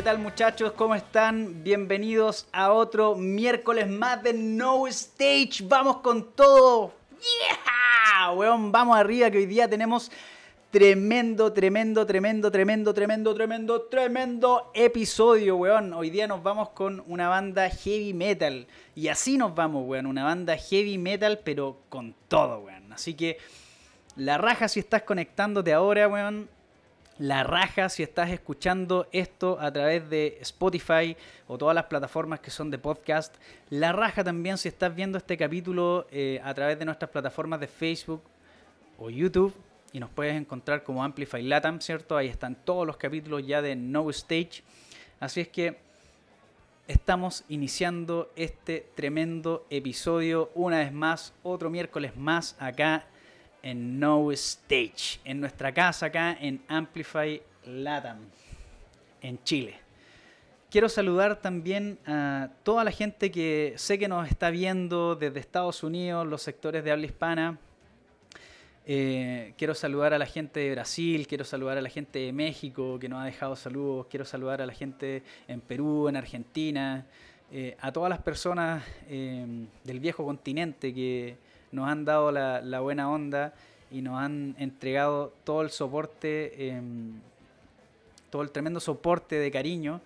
¿Qué tal muchachos? ¿Cómo están? Bienvenidos a otro miércoles más de No Stage. Vamos con todo. ¡Yeah! Weón, vamos arriba que hoy día tenemos tremendo, tremendo, tremendo, tremendo, tremendo, tremendo, tremendo episodio, weón. Hoy día nos vamos con una banda heavy metal. Y así nos vamos, weón. Una banda heavy metal, pero con todo, weón. Así que la raja si estás conectándote ahora, weón la raja si estás escuchando esto a través de Spotify o todas las plataformas que son de podcast. La raja también si estás viendo este capítulo eh, a través de nuestras plataformas de Facebook o YouTube. Y nos puedes encontrar como Amplify Latam, ¿cierto? Ahí están todos los capítulos ya de No Stage. Así es que estamos iniciando este tremendo episodio una vez más, otro miércoles más acá en No Stage, en nuestra casa acá en Amplify Latam, en Chile. Quiero saludar también a toda la gente que sé que nos está viendo desde Estados Unidos, los sectores de habla hispana. Eh, quiero saludar a la gente de Brasil, quiero saludar a la gente de México que nos ha dejado saludos, quiero saludar a la gente en Perú, en Argentina, eh, a todas las personas eh, del viejo continente que, nos han dado la, buena onda y nos han entregado todo el soporte, em, todo el tremendo soporte de cariño.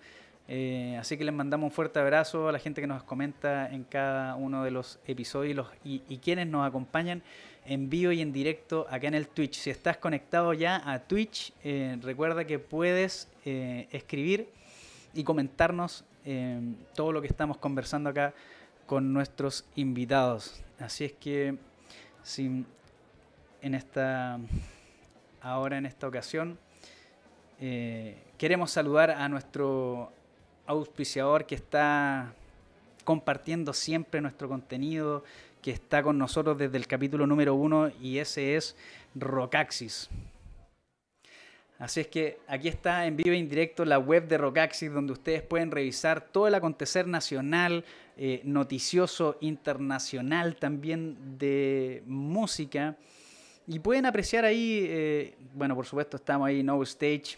Eh, así que les mandamos un fuerte abrazo a la gente que nos comenta en cada uno de los episodios y, quienes nos acompañan en vivo y en directo acá en el Twitch. Si estás conectado ya a Twitch, eh, recuerda que puedes eh, escribir y comentarnos em, todo lo que estamos conversando acá con nuestros invitados. Así es que en esta, ahora en esta ocasión eh, queremos saludar a nuestro auspiciador que está compartiendo siempre nuestro contenido, que está con nosotros desde el capítulo número uno y ese es Rocaxis. Así es que aquí está en vivo e indirecto la web de Rocaxis donde ustedes pueden revisar todo el acontecer nacional, eh, noticioso, internacional también de música. Y pueden apreciar ahí, eh, bueno, por supuesto estamos ahí, No Stage,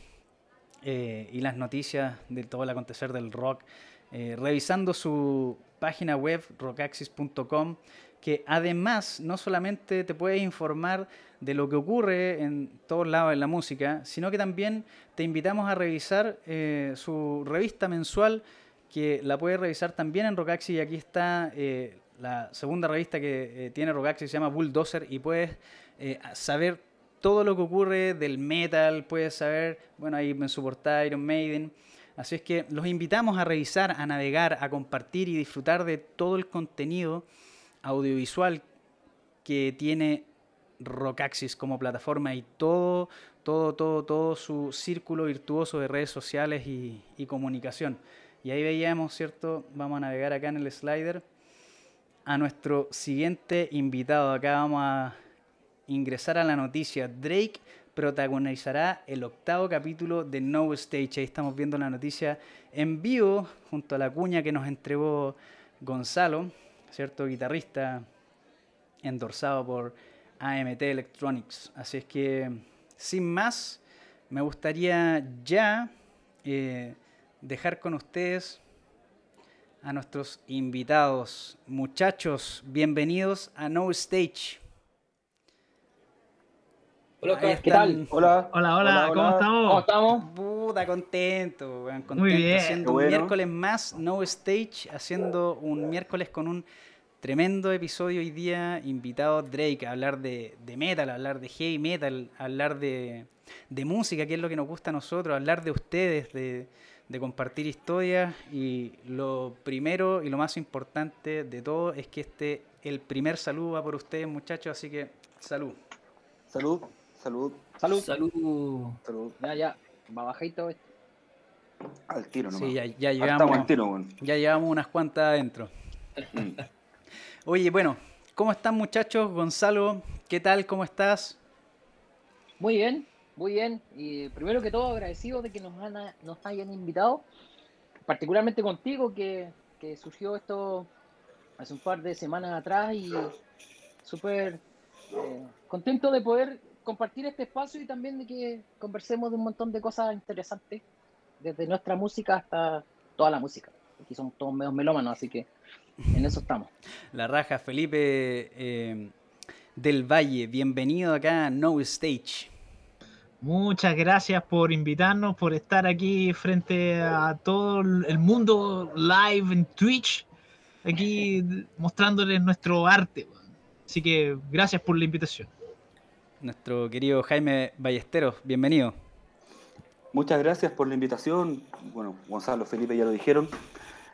eh, y las noticias de todo el acontecer del rock, revisando su página web, rockaxis.com, que además no solamente te puede informar de lo que ocurre en todos lados en la música, sino que también te invitamos a revisar su revista mensual que la puedes revisar también en Rocaxi y aquí está eh, la segunda revista que eh, tiene Rocaxi, se llama Bulldozer y puedes saber todo lo que ocurre del metal, puedes saber, bueno, ahí en su Iron Maiden. Así es que los invitamos a revisar, a navegar, a compartir y disfrutar de todo el contenido audiovisual que tiene Rockaxis como plataforma y todo, todo, todo, todo su círculo virtuoso de redes sociales y, comunicación. Y ahí veíamos, ¿cierto? Vamos a navegar acá en el slider a nuestro siguiente invitado. Acá vamos a ingresar a la noticia. Drake protagonizará el octavo capítulo de No Stage. Ahí estamos viendo la noticia en vivo junto a la cuña que nos entregó Gonzalo, ¿cierto? Guitarrista endorsado por AMT Electronics. Así es que, sin más, me gustaría ya eh, dejar con ustedes a nuestros invitados. Muchachos, bienvenidos a No Stage. Hola, ¿qué tal? Hola. Hola, hola, ¿cómo estamos? ¿Cómo estamos? Puta, contento, contento. Muy bien. Haciendo un miércoles más, No Stage, haciendo un miércoles con un Tremendo episodio hoy día, invitado Drake a hablar de, metal, a hablar de heavy metal, a hablar de, música, que es lo que nos gusta a nosotros, hablar de ustedes, de, compartir historias. Y lo primero y lo más importante de todo es que este el primer saludo va por ustedes, muchachos, así que salud. Salud, salud. Salud. Salud. Salud. Ya, ya, va bajito. Al tiro, ¿no? Sí, ya, ya llevamos, ya llevamos unas cuantas adentro. Oye, bueno, ¿cómo están muchachos? Gonzalo, ¿qué tal? ¿Cómo estás? Muy bien, muy bien. Y primero que todo, agradecido de que nos, hayan invitado, particularmente contigo, que, surgió esto hace un par de semanas atrás y súper eh, contento de poder compartir este espacio y también de que conversemos de un montón de cosas interesantes desde nuestra música hasta toda la música. Aquí somos todos medios melómanos, así que en eso estamos. La raja, Felipe eh, del Valle, bienvenido acá a No Stage. Muchas gracias por invitarnos, por estar aquí frente a todo el mundo live en Twitch, aquí mostrándoles nuestro arte. Así que gracias por la invitación. Nuestro querido Jaime Ballesteros, bienvenido. Muchas gracias por la invitación. Bueno, Gonzalo, Felipe ya lo dijeron.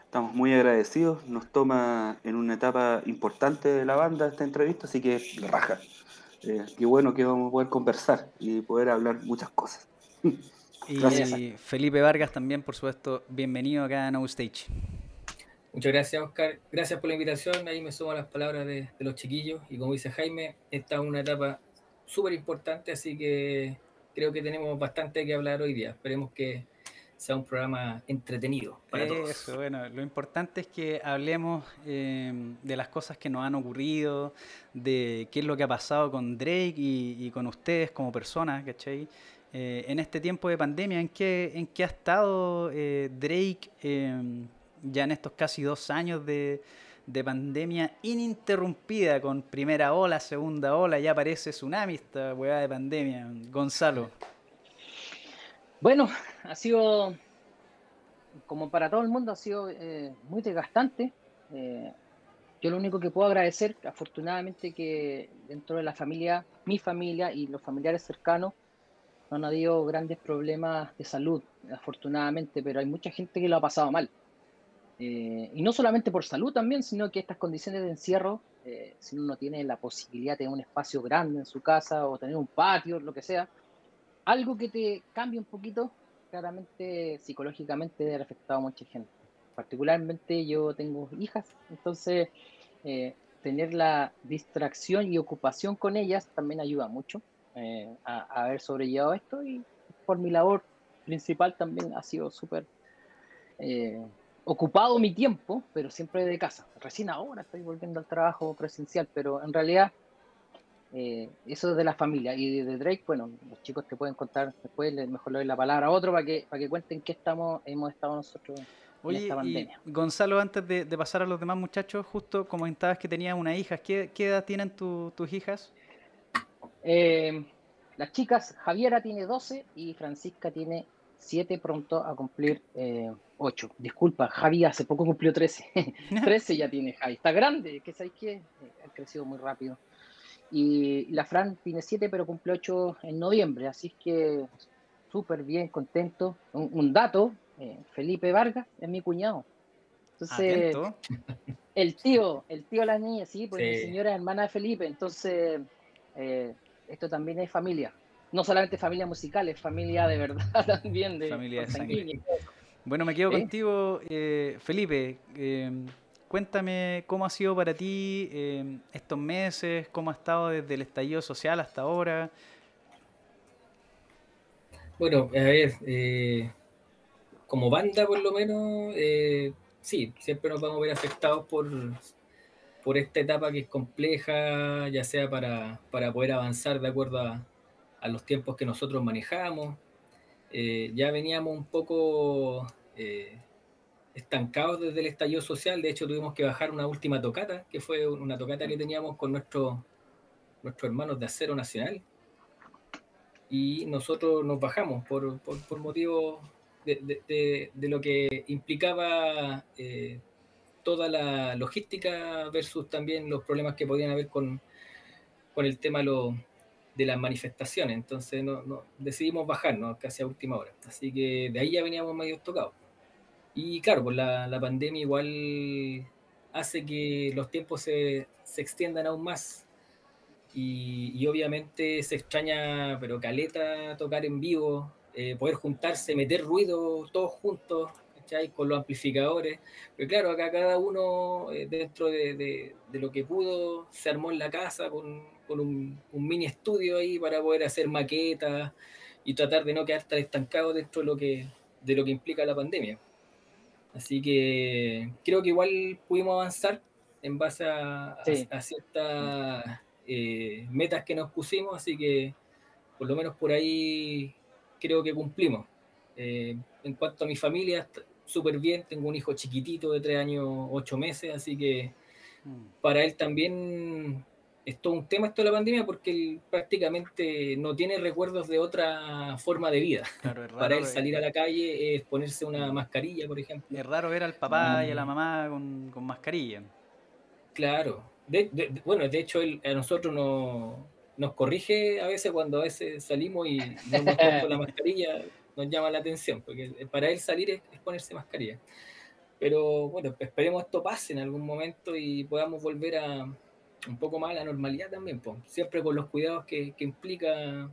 Estamos muy agradecidos. Nos toma en una etapa importante de la banda esta entrevista, así que raja. Eh, qué bueno que vamos a poder conversar y poder hablar muchas cosas. y Felipe Vargas también, por supuesto, bienvenido acá a No Stage. Muchas gracias, Oscar. Gracias por la invitación. Ahí me sumo las palabras de, los chiquillos. Y como dice Jaime, esta es una etapa súper importante, así que creo que tenemos bastante que hablar hoy día. Esperemos que sea un programa entretenido para Eso, bueno, lo importante es que hablemos em, de las cosas que nos han ocurrido, de qué es lo que ha pasado con Drake y, con ustedes como personas, ¿cachai? Eh, en este tiempo de pandemia, ¿en qué, en qué ha estado eh, Drake em, ya en estos casi dos años de, de pandemia ininterrumpida con primera ola, segunda ola, ya parece tsunami esta hueá de pandemia. Gonzalo. Bueno, ha sido, como para todo el mundo, ha sido eh, muy desgastante. Eh, yo lo único que puedo agradecer, afortunadamente, que dentro de la familia, mi familia y los familiares cercanos, no han habido grandes problemas de salud, afortunadamente, pero hay mucha gente que lo ha pasado mal. Eh, y no solamente por salud también, sino que estas condiciones de encierro, si uno tiene la posibilidad de tener un espacio grande en su casa o tener un patio, lo que sea, algo que te cambie un poquito, claramente psicológicamente ha afectado a mucha gente. Particularmente yo tengo hijas, entonces eh, tener la distracción y ocupación con ellas también ayuda mucho eh, a, haber sobrellevado esto y por mi labor principal también ha sido súper eh, ocupado mi tiempo, pero siempre de casa. Recién ahora estoy volviendo al trabajo presencial, pero en realidad eh, eso de la familia. Y de Drake, bueno, los chicos te pueden contar después, mejor le doy la palabra a otro para que, para que cuenten qué estamos, hemos estado nosotros en esta pandemia. Gonzalo, antes de, pasar a los demás muchachos, justo como comentabas que tenías una hija, ¿qué, edad tienen tus hijas? Eh, las chicas, Javiera tiene 12 y Francisca tiene 7 pronto a cumplir eh, 8. Disculpa, Javi hace poco cumplió 13. 13 ya tiene Javi. Está grande, que sabéis que eh, ha crecido muy rápido. Y la Fran tiene 7, pero cumple 8 en noviembre, así que súper bien, contento. Un, dato, eh, Felipe Vargas es mi cuñado. Entonces, el tío, el tío de la niña, sí, porque mi señora es hermana de Felipe, entonces eh, esto también es familia. No solamente familia musical, es familia de verdad también. De familia de Bueno, me quedo contigo, eh, Felipe. Cuéntame cómo ha sido para ti em, estos meses, cómo ha estado desde el estallido social hasta ahora. Bueno, a ver, eh, como banda por lo menos, eh, sí, siempre nos vamos a ver afectados por, por esta etapa que es compleja, ya sea para, poder avanzar de acuerdo a, los tiempos que nosotros manejamos. Eh, ya veníamos un poco estancados desde el estallido social. De hecho, tuvimos que bajar una última tocata, que fue una tocata que teníamos con nuestros nuestros hermanos de Acero Nacional. Y nosotros nos bajamos por, por, motivo de, de, lo que implicaba eh, toda la logística versus también los problemas que podían haber con, con el tema lo, de las manifestaciones. Entonces no, decidimos bajarnos casi a última hora. Así que de ahí ya veníamos medio tocados. Y claro, pues la, la pandemia igual hace que los tiempos se, se extiendan aún más. Y, y, obviamente se extraña, pero caleta, tocar en vivo, eh, poder juntarse, meter ruido todos juntos, ¿cachai? Con los amplificadores. Pero claro, acá cada uno, eh, dentro de, de, de, lo que pudo, se armó en la casa con, con un, un, mini estudio ahí para poder hacer maquetas y tratar de no quedar tan estancado dentro de lo que, de lo que implica la pandemia. Así que creo que igual pudimos avanzar en base a, ciertas eh, metas que nos pusimos, así que por lo menos por ahí creo que cumplimos. Eh, en cuanto a mi familia, súper bien. Tengo un hijo chiquitito de tres años, ocho meses, así que mm. para él también es todo un tema esto de la pandemia porque él prácticamente no tiene recuerdos de otra forma de vida. Para él salir a la calle es ponerse una mascarilla, por ejemplo. Es raro ver al papá y a la mm. mamá con, con mascarilla. Claro. bueno, de hecho él, a nosotros no, nos corrige a veces cuando a veces salimos y no nos ponemos la mascarilla, nos llama la atención, porque para él salir es, ponerse mascarilla. Pero bueno, esperemos esto pase en algún momento y podamos volver a un poco más a la normalidad también, pues, siempre con los cuidados que, implica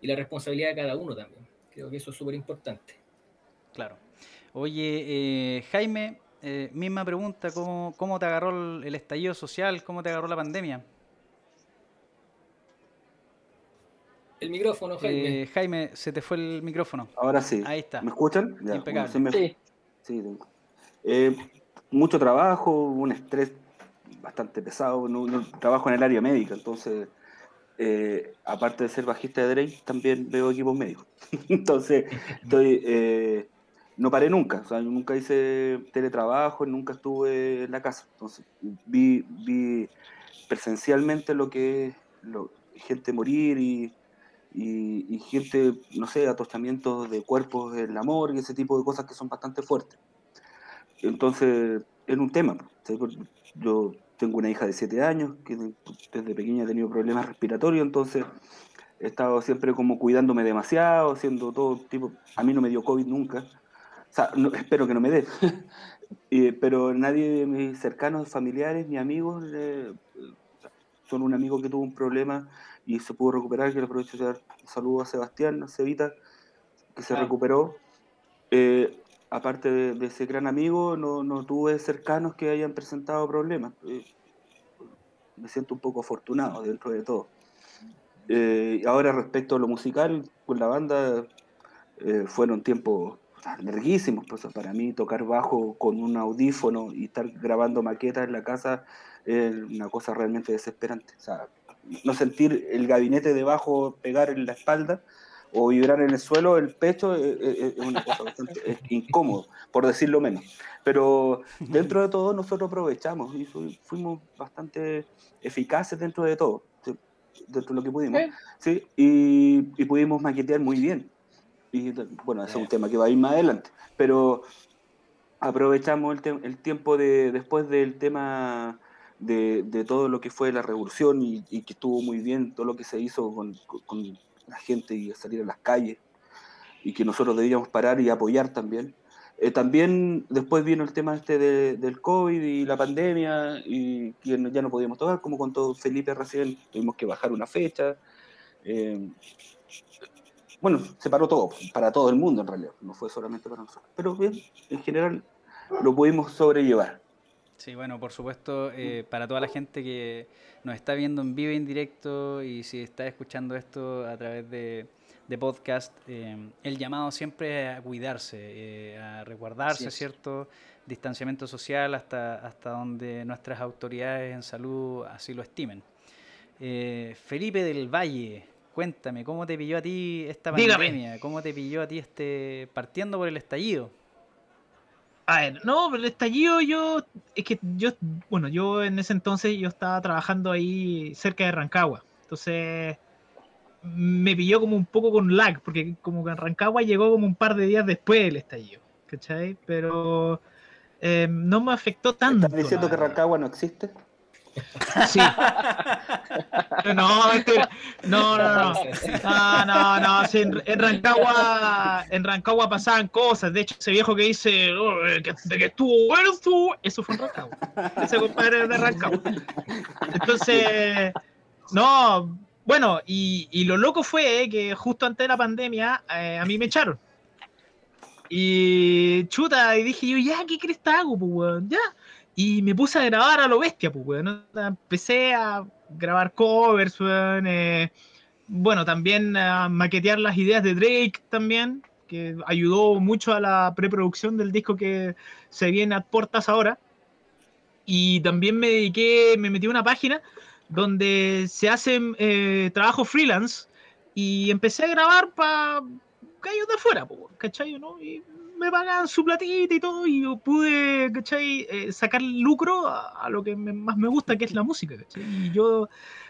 y la responsabilidad de cada uno también. Creo que eso es súper importante. Claro. Oye, eh, Jaime, eh, misma pregunta, ¿cómo, ¿cómo te agarró el estallido social? ¿Cómo te agarró la pandemia? el micrófono, Jaime. Eh, Jaime, se te fue el micrófono. Ahora sí. Ahí está. ¿Me escuchan? sí. sí eh, mucho trabajo, un estrés bastante pesado. trabajo en el área médica, entonces, eh, aparte de ser bajista de Drake, también veo equipos médicos. entonces, estoy, no paré nunca. O sea, nunca hice teletrabajo, nunca estuve en la casa. Entonces, vi, vi presencialmente lo que es gente morir y y, gente, no sé, atostamientos de cuerpos el amor y ese tipo de cosas que son bastante fuertes. Entonces, es un tema. Yo tengo una hija de 7 años que desde pequeña ha tenido problemas respiratorios, entonces he estado siempre como cuidándome demasiado, haciendo todo tipo. A mí no me dio COVID nunca. O sea, espero que no me dé. pero nadie de mis cercanos, familiares ni amigos, eh, son un amigo que tuvo un problema y se pudo recuperar, que le aprovecho de dar un saludo a Sebastián, a Cevita, que se recuperó. Eh, aparte de, ese gran amigo, no, tuve cercanos que hayan presentado problemas. Eh, me siento un poco afortunado dentro de todo. Eh, ahora respecto a lo musical, con la banda fueron tiempos larguísimos. Pues, para mí tocar bajo con un audífono y estar grabando maquetas en la casa es una cosa realmente desesperante. O sea, no sentir el gabinete debajo pegar en la espalda o vibrar en el suelo, el pecho, eh, eh, es, una cosa bastante incómodo, por decirlo menos. Pero dentro de todo nosotros aprovechamos y fuimos bastante eficaces dentro de todo, dentro de lo que pudimos. ¿sí? Y, pudimos maquetear muy bien. Y bueno, ese es un tema que va a ir más adelante. Pero aprovechamos el, el tiempo de, después del tema de, todo lo que fue la revolución y, que estuvo muy bien todo lo que se hizo con, la gente y salir a las calles y que nosotros debíamos parar y apoyar también. Eh, también después vino el tema este del COVID y la pandemia y que ya no podíamos tocar, como contó Felipe recién, tuvimos que bajar una fecha. Eh, bueno, se paró todo, para todo el mundo en realidad, no fue solamente para nosotros. Pero bien, en general lo pudimos sobrellevar. Sí, bueno, por supuesto, eh, para toda la gente que nos está viendo en vivo en directo y si está escuchando esto a través de, podcast, eh, el llamado siempre es a cuidarse, eh, a resguardarse, ¿cierto? Distanciamiento social hasta, hasta donde nuestras autoridades en salud así lo estimen. Felipe del Valle, cuéntame, ¿cómo te pilló a ti esta pandemia? ¿Cómo te pilló a ti este, partiendo por el estallido? A ver, no, pero el estallido yo, es que yo, bueno, yo en ese entonces yo estaba trabajando ahí cerca de Rancagua, entonces me pilló como un poco con lag, porque como que Rancagua llegó como un par de días después del estallido, ¿cachai? Pero eh, no me afectó tanto. ¿Estás diciendo que Rancagua no existe? Sí. No, no, no, no, no, no, en, Rancagua, en Rancagua pasaban cosas. De hecho, ese viejo que dice oh, de que estuvo bueno, eso fue en Rancagua. Ese compadre de Rancagua. Entonces, no, bueno, y, lo loco fue que justo antes de la pandemia eh, a mí me echaron. Y chuta, y dije yo, ya, ¿qué crees que hago, pues, Ya y me puse a grabar a lo bestia, pues, weón. Empecé a grabar covers, weón. Eh, bueno, también a maquetear las ideas de Drake también, que ayudó mucho a la preproducción del disco que se viene a puertas ahora. Y también me dediqué, me metí a una página donde se hacen eh, trabajo freelance y empecé a grabar para gallos de afuera, ¿cachai? ¿no? Y me pagan su platita y todo, y yo pude. Eh, sacar lucro a, lo que más me gusta, que es la música. Y yo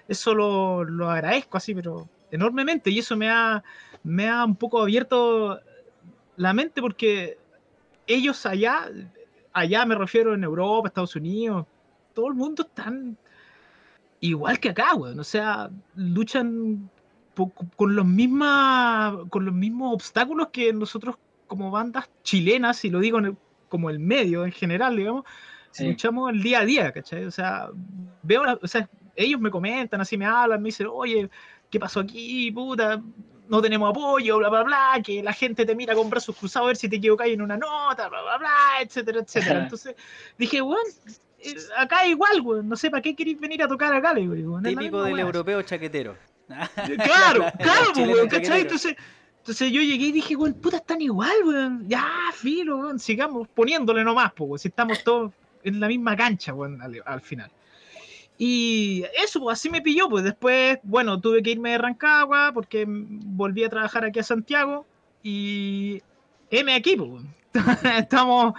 eso lo, lo agradezco así, pero enormemente, y eso me ha, me ha un poco abierto la mente porque ellos allá, allá me refiero en Europa, Estados Unidos, todo el mundo están igual que acá, weón. O sea, luchan con los mismas, con los mismos obstáculos que nosotros como bandas chilenas, y lo digo en el- como el medio en general, digamos, Sí. luchamos el día a día, ¿cachai? O sea, veo, la- o sea, ellos me comentan, así me hablan, me dicen, oye, ¿qué pasó aquí, puta? No tenemos apoyo, bla, bla, bla, que la gente te mira con brazos cruzados a ver si te equivocas en una nota, bla, bla, bla, etcétera, etcétera. Entonces dije, bueno, acá igual, weón, no sé para qué queréis venir a tocar acá, le digo, Típico del europeo chaquetero. Claro, claro, pues, Chileno weón, ¿cachai? Entonces, entonces yo llegué y dije, weón, puta, están igual, weón. Ya, filo, weón, sigamos poniéndole nomás, pues, si estamos todos en la misma cancha, weón, al, al final. Y eso, pues así me pilló, pues después, bueno, tuve que irme de Rancagua porque volví a trabajar aquí a Santiago y M aquí, pues, estamos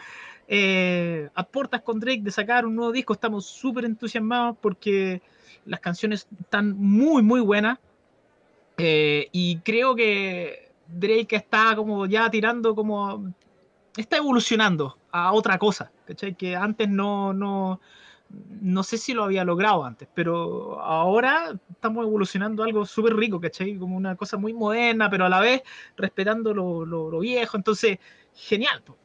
eh, a puertas con Drake de sacar un nuevo disco, estamos súper entusiasmados porque las canciones están muy, muy buenas. Eh, y creo que Drake está como ya tirando como... Está evolucionando a otra cosa, ¿cachai? Que antes no, no, no sé si lo había logrado antes, pero ahora estamos evolucionando algo súper rico, ¿cachai? Como una cosa muy moderna, pero a la vez respetando lo, lo- lo viejo, entonces, genial. po.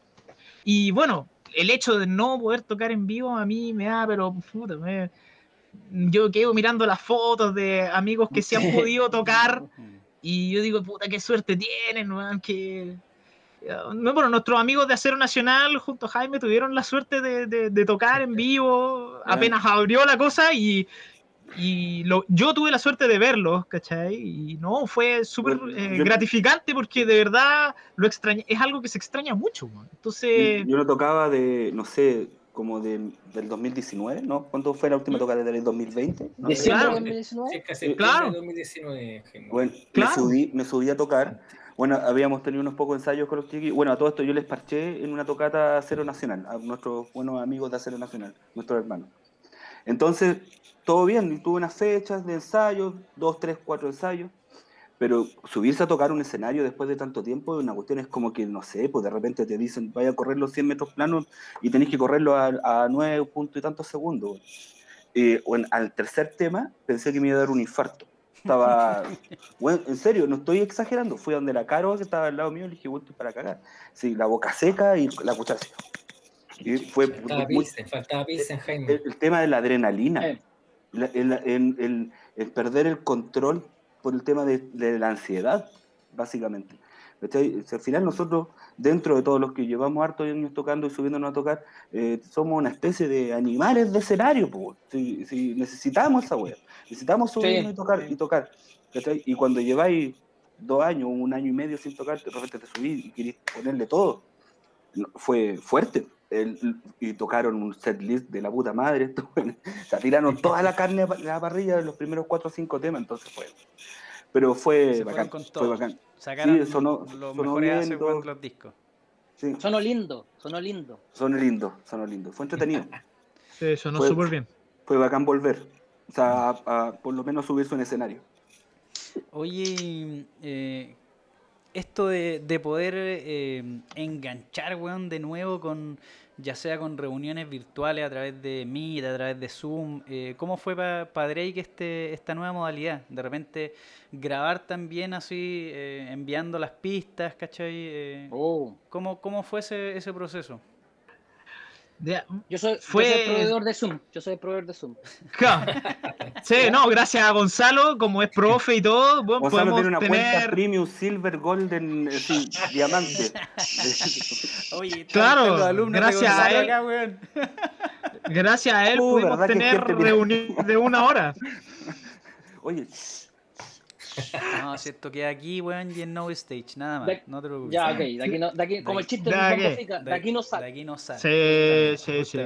Y bueno, el hecho de no poder tocar en vivo a mí me da, pero puta, me- yo quedo mirando las fotos de amigos que se han podido tocar y yo digo, puta, qué suerte tienen, weón, que... No, bueno, nuestros amigos de Acero Nacional junto a Jaime tuvieron la suerte de, de- de tocar en vivo, apenas abrió la cosa y, y lo- yo tuve la suerte de verlos, ¿cachai? Y no, fue súper eh, gratificante porque de verdad lo extraña, es algo que se extraña mucho, weón. Entonces, Yo lo tocaba de, no sé, como de- del 2019, ¿no? ¿Cuándo fue la última tocada del 2020? ¿No? Claro. de 2019. Cerca de septiembre Claro. de 2019, Jaime. Bueno, Claro. me, subí, me subí a tocar. Bueno, habíamos tenido unos pocos ensayos con los chiquillos. Bueno, a todo esto yo les parché en una tocata Acero Nacional, a nuestros buenos amigos de Acero Nacional, nuestros hermanos. Entonces, todo bien, y tuve unas fechas de ensayos, dos, tres, cuatro ensayos, pero subirse a tocar un escenario después de tanto tiempo, una cuestión es como que, no sé, pues de repente te dicen, vaya a correr los 100 metros planos y tenéis que correrlo a, a 9 puntos y tantos segundos. Eh, bueno, al tercer tema pensé que me iba a dar un infarto. Estaba, bueno, en serio, no estoy exagerando. Fui a donde la Caro, que estaba al lado mío, le dije, bueno, estoy para cagar. Sí, la boca seca y la cuchara seca. Y fue Faltaba muy- Pilsen, faltaba Pilsen, Jaime. el, el tema de la adrenalina, Eh. la- el, el- el- el perder el control por el tema de, de la ansiedad, básicamente. Al final nosotros, dentro de todos los que llevamos hartos años tocando y subiéndonos a tocar, eh, somos una especie de animales de escenario. Si, si necesitamos esa wea, necesitamos subirnos Sí. y tocar y tocar. ¿cachai? Y cuando lleváis dos años, un año y medio sin tocar, de repente te subís y querés ponerle todo. Fue fuerte. El- y tocaron un set list de la puta madre. O sea, tiraron toda la carne a la parrilla de los primeros cuatro o cinco temas, entonces fue. Pero fue Se bacán. Fue bacán. Sacaron Sí, sonó- los sonó mejores bien, los discos. Sí, Sonó lindo, sonó lindo. sonó lindo, sonó lindo. Fue entretenido. sí, sonó súper bien. Fue bacán volver. O sea, a- a por lo menos subirse un escenario. Oye, eh, esto de, de poder eh, enganchar, weón, de nuevo con, ya sea con reuniones virtuales a través de Meet, a través de Zoom, eh, ¿cómo fue para Drake este, esta nueva modalidad? De repente grabar también así, eh, enviando las pistas, ¿cachai? Eh, Oh. ¿cómo, ¿Cómo fue ese, ese proceso? Yo soy, Fue- yo soy proveedor de Zoom. Yo soy proveedor de Zoom. Claro. Sí, no, gracias a Gonzalo, como es profe y todo, bueno, Gonzalo podemos tiene una cuenta tener... premium, silver, golden, eh, sí, diamante. Oye, Claro, gracias a él. acá, weón. Gracias a él Uh, pudimos ¿verdad que tener reuniones de una hora. Oye, No, si esto queda aquí, weón, y en No Stage, nada más. De- no te preocupes. Ya, ok. De aquí no, de aquí, como el chiste de. Bofica, de aquí no De sale. aquí no sale. Sí, sí, sí.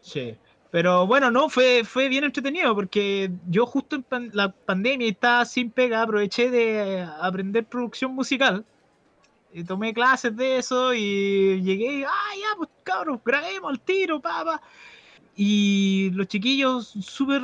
Sí. Pero bueno, no, fue, fue bien entretenido porque yo justo en pan- la pandemia y estaba sin pega, aproveché de aprender producción musical y tomé clases de eso y llegué, y, ah, ya, pues cabros, grabemos el tiro, papá. Y los chiquillos súper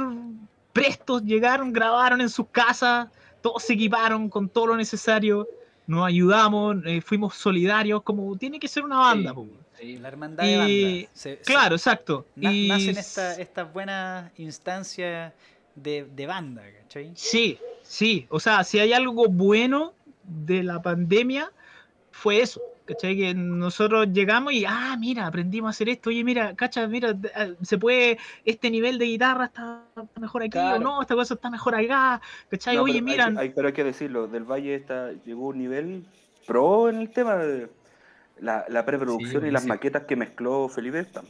prestos llegaron, grabaron en sus casas, todos se equiparon con todo lo necesario, nos ayudamos, eh, fuimos solidarios, como tiene que ser una banda. Sí. La hermandad de banda. Se- se- Claro, exacto. na- y nacen esta- estas buenas instancias de, de banda, ¿cachai? Sí, sí. O sea, si hay algo bueno de la pandemia, fue eso. ¿Cachai? Que nosotros llegamos y, ah, mira, aprendimos a hacer esto. Oye, mira, cacha, mira, ah, se puede, este nivel de guitarra está, mejor aquí Claro. o no, esta cosa está mejor acá. ¿Cachai? No, Oye, pero mira, Hay, hay- pero hay que decirlo, Del Valle está, llegó un nivel pro en el tema de la, la preproducción Sí, y las maquetas que mezcló Felipe. Están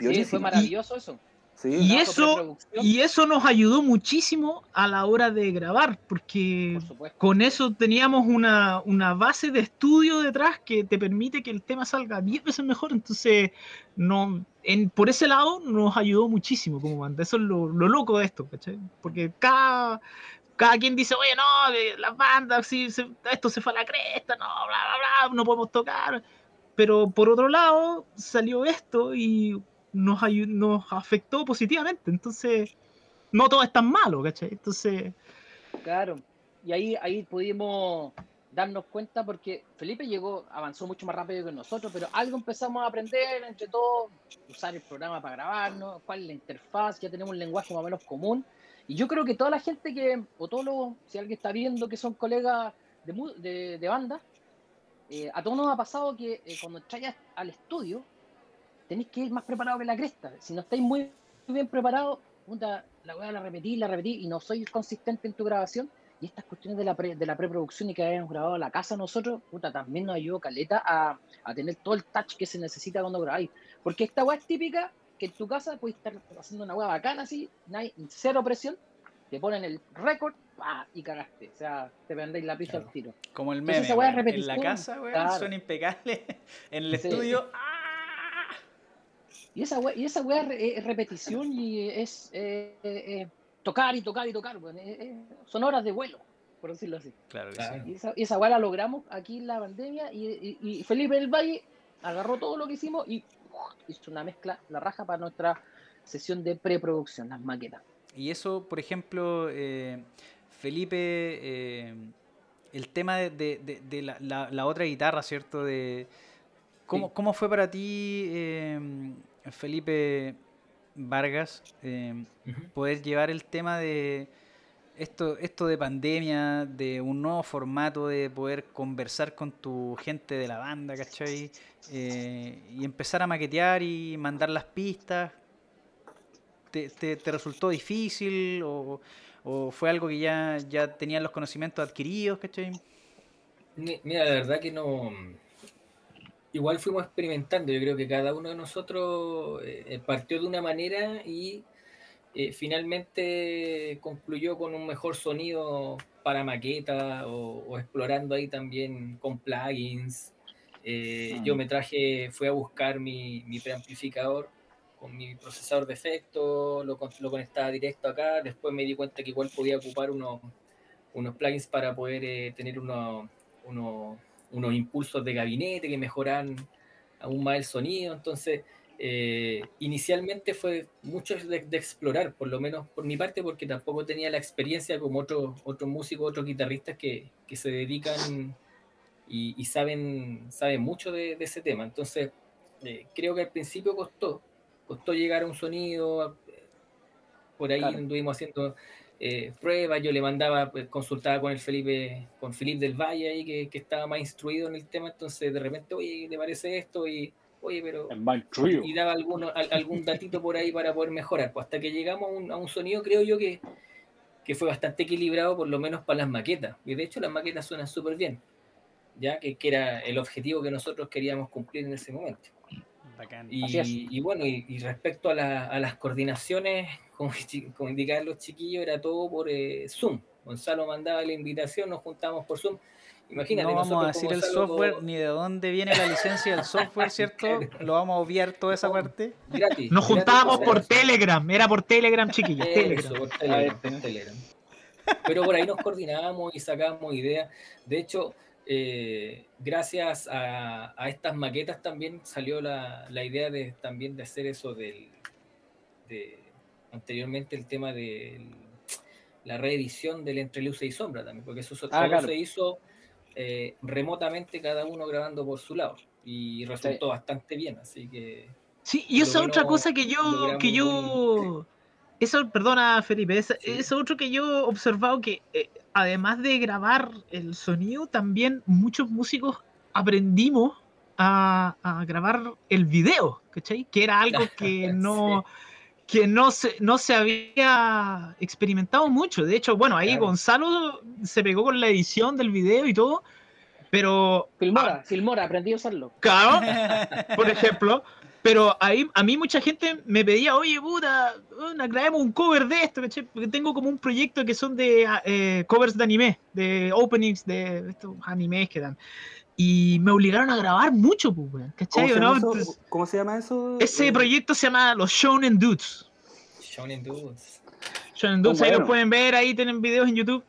Sí, fue maravilloso eso. Sí, Y eso- y eso nos ayudó muchísimo a la hora de grabar, porque por con eso teníamos una, una base de estudio detrás que te permite que el tema salga 10 veces mejor. Entonces, no, en, por ese lado nos ayudó muchísimo como banda. Eso es lo, lo loco de esto, ¿cachai? Porque cada, cada quien dice, oye, no, las bandas, se- esto se fue a la cresta, no, bla, bla, bla, no podemos tocar. Pero por otro lado, salió esto y nos, nos afectó positivamente. Entonces, no todo es tan malo, ¿cachai? Entonces, Claro. Y ahí, ahí pudimos darnos cuenta porque Felipe llegó, avanzó mucho más rápido que nosotros, pero algo empezamos a aprender entre todos, usar el programa para grabarnos, cuál es la interfaz, ya tenemos un lenguaje más o menos común. Y yo creo que toda la gente que, o todos los, si alguien está viendo que son colegas de, de, de banda, eh, a todos nos ha pasado que eh, cuando entráis al estudio, tenéis que ir más preparado que la cresta. Si no estáis muy, bien preparados, la voy a la repetí, la repetí y no soy consistente en tu grabación. Y estas cuestiones de la, pre- de la preproducción y que hayamos grabado la casa nosotros, puta, también nos ayudó Caleta a, a tener todo el touch que se necesita cuando grabáis. Porque esta weá es típica que en tu casa puedes estar haciendo una weá bacana así, cero presión, te ponen el récord y cagaste. O sea, te vendéis la pizza Claro. al tiro. Como el Entonces meme, esa weá. En la casa, weón, claro. suena impecable. En el Sí. estudio, ¡ah! Y esa weá, y esa weá es re- es repetición y es eh, eh, tocar y tocar y tocar. Eh, eh, son horas de vuelo, por decirlo así. Claro que Claro. sí. Y esa, y esa weá la logramos aquí en la pandemia y, y- y Felipe del Valle agarró todo lo que hicimos y ¡uf! hizo una mezcla, la raja para nuestra sesión de preproducción, las maquetas. Y eso, por ejemplo, eh, Felipe, eh, el tema de, de- de- de la, la- la otra guitarra, ¿cierto? De, ¿cómo, Sí. cómo fue para ti, eh, Felipe Vargas, eh, Ujú. poder llevar el tema de esto, esto de pandemia, de un nuevo formato, de poder conversar con tu gente de la banda, ¿cachai? Eh, y empezar a maquetear y mandar las pistas. ¿Te, te- te resultó difícil o, o fue algo que ya, ya tenían los conocimientos adquiridos, ¿cachai? Mi- Mira, la verdad que no. Igual fuimos experimentando. Yo creo que cada uno de nosotros eh, partió de una manera y eh, finalmente concluyó con un mejor sonido para maqueta o, o explorando ahí también con plugins. Eh, Ah. Yo me traje, fui a buscar mi, mi preamplificador con mi procesador de efectos, lo, lo conectaba directo acá. Después me di cuenta que igual podía ocupar unos, unos plugins para poder tener unos, unos, unos impulsos de gabinete que mejoran aún más el sonido. Entonces, eh, inicialmente fue mucho de, de explorar, por lo menos por mi parte, porque tampoco tenía la experiencia como otros otros músicos, otros guitarristas que, que se dedican y, y saben, saben mucho de, de ese tema. Entonces, eh, creo que al principio costó, costó llegar a un sonido, eh, por ahí Claro. anduvimos haciendo eh, pruebas, yo le mandaba, pues, consultaba con el Felipe, con Felipe del Valle ahí, que, que estaba más instruido en el tema, entonces de repente, oye, ¿te parece esto? Y, oye, pero... Y daba alguno, al- algún datito por ahí para poder mejorar, pues hasta que llegamos a un, a un sonido, creo yo que, que fue bastante equilibrado, por lo menos para las maquetas, y de hecho las maquetas suenan súper bien, ya que, que era el objetivo que nosotros queríamos cumplir en ese momento. Y, y bueno, y, y respecto a, la- a las coordinaciones, como, como indicaban los chiquillos, era todo por eh, Zoom. Gonzalo mandaba la invitación, nos juntamos por Zoom. Imagínate, no vamos a decir el software ni de dónde viene la licencia del software, ¿cierto? Lo vamos a obviar toda esa parte. gratis. nos juntábamos por Telegram, era por Telegram, chiquillos, Eso, Telegram. por Telegram, por Telegram. Pero por ahí nos coordinábamos y sacábamos ideas. De hecho, eh, gracias a, a estas maquetas también salió la, la idea de también de hacer eso del de, anteriormente el tema de la reedición del Entre Luces y Sombra también, porque eso so- Ah, claro. se hizo eh, remotamente cada uno grabando por su lado y resultó bastante bien, así que Sí, y esa otra cosa que yo, que yo, eso, perdona Felipe, esa- Sí. eso otro que yo he observado que eh, además de grabar el sonido, también muchos músicos aprendimos a, a grabar el video, ¿cachai? Que era algo que no, que no se, no se había experimentado mucho. De hecho, bueno, ahí Claro. Gonzalo se pegó con la edición del video y todo, pero Filmora, Filmora, aprendí a usarlo. Claro, por ejemplo. Pero ahí, a mí mucha gente me pedía, oye, puta, una, grabemos un cover de esto. Porque tengo como un proyecto que son de ah, eh, covers de anime, de openings de estos animes que dan. Y me obligaron a grabar mucho, pues, weón, ¿Cómo ¿cachai? se, ¿o llama no? Entonces, ¿Cómo se llama eso? ese Eh, proyecto se llama Los Shonen Dudes. Shonen Dudes. Shonen Dudes, ahí los pueden ver, ahí tienen videos en YouTube.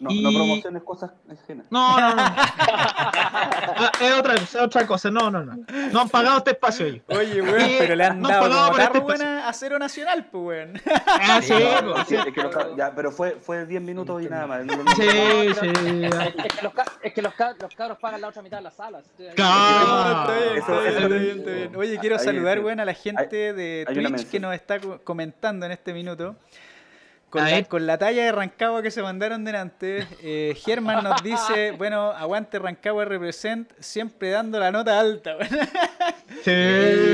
No, y- no promociones cosas ajenas. No, no, no. Ah, es otra, es otra cosa, no, no, no. No han pagado este espacio ellos. Oye, weón, pero le han no dado como por este a Cero Nacional, pues, weón. Ah, sí, No, sí, sí. es que los- ya, pero fue, fue 10 minutos y nada más. no- Sí, No, sí. Es, que, los, es que los, los cabros pagan la otra mitad de las salas. Claro. está bien, Eso- está bien, eso- está bien, está bien. Oye, quiero Ahí, saludar, weón, a la gente de Twitch que nos está co- comentando en este minuto. Con la, con la talla de Rancagua que se mandaron delante, eh, Germán nos dice, bueno, aguante Rancagua represent, siempre dando la nota alta. Sí,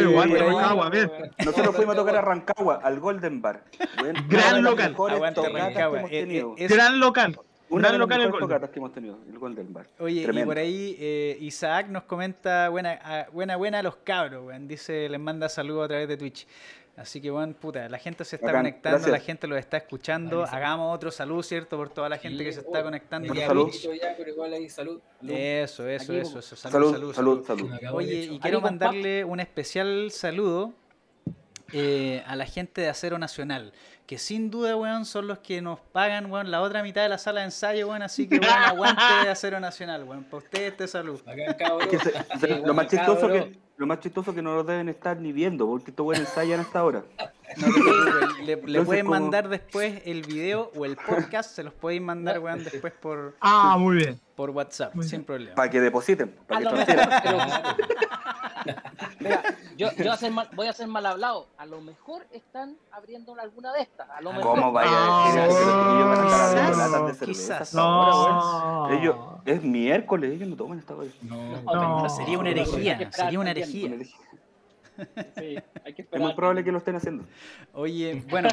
aguante. Rancagua, bien. Nosotros fuimos a tocar a Rancagua, al Golden Bar. Bueno, Gran local. Aguante Rancagua. Eh, eh, Gran local. Una Gran de las local el Golden. tocatas que hemos tenido, el Golden Bar. Oye, y por ahí eh, Isaac nos comenta, buena, a- buena, buena a los cabros, weón. Dice, les manda saludos a través de Twitch. Así que, bueno, puta, la gente se está conectando, gracias. la gente lo está escuchando. Hagamos otro saludo, ¿cierto? Por toda la gente Sí, que se está oh, conectando. Salud. Ya, pero igual ahí salud. Eso, eso, Aquí, eso, eso. Salud, Salud, salud, salud, salud. salud. Oye, y quiero mandarle un especial saludo eh, a la gente de Acero Nacional, que sin duda, weón, son los que nos pagan, weón, la otra mitad de la sala de ensayo, weón, así que, weón, aguante de Acero Nacional, weón, para ustedes este salud. Acá, cabrón. Es que se- se- Sí, lo, bueno, más chistoso cabrón. que, lo más chistoso que no lo deben estar ni viendo, porque estos buenos ensayan hasta ahora. No te le, le Entonces, pueden como- mandar después el video o el podcast, se los podéis mandar, weón, después por, Ah, muy bien. por WhatsApp, Muy sin bien. problema. Para que depositen, para que lo Mira, yo, yo voy, a ser mal, voy a ser mal hablado. A lo mejor están abriendo alguna de estas. A lo mejor. ¿Cómo vaya a decir eso? Ah, Ellos van a estar abriendo quizás, latas de cerveza quizás. No. Ellos, es miércoles, ellos no toman esta hora. No, No. Pero sería una herejía, sería una herejía. Sí, hay que Es muy probable que lo estén haciendo. Oye, bueno,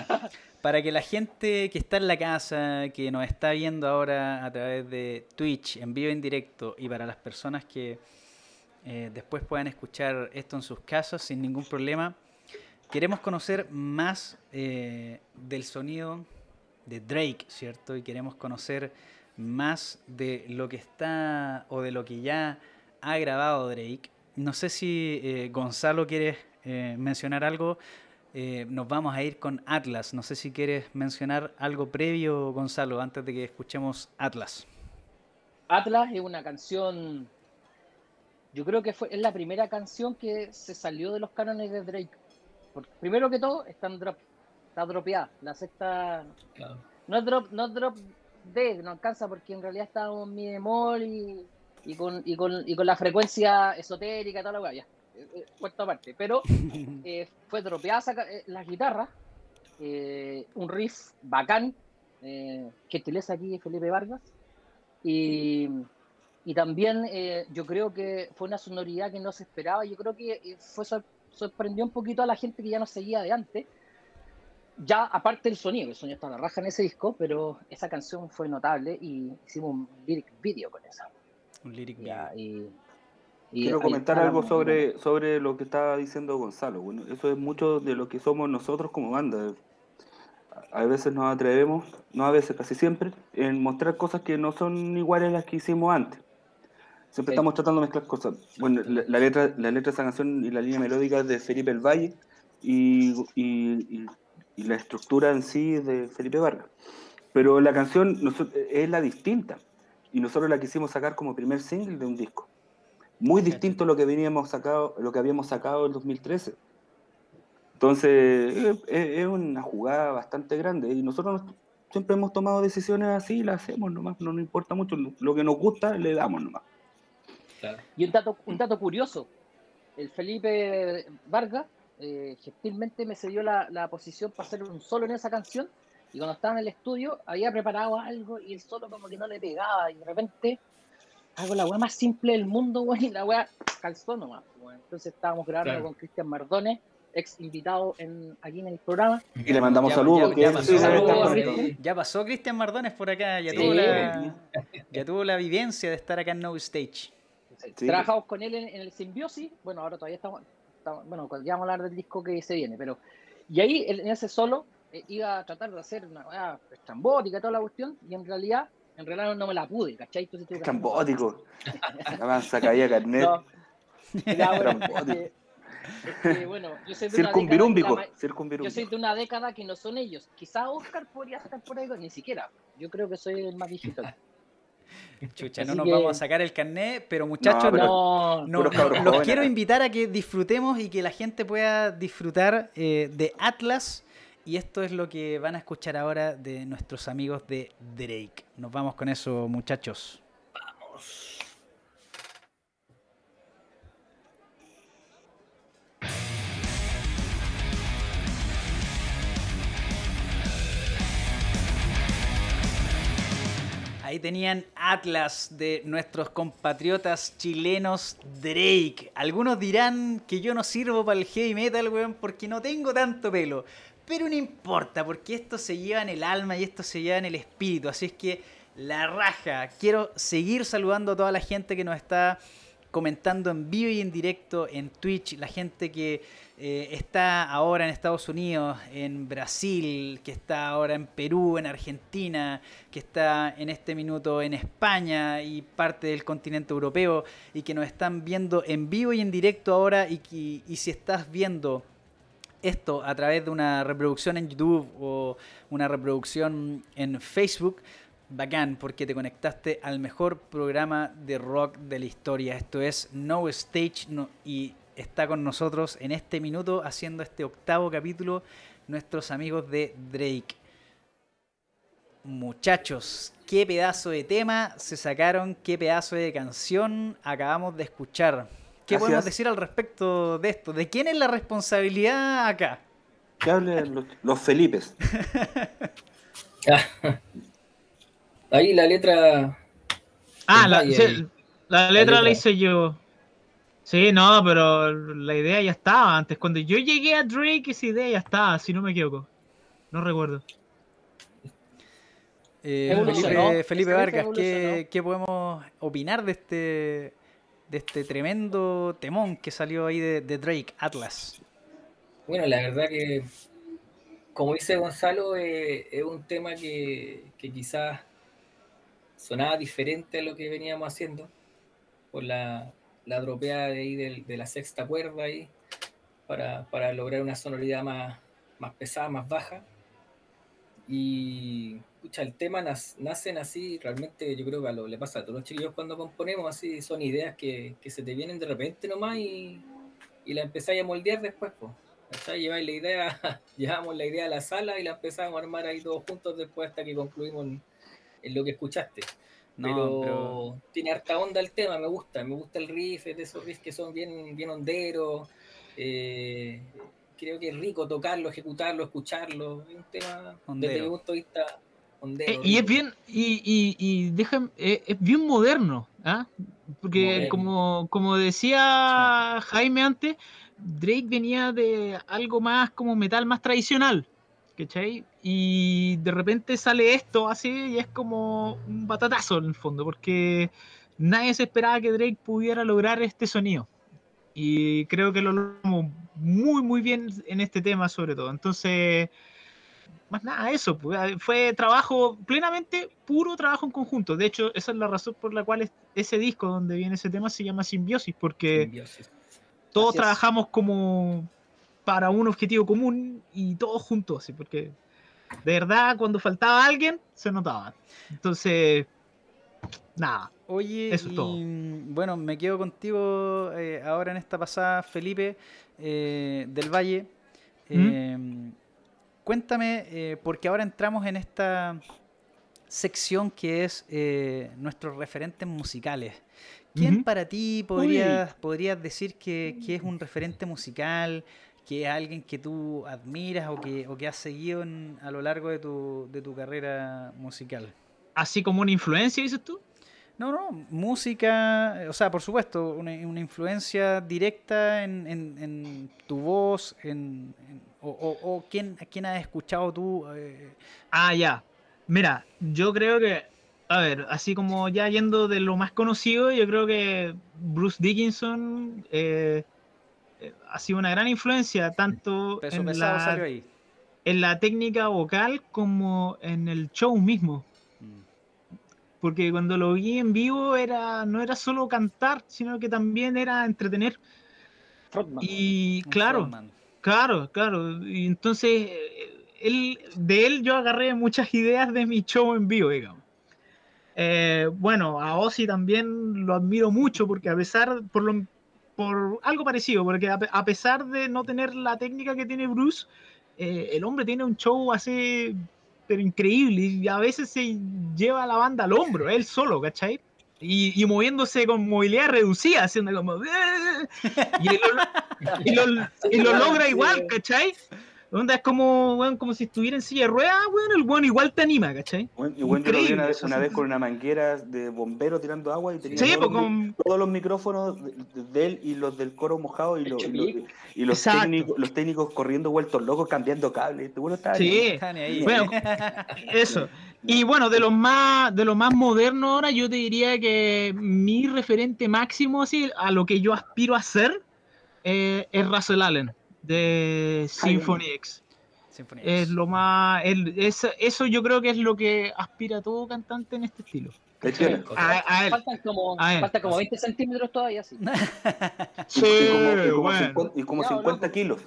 para que la gente que está en la casa, que nos está viendo ahora a través de Twitch, en vivo en directo, y para las personas que eh, después puedan escuchar esto en sus casas sin ningún problema, queremos conocer más eh, del sonido de Drake, ¿cierto? Y queremos conocer más de lo que está o de lo que ya ha grabado Drake. No sé si eh, Gonzalo quieres mencionar algo. Nos vamos a ir con Atlas. No sé si quieres mencionar algo previo, Gonzalo, antes de que escuchemos Atlas. Atlas es una canción. Yo creo que fue, es la primera canción que se salió de los cánones de Drake. Porque, primero que todo, está, en drop, está dropeada. La sexta. claro. No es drop, no es drop D, no alcanza porque en realidad está en mi bemol y, y, con, y, con, y con la frecuencia esotérica, toda la weá, ya. eh, eh, Puesto aparte. Pero eh, fue dropeada saca- eh, las guitarras, eh, un riff bacán, eh, gentileza aquí Felipe Vargas, y, y también eh, yo creo que fue una sonoridad que no se esperaba, yo creo que eh, fue sor- sorprendió un poquito a la gente que ya nos seguía de antes, ya aparte del sonido, el sonido está a la raja en ese disco, pero esa canción fue notable y hicimos un lyric video con esa. Un lyric Ya, video. y, y Quiero comentar algo sobre, sobre lo que estaba diciendo Gonzalo. Bueno, eso es mucho de lo que somos nosotros como banda. A veces nos atrevemos, no a veces, casi siempre, en mostrar cosas que no son iguales a las que hicimos antes. Siempre estamos tratando de mezclar cosas. Bueno, la, la letra, la letra de esa canción y la línea melódica es de Felipe El Valle y, y- y- y la estructura en sí es de Felipe Vargas. Pero la canción es la distinta. y nosotros la quisimos sacar como primer single de un disco. Muy distinto a lo que veníamos sacado, lo que habíamos sacado en 2013. Entonces, es, es una jugada bastante grande y nosotros nos- siempre hemos tomado decisiones así y las hacemos nomás, no nos importa mucho, lo que nos gusta le damos nomás. Claro. Y un dato, un dato curioso, el Felipe Vargas eh, gentilmente me cedió la, la posición para hacer un solo en esa canción y cuando estaba en el estudio había preparado algo y el solo como que no le pegaba y de repente hago la weá más simple del mundo, weón, y la weá calzó nomás. weón. Entonces estábamos grabando Claro. con Cristian Mardones, ex invitado en, aquí en el programa. Y le mandamos Ya- saludos, ya- pasó. Saludos. Ya pasó Cristian Mardones por acá, ya, Sí, tuvo la, ya tuvo la vivencia de estar acá en No Stage. Sí. Trabajamos con él en, en el Simbiosis. Bueno, ahora todavía estamos, estamos- Bueno, ya vamos a hablar del disco que se viene, pero. Y ahí, en ese solo, eh, iba a tratar de hacer una weá estrambótica, toda la cuestión, y en realidad, en realidad no me la pude, ¿cachai? Entonces Estrambótico. Avanza, caía carnet. No. Ya, bueno, que, bueno, yo soy de Circunvirúmbico. la ma- Yo soy Circunvirúmbico. de una década que no son ellos. Quizá Oscar podría estar por ahí, ni siquiera. Yo creo que soy el más viejito. Chucha, Así no nos que- vamos a sacar el carnet, pero muchachos, No, no- no- los quiero invitar a que disfrutemos y que la gente pueda disfrutar eh, de Atlas. Y esto es lo que van a escuchar ahora de nuestros amigos de Drake. Nos vamos con eso, muchachos. Ahí tenían Atlas de nuestros compatriotas chilenos Drake. Algunos dirán que yo no sirvo para el heavy metal, weón, porque no tengo tanto pelo. Pero no importa, porque esto se lleva en el alma y esto se lleva en el espíritu. Así es que la raja. Quiero seguir saludando a toda la gente que nos está comentando en vivo y en directo en Twitch, la gente que eh, está ahora en Estados Unidos, en Brasil, que está ahora en Perú, en Argentina, que está en este minuto en España y parte del continente europeo y que nos están viendo en vivo y en directo ahora y, que- y si estás viendo esto a través de una reproducción en YouTube o una reproducción en Facebook, bacán, porque te conectaste al mejor programa de rock de la historia. Esto es No Stage no- y está con nosotros en este minuto haciendo este octavo capítulo nuestros amigos de Drake. Muchachos, qué pedazo de tema se sacaron, qué pedazo de canción acabamos de escuchar. ¿Qué Así podemos es. decir al respecto de esto? ¿De quién es la responsabilidad acá? Que hablen los, los Felipes. Ahí la letra. Ah, la, sí, letra la letra. hice yo. Sí, no, pero la idea ya estaba antes. Cuando yo llegué a Drake, esa idea ya estaba, si no me equivoco. No recuerdo. Eh. Felipe, Felipe Vargas, ¿qué, podemos opinar de este, de este tremendo temón que salió ahí de, de Drake, Atlas? Bueno, la verdad que, como dice Gonzalo, eh, es un tema que, que quizás sonaba diferente a lo que veníamos haciendo, por la, la dropeada de, ahí del- de, la sexta cuerda ahí, para, para lograr una sonoridad más, más pesada, más baja. Y escucha, el tema nas- nacen así, realmente yo creo que a lo, le pasa a todos los chiquillos cuando componemos, así son ideas que, que se te vienen de repente nomás y, y la empezáis a moldear después, pues. Lleváis la idea, llevamos la idea a la sala y la empezamos a armar ahí todos juntos después hasta que concluimos en lo que escuchaste. No, pero, pero tiene harta onda el tema, me gusta, me gusta el riff, es de esos riffs que son bien, bien honderos. eh, creo que es rico tocarlo, ejecutarlo, escucharlo. Es un tema Hondero. desde mi punto de vista hondero. Eh, y es bien, y, y, y déjame- eh, es bien moderno, ¿ah? Porque Moderno. como, como decía Jaime antes, Drake venía de algo más como metal más tradicional, ¿cachai? Y de repente sale esto así y es como un batatazo en el fondo, porque nadie se esperaba que Drake pudiera lograr este sonido. Y creo que lo logramos muy, muy bien en este tema sobre todo. Entonces, más nada, eso. pues, ah, Fue trabajo plenamente puro trabajo en conjunto. De hecho, esa es la razón por la cual es- ese disco donde viene ese tema se llama Simbiosis, porque Simbiosis. todos es. trabajamos como para un objetivo común y todos juntos, así, porque de verdad cuando faltaba alguien se notaba. Entonces, nada. Oye, Eso es y, todo. bueno, me quedo contigo eh, ahora en esta pasada, Felipe eh, del Valle. Eh, Cuéntame, eh, porque ahora entramos en esta sección que es nuestros referentes musicales. ¿Quién para ti podrías, podrías decir que, que es un referente musical, que es alguien que tú admiras o que, o que has seguido en- a lo largo de tu, de tu carrera musical? Así como una influencia, dices tú. No, no, música, o sea, por supuesto, una, una influencia directa en, en- en tu voz, en, en- o, o, o quién, a quién has escuchado tú. eh, Ah, ya. Mira, yo creo que, a ver, así como ya yendo de lo más conocido, yo creo que Bruce Dickinson eh, ha sido una gran influencia, tanto peso en la, salió ahí. en la técnica vocal como en el show mismo. Mm. Porque cuando lo vi en vivo era, no era solo cantar, sino que también era entretener. Frontman. Y Un claro, frontman. Claro, claro. Y entonces, él, de él yo agarré muchas ideas de mi show en vivo, digamos. Eh, bueno, a Ozzy también lo admiro mucho porque a pesar, por, lo, por algo parecido, porque a, pe- a pesar de no tener la técnica que tiene Bruce, eh, el hombre tiene un show así, pero increíble, y a veces se lleva a la banda al hombro, él solo, ¿cachai? Y, y moviéndose con movilidad reducida, haciendo como... Y lo- y lo, y lo logra igual, ¿cachai? Onda, es como, weón, como si estuviera en silla de ruedas, weón, el weón igual te anima, ¿cachai? Bueno, y bueno, yo lo vi una Increíble, vez, una con una manguera de bombero tirando agua y tenía Sí, todos, pues los, con, todos los micrófonos de, de él y los del coro mojado y, los, y los, y los técnicos, los técnicos corriendo vueltos locos cambiando cables. Este bueno Sí. Ahí. Bueno, eso. Y bueno, de los más, de lo más moderno ahora, yo te diría que mi referente máximo, así, a lo que yo aspiro a ser, eh, es Russell Allen, de Symphony X. Symphony Es X. lo más, el- es- eso yo creo que es lo que aspira todo cantante en este estilo. A, a él. Faltan como, A ver. faltan como 20 centímetros todavía, sí. Sí, y como, y como bueno. 50, y como Ya, 50 loco. kilos.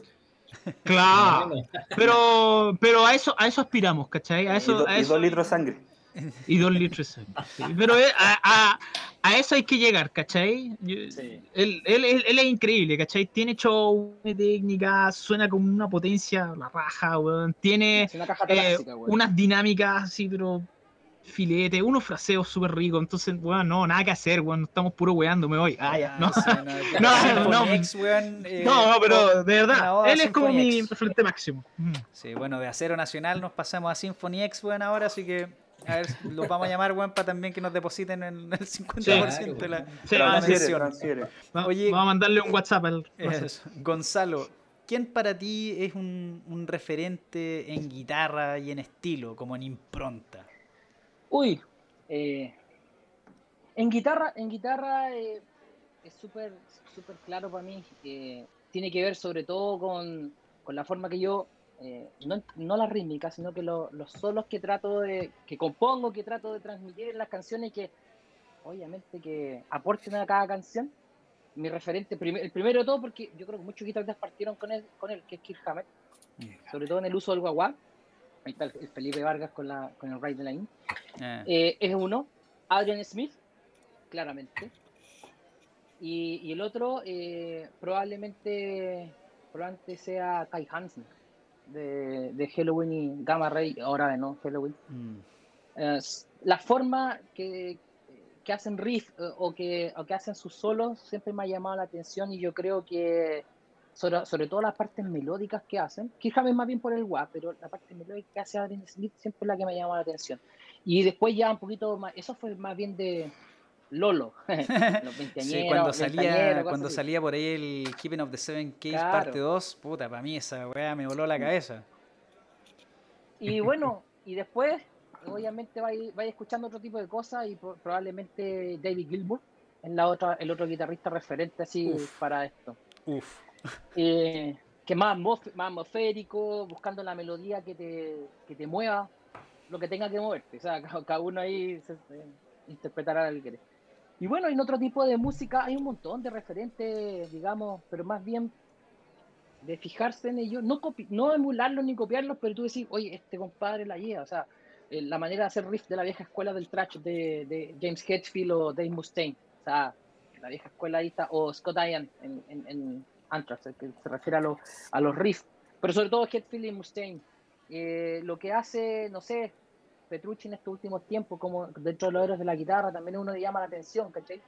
Claro. Pero, pero a eso, a eso aspiramos, ¿cachai? A y, eso, do- a y eso dos litros de sangre. y dos litros de sangre, sí. Pero eh, a, a- eso hay que llegar, ¿cachai? Sí. él, él- él- él es increíble, ¿cachai? Tiene show, tiene técnica, suena con una potencia, la raja, weón. Tiene una caja eh, unas dinámicas así, pero filete, unos fraseos súper ricos. Entonces, weón, no, nada que hacer, weón. Estamos puro weando, me voy. Ah, ya, no. sí, no, No, weón, eh, No, no, pero de verdad, él es como mi referente máximo. Mm. Sí, bueno, de Acero Nacional nos pasamos a Symphony X, weón, ahora, así que a ver, los vamos a llamar, weón, para también que nos depositen en el 50% de la, Sí, de la sí. Mención. Oye. Vamos a mandarle un WhatsApp al. Eso. Gonzalo, ¿quién para ti es un, un referente en guitarra y en estilo, como en impronta? Uy, eh, en guitarra, en guitarra eh, es súper súper claro para mí. eh, tiene que ver sobre todo con, con la forma que yo, eh, no, no la rítmica, sino que lo- los solos que trato de, que compongo, que trato de transmitir en las canciones y que obviamente que aporten a cada canción. Mi referente, prim- el primero de todo, porque yo creo que muchos guitarristas partieron con él, con él que es Kirk Hammett, sobre todo en el uso del guagua. Ahí está el, el Felipe Vargas con, la, con el Ride the Line. Eh, Eh, es uno, Adrian Smith, claramente. Y, y el otro, eh, probablemente, probablemente sea Kai Hansen, de, de Halloween y Gamma Ray, ahora de no Halloween. mm, Eh, la forma que, que hacen riff eh, o, que, o que hacen sus solos siempre me ha llamado la atención y yo creo que sobre, sobre todo las partes melódicas que hacen, quizás es más bien por el WAP, pero la parte melódica que hace Adrian Smith siempre es la que me ha llamado la atención. Y después ya un poquito más, eso fue más bien de Lolo, los Sí, cuando salía, cuando así. salía por ahí el Keeping of the Seven Cage Claro. parte 2, puta, para mí esa weá me voló la cabeza. Y bueno, y después, obviamente, vais vais escuchando otro tipo de cosas y pro- probablemente David Gilmour es la otra, el otro guitarrista referente así Uf. para esto. Uf. Eh, que más, más atmosférico, buscando la melodía que te, que te mueva, lo que tenga que moverte. O sea, ca- cada, uno ahí se, se interpretará lo que quiere. Y bueno, en otro tipo de música hay un montón de referentes, digamos, pero más bien de fijarse en ellos, no, no emularlos ni copiarlos, pero tú decís, oye, este compadre la lleva. O sea, eh, la manera de hacer riff de la vieja escuela del trash de, de James Hetfield o Dave Mustaine. O sea, la vieja escuela ahí está, o Scott Ian en, en, en Anthrax, que se refiere a, los a los riffs. Pero sobre todo Hetfield y Mustaine. Eh, lo que hace, no sé, Petrucci en estos últimos tiempos, como dentro de los héroes de la guitarra, también uno llama la atención, ¿cachai?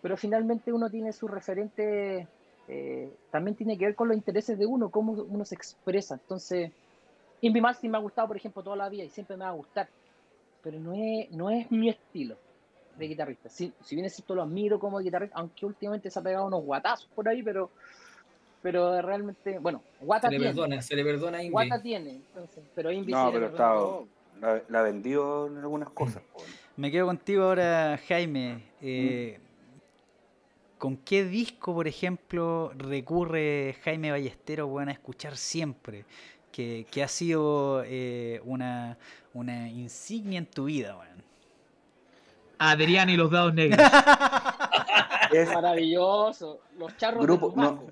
Pero finalmente uno tiene su referente, eh, también tiene que ver con los intereses de uno, cómo uno se expresa. Entonces, Invi Martin me ha gustado, por ejemplo, toda la vida y siempre me va a gustar, pero no es, no es mi estilo de guitarrista. Si, si bien es cierto, lo admiro como guitarrista, aunque últimamente se ha pegado unos guatazos por ahí, pero pero realmente, bueno, Guata Se le tiene. perdona, se le perdona a Invi. Guata tiene, entonces, pero Invi No, sí le pero está. La, la vendió en algunas cosas. Me quedo contigo ahora, Jaime. Eh, ¿Con qué disco, por ejemplo, recurre Jaime Ballestero weón, a escuchar siempre? Que, que ha sido eh, una, una insignia en tu vida. Adrián y los dados negros. Es Maravilloso. Los charros grupo, de no.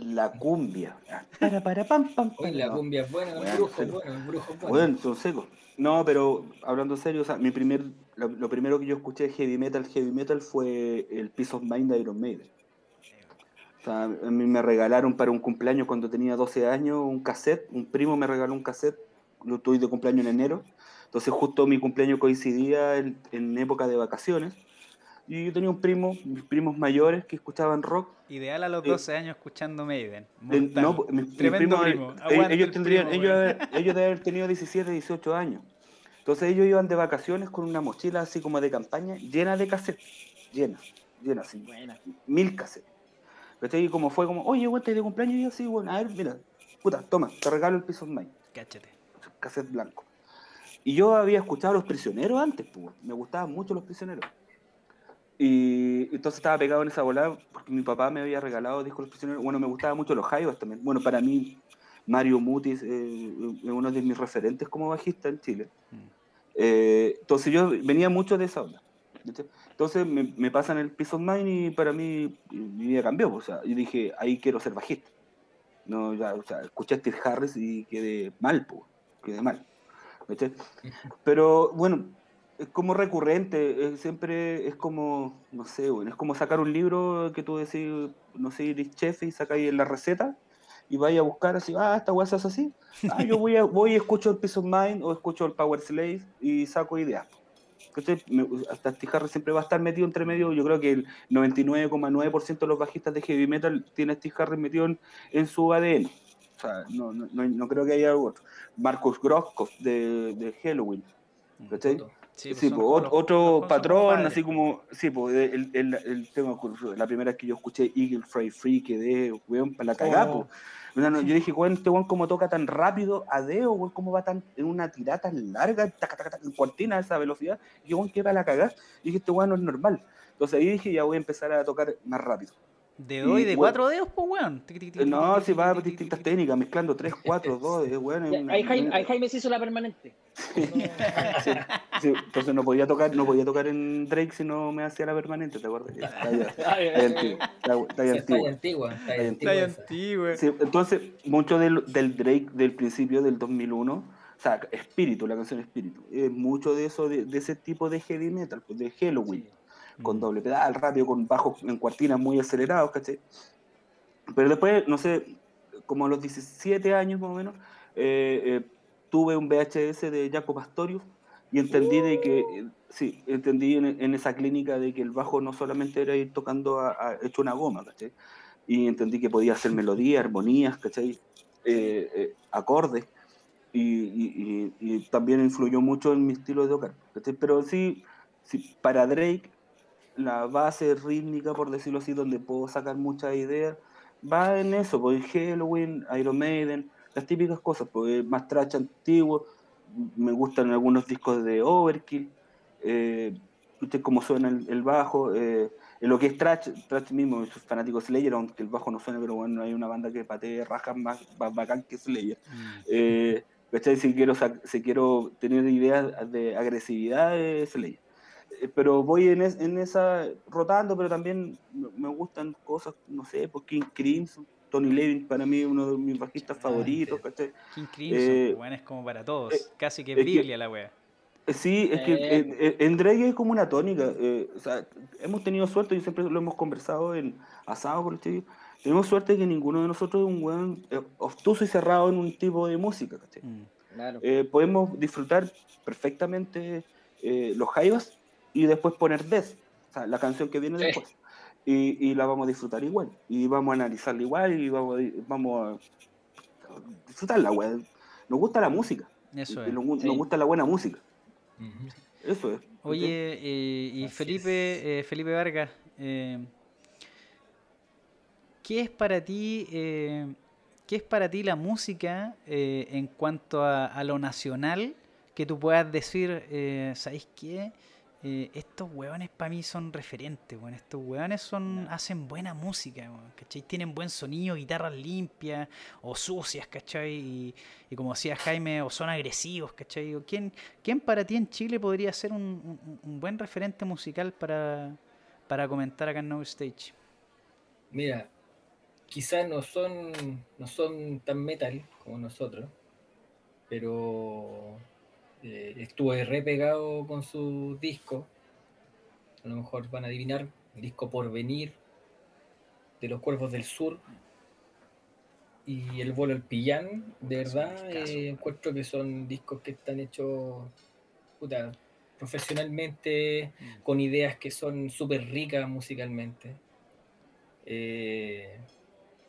La cumbia. Para, para, pam, pam, pam. la No. cumbia es buena, el Bueno, brujo es bueno, el brujo es bueno. Bueno, son secos. No, pero hablando en serio, o sea, mi primer, lo, lo primero que yo escuché de heavy metal, heavy metal fue el Peace of Mind de Iron Maiden. O sea, a mí me regalaron para un cumpleaños cuando tenía 12 años un cassette, un primo me regaló un cassette, yo estoy de cumpleaños en enero, entonces justo mi cumpleaños coincidía en, en época de vacaciones, y yo tenía un primo, mis primos mayores que escuchaban rock, Ideal a los Eh, 12 años escuchando Maiden. Eh, Mortal. no, mis, mis Tremendo primos, primo. eh, ellos el tendrían, primo, ellos, haber- ellos de haber tenido 17, 18 años. Entonces ellos iban de vacaciones con una mochila así como de campaña llena de cassettes, llena, llena así, Buena. mil cassettes. ¿Cachai? Y como fue como, oye, güey, ¿estás de cumpleaños y yo así, bueno, a ver, mira, puta, toma, te regalo el Peace of Mind, Cáchate. cassette blanco. Y yo había escuchado a Los Prisioneros antes, pues, me gustaban mucho Los Prisioneros. Y entonces estaba pegado en esa volada porque mi papá me había regalado discos Prisioneros. Bueno, me gustaban mucho los Jaivas también. Bueno, para mí, Mario Mutis eh, es uno de mis referentes como bajista en Chile. Mm. Eh, entonces yo venía mucho de esa onda. Entonces me, me pasan el Peace of Mind y para mí mi vida cambió. pues, O sea, yo dije, ahí quiero ser bajista. No, ya, o sea, escuché a Steve Harris y quedé mal, pues, quedé mal. Pero bueno, es como recurrente, eh, siempre es como, no sé, bueno, es como sacar un libro que tú decís, no sé, eres chef y sacáis la receta y vaya a buscar así, ah, esta hueá se hace así. Ah, yo voy, a, voy y escucho el Peace of Mind o escucho el Power Slave y saco ideas. ¿Cachai? Me- Hasta Harris siempre va a estar metido entre medio. Yo creo que el 99,9% de los bajistas de heavy metal tiene a Steve Harris metido en, en su ADN. O sea, no, no, no, no creo que haya otro. Marcus Groskopf de, de Halloween. ¿Cachai? Sí, Sí, pues los- otro patrón, así como, sí, pues, el, el, el tema, la primera vez que yo escuché Eagle Fry Free, quedé, weón, para la cagada, Oh. pues. O sea, no, yo dije, weón, este weón cómo toca tan rápido, a Deo, weón, cómo va tan, en una tirada tan larga, taca, taca, taca, en cuartina a esa velocidad, y weón, que para la cagada, y dije, este weón no es normal. Entonces ahí dije, ya voy a empezar a tocar más rápido. De doy y, de bueno, cuatro dedos, pues, weón. No, si va distintas técnicas, mezclando 3, 4, 2, es bueno. Ya, Ahí Jaime, ahí Jaime se hizo la permanente. Sí, sí, entonces no podía tocar, no podía tocar en Drake si no me hacía la permanente, ¿te acuerdas? Está Sí, antigua, está antigua. Sí, entonces, mucho del, del Drake del principio del 2001, o sea, Espíritu, la canción Espíritu, es mucho de eso, de, de ese tipo de heavy metal, pues, de Halloween, con doble pedal, rápido, con bajos en cuartinas muy acelerados, ¿cachai? Pero después, no sé, como a los 17 años más o menos, eh, eh, tuve un VHS de Jaco Pastorius y entendí de que, eh, sí, entendí en, en esa clínica de que el bajo no solamente era ir tocando a, a- hecho una goma, ¿cachai? Y entendí que podía hacer melodías, armonías, ¿cachai? Eh, eh, acordes. Y, y- y- y también influyó mucho en mi estilo de tocar. ¿cachai? Pero sí, sí, para Drake, la base rítmica, por decirlo así, donde puedo sacar muchas ideas, va en eso, pues Halloween, Iron Maiden, las típicas cosas, pues más trash antiguo, me gustan algunos discos de Overkill, eh, viste cómo suena el, el bajo, eh, en lo que es trash, trash mismo, soy fanático de Slayer, aunque el bajo no suene, pero bueno, hay una banda que patee rajas más, más bacán que Slayer. Mm. Eh. Si quiero, si quiero tener ideas de agresividad, es Slayer. Eh, Pero voy en, es- en esa rotando, pero también me me gustan cosas, no sé, pues King Crimson, Tony Levin para mí uno de mis bajistas Ah, favoritos. ¿cachai? King Crimson, Eh, weón, es como para todos. eh, Casi que Biblia la wea. Eh, Sí, es que Eh. eh, en Drake es como una tónica. eh, o sea, hemos tenido suerte, y siempre lo hemos conversado en asado con los chicos. Tenemos suerte que ninguno de nosotros es un weón obtuso y cerrado en un tipo de música, ¿cachai? Mm. Claro. Eh, podemos disfrutar perfectamente eh, los jaivas y después poner Death, o sea, la canción que viene Sí. después. Y, y la vamos a disfrutar igual. Y vamos a analizarla igual y vamos a, vamos a disfrutarla, weón. Nos gusta la música. Eso y es. nos, gu- Sí. nos gusta la buena música. Eso es. Oye, eh, y Así Felipe, eh, Felipe Vargas, eh, ¿qué es para ti, eh, qué es para ti la música eh, en cuanto a, a lo nacional que tú puedas decir, eh, ¿sabéis qué? Eh, estos hueones para mí son referentes, weón. Estos hueones son, hacen buena música, weón, ¿cachai? Tienen buen sonido, guitarras limpias o sucias, ¿cachai? Y, y como decía Jaime, o son agresivos, ¿cachai? ¿Quién, ¿Quién para ti en Chile podría ser un, un- un buen referente musical para, para comentar acá en No Stage? Mira, quizás no son, no son tan metal como nosotros, pero eh, estuve re pegado con su disco. A lo mejor van a adivinar el disco Por Venir de los Cuervos del Sur y El Vuelo al Pillán. De verdad, eh, encuentro que son discos que están hechos puta, profesionalmente, con ideas que son súper ricas musicalmente. Eh,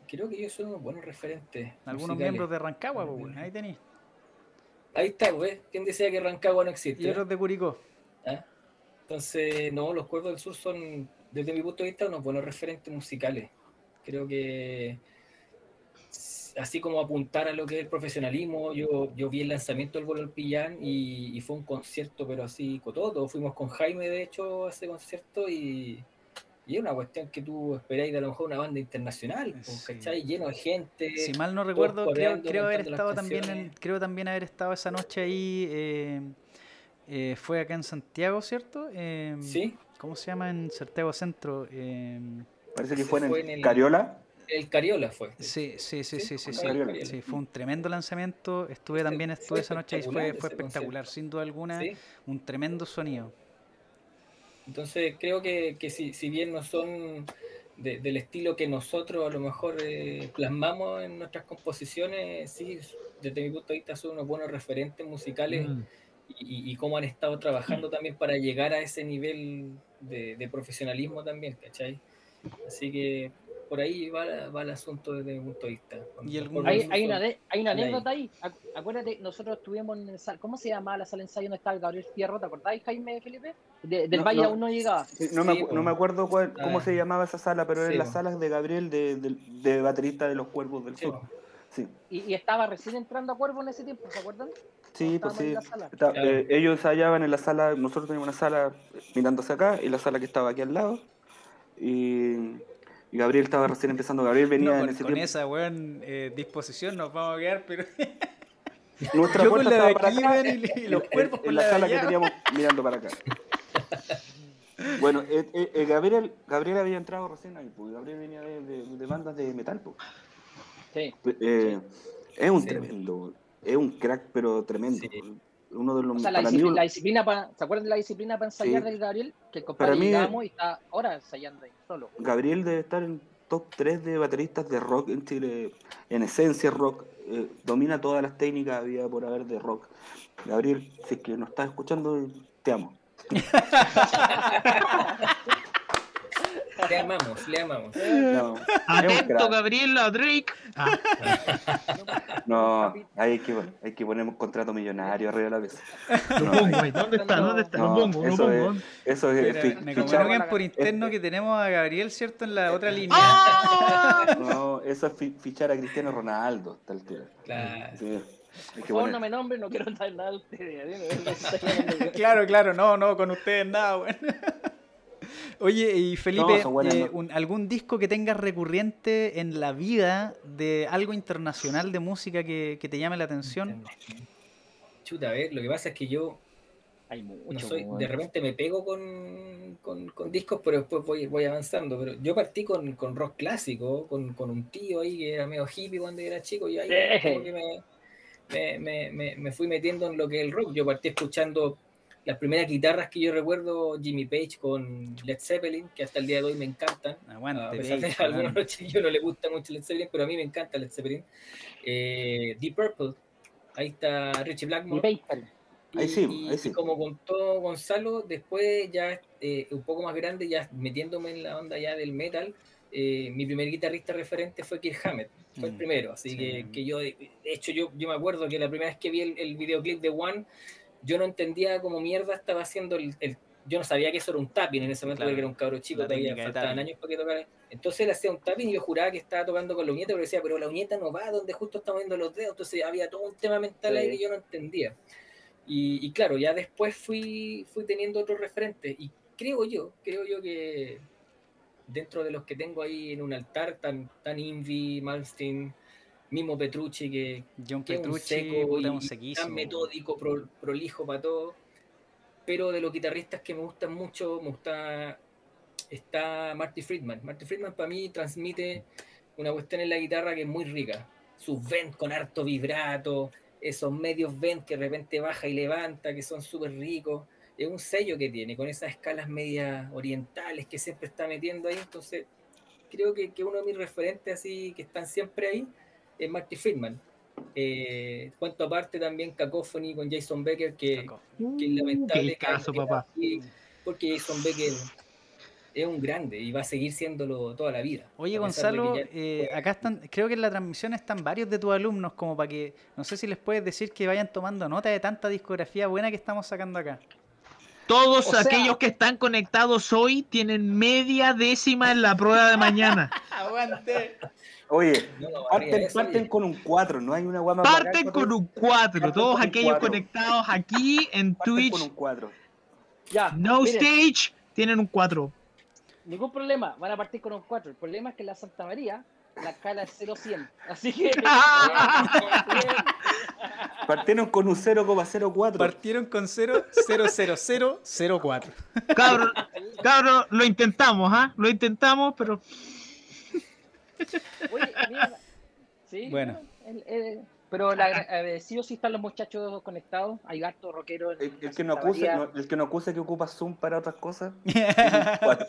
creo que ellos son unos buenos referentes. Algunos musicales. miembros de Rancagua, pues, ahí tenéis. Ahí está, güey. ¿Quién decía que Rancagua no existe? Y otros de Curicó. ¿Ah? Entonces, no, los Cuervos del Sur son, desde mi punto de vista, unos buenos referentes musicales. Creo que así como apuntar a lo que es el profesionalismo, yo, yo vi el lanzamiento del al Pillán y, y fue un concierto, pero así cototo. Fuimos con Jaime, de hecho, a ese concierto y, y es una cuestión que tú esperáis de a lo mejor una banda internacional, pues, Sí. ¿cachai? Lleno de gente. Si mal no recuerdo, creo, creo haber estado también en- creo también haber estado esa noche ahí. eh, eh, fue acá en Santiago, ¿cierto? Eh, Sí, ¿Cómo se llama en Santiago Centro? Eh, Parece que fue en, fue el en el- Cariola. el Cariola fue. sí, sí, sí, sí, sí, Sí, sí. Cariola. Sí, fue un tremendo lanzamiento. Estuve también, estuve esa noche y fue, espectacular fue espectacular, sin duda alguna. Sí. Un tremendo sonido. Entonces creo que, que si, si bien no son de- del estilo que nosotros a lo mejor eh, plasmamos en nuestras composiciones, sí, desde mi punto de vista son unos buenos referentes musicales Mm. y, y cómo han estado trabajando también para llegar a ese nivel de, de profesionalismo también, ¿cachai? Así que por ahí va, la- va el asunto desde mi punto de vista. ¿Y Cuervos Hay, hay una, de- hay una ahí. anécdota ahí. Acu- Acuérdate, nosotros estuvimos en el sal, ¿cómo se llamaba la sala ensayo donde estaba el Gabriel Fierro? ¿Te acordáis, Jaime Felipe? De- del No, Valle no. aún no llegaba. Sí, no, me, Sí, acu- po. no me acuerdo cuál- cómo Ah. se llamaba esa sala, pero Sí, en las salas de Gabriel, de, de- de baterista de los Cuervos del Sí, Sur. Sí, Y, y estaba recién entrando a Cuervo en ese tiempo, ¿se acuerdan? sí, pues sí. Está- Claro. eh, ellos hallaban en la sala, nosotros teníamos una sala mirándose acá y la sala que estaba aquí al lado. Y, y Gabriel estaba recién empezando. Gabriel venía No, en ese con tiempo. esa weón, eh, disposición nos vamos a quedar, pero Nuestra yo con la de estaba para aquí, acá, y, y los en- cuerpos en, con la la de sala que teníamos mirando para acá. Bueno, eh, eh, eh, Gabriel, Gabriel había entrado recién ahí, pues Gabriel venía de, de- de bandas de metal, pues. Sí. Eh, Es un Sí. tremendo, es un crack, pero tremendo. Sí. Uno de los O sea, la para mí, disciplina, uno- la disciplina para, ¿se acuerdan de la disciplina para ensayar Sí. del Gabriel? Que el compadre mí- y está ahora ensayando ahí, solo. Gabriel debe estar en top 3 de bateristas de rock en Chile, en esencia rock, eh, domina todas las técnicas había por haber de rock. Gabriel, si es que nos estás escuchando, te amo. Le amamos, le amamos. Es un Atento. Gabriela, Drake. Ah, No, hay que, hay que poner un contrato millonario arriba de la mesa. No, pongo. ¿Dónde está? ¿Dónde está? Lo No, pongo, lo eso pongo. Eso es Mira, fi- me fichar- comunican por interno que tenemos a Gabriel, ¿cierto? En la otra línea. ¡Ah! No, eso es fi- fichar a Cristiano Ronaldo, tal altura. Claro. Sí. Hay Por que favor, poner- no me nombren, no quiero saber nada de ustedes. Claro, claro, no, no, con ustedes nada, weón. Oye, y Felipe, No, son buenas, eh, no. un- ¿algún disco que tengas recurrente en la vida de algo internacional de música que, que te llame la atención? Chuta, a ver, lo que pasa es que yo Hay no soy, de repente me pego con, con, con discos, pero después voy, voy avanzando. Pero yo partí con, con rock clásico, con, con un tío ahí que era medio hippie cuando era chico, y ahí Sí. como que me, me, me, me, me fui metiendo en lo que es el rock. Yo partí escuchando las primeras guitarras que yo recuerdo, Jimmy Page con Led Zeppelin, que hasta el día de hoy me encantan. Aguante, a pesar de que a algunos chiquillos no les gusta mucho Led Zeppelin, pero a mí me encanta Led Zeppelin. Eh, Deep Purple, ahí está Richie Y Blackmore. PayPal. Ahí sí, Y- ahí sí. y como contó Gonzalo, después ya eh, un poco más grande, ya metiéndome en la onda ya del metal, eh, mi primer guitarrista referente fue Kirk Hammett, fue el Mm, primero, así sí. que, que yo, de hecho yo, yo me acuerdo que la primera vez que vi el, el videoclip de One, yo no entendía cómo mierda estaba haciendo el, el- yo no sabía que eso era un tapping en ese momento Claro, porque era un cabro chico, todavía faltaban años para que tocara. Entonces él hacía un tapping y yo juraba que estaba tocando con la uñeta, pero decía, pero la uñeta no va donde justo está moviendo los dedos, entonces había todo un tema mental ahí que yo no entendía. Y, y claro, ya después fui, fui teniendo otros referentes y creo yo, creo yo que dentro de los que tengo ahí en un altar, tan, tan Invi, Malmsteen, mismo Petrucci, que, John que es un Petrucci, seco y tan metódico, pro- prolijo para todo. Pero de los guitarristas que me gustan mucho, me gusta está Marty Friedman. Marty Friedman para mí transmite una cuestión en la guitarra que es muy rica. Sus vents con harto vibrato, esos medios vents que de repente baja y levanta, que son súper ricos. Es un sello que tiene, con esas escalas medias orientales que siempre está metiendo ahí. Entonces, creo que, que uno de mis referentes así que están siempre ahí es Marty Friedman. Eh, cuento aparte también Cacophony con Jason Becker, que, es lamentable. Qué caso, papá. porque Jason Becker es un grande y va a seguir siéndolo toda la vida. Oye, Gonzalo, ya- eh, acá están, creo que en la transmisión están varios de tus alumnos, como para que, no sé si les puedes decir que vayan tomando nota de tanta discografía buena que estamos sacando acá. Todos O sea- aquellos que están conectados hoy tienen media décima en la prueba de mañana. ¡Aguante! Oye, No, no, parten, arriba, eso, parten oye. con un 4, no hay una guama más Parten con un 4. Parten Todos con aquellos cuatro. conectados aquí en parten Twitch, con un 4. Ya, No miren, Stage, tienen un 4. ningún problema, van a partir con un 4. El problema es que en la Santa María la escala es 0-100. Así que. Partieron con un 0,04. Partieron con 0,00004. Cabros, cabros, lo intentamos, ¿ah? Lo intentamos, pero Oye, mira, sí, Bueno. el- el- pero la, agradecido sí están los muchachos conectados. Hay harto rockero. El, que no acuse, no- el que no acuse que ocupa Zoom para otras cosas.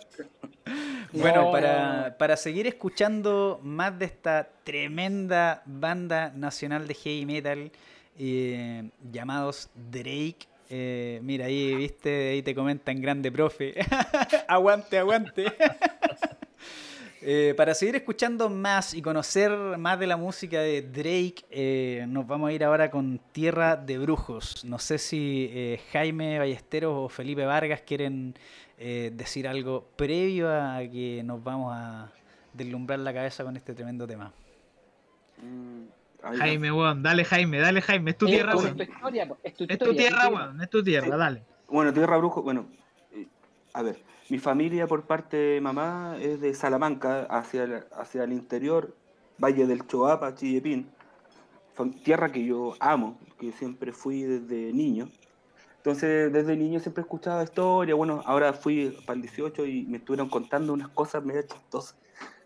Bueno, No, para, para seguir escuchando más de esta tremenda banda nacional de heavy metal eh, llamados Drake. eh, mira, ahí viste, ahí te comentan grande, profe. aguante, aguante. Eh, para seguir escuchando más y conocer más de la música de Drake, eh, nos vamos a ir ahora con Tierra de Brujos. No sé si eh, Jaime Ballesteros o Felipe Vargas quieren eh, decir algo previo a que nos vamos a deslumbrar la cabeza con este tremendo tema. Mm, Jaime, weón, dale Jaime, dale Jaime, es tu Es tierra, weón. es tu Es tu historia, tierra, weón, es tu tierra, dale. Bueno, Tierra Brujo, bueno, a ver, mi familia por parte de mamá es de Salamanca, hacia el, hacia el interior, Valle del Choapa, Chillepín, tierra que yo amo, que siempre fui desde niño. Entonces, desde niño siempre escuchaba historia. Bueno, ahora fui para el 18 y me estuvieron contando unas cosas medio chistosas.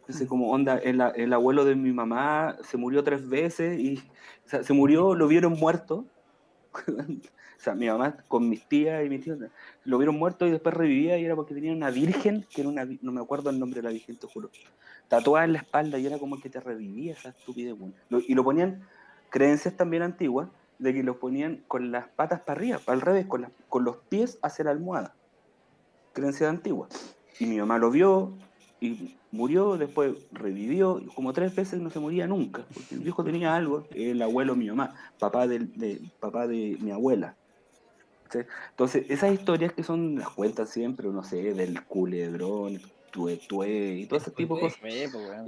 Entonces, como onda, el, el abuelo de mi mamá se murió tres veces y o sea, se murió, lo vieron muerto. o sea, mi mamá con mis tías y mis tíos lo vieron muerto y después revivía y era porque tenía una virgen, que era una, no me acuerdo el nombre de la virgen, te juro, tatuada en la espalda y era como que te revivía esa estupidez. Lo- y lo ponían, creencias también antiguas, de que lo ponían con las patas para arriba, al revés, con, las- con los pies hacia la almohada. Creencias antiguas. Y mi mamá lo vio y murió, después revivió, como tres veces no se moría nunca, porque el viejo tenía algo, el abuelo de mi mamá, papá, del- de, papá de mi abuela. ¿Sí? Entonces, esas historias que son, las cuentan siempre, no sé, del culebrón, tué, tué, y todo ese tipo de cosas. Pues.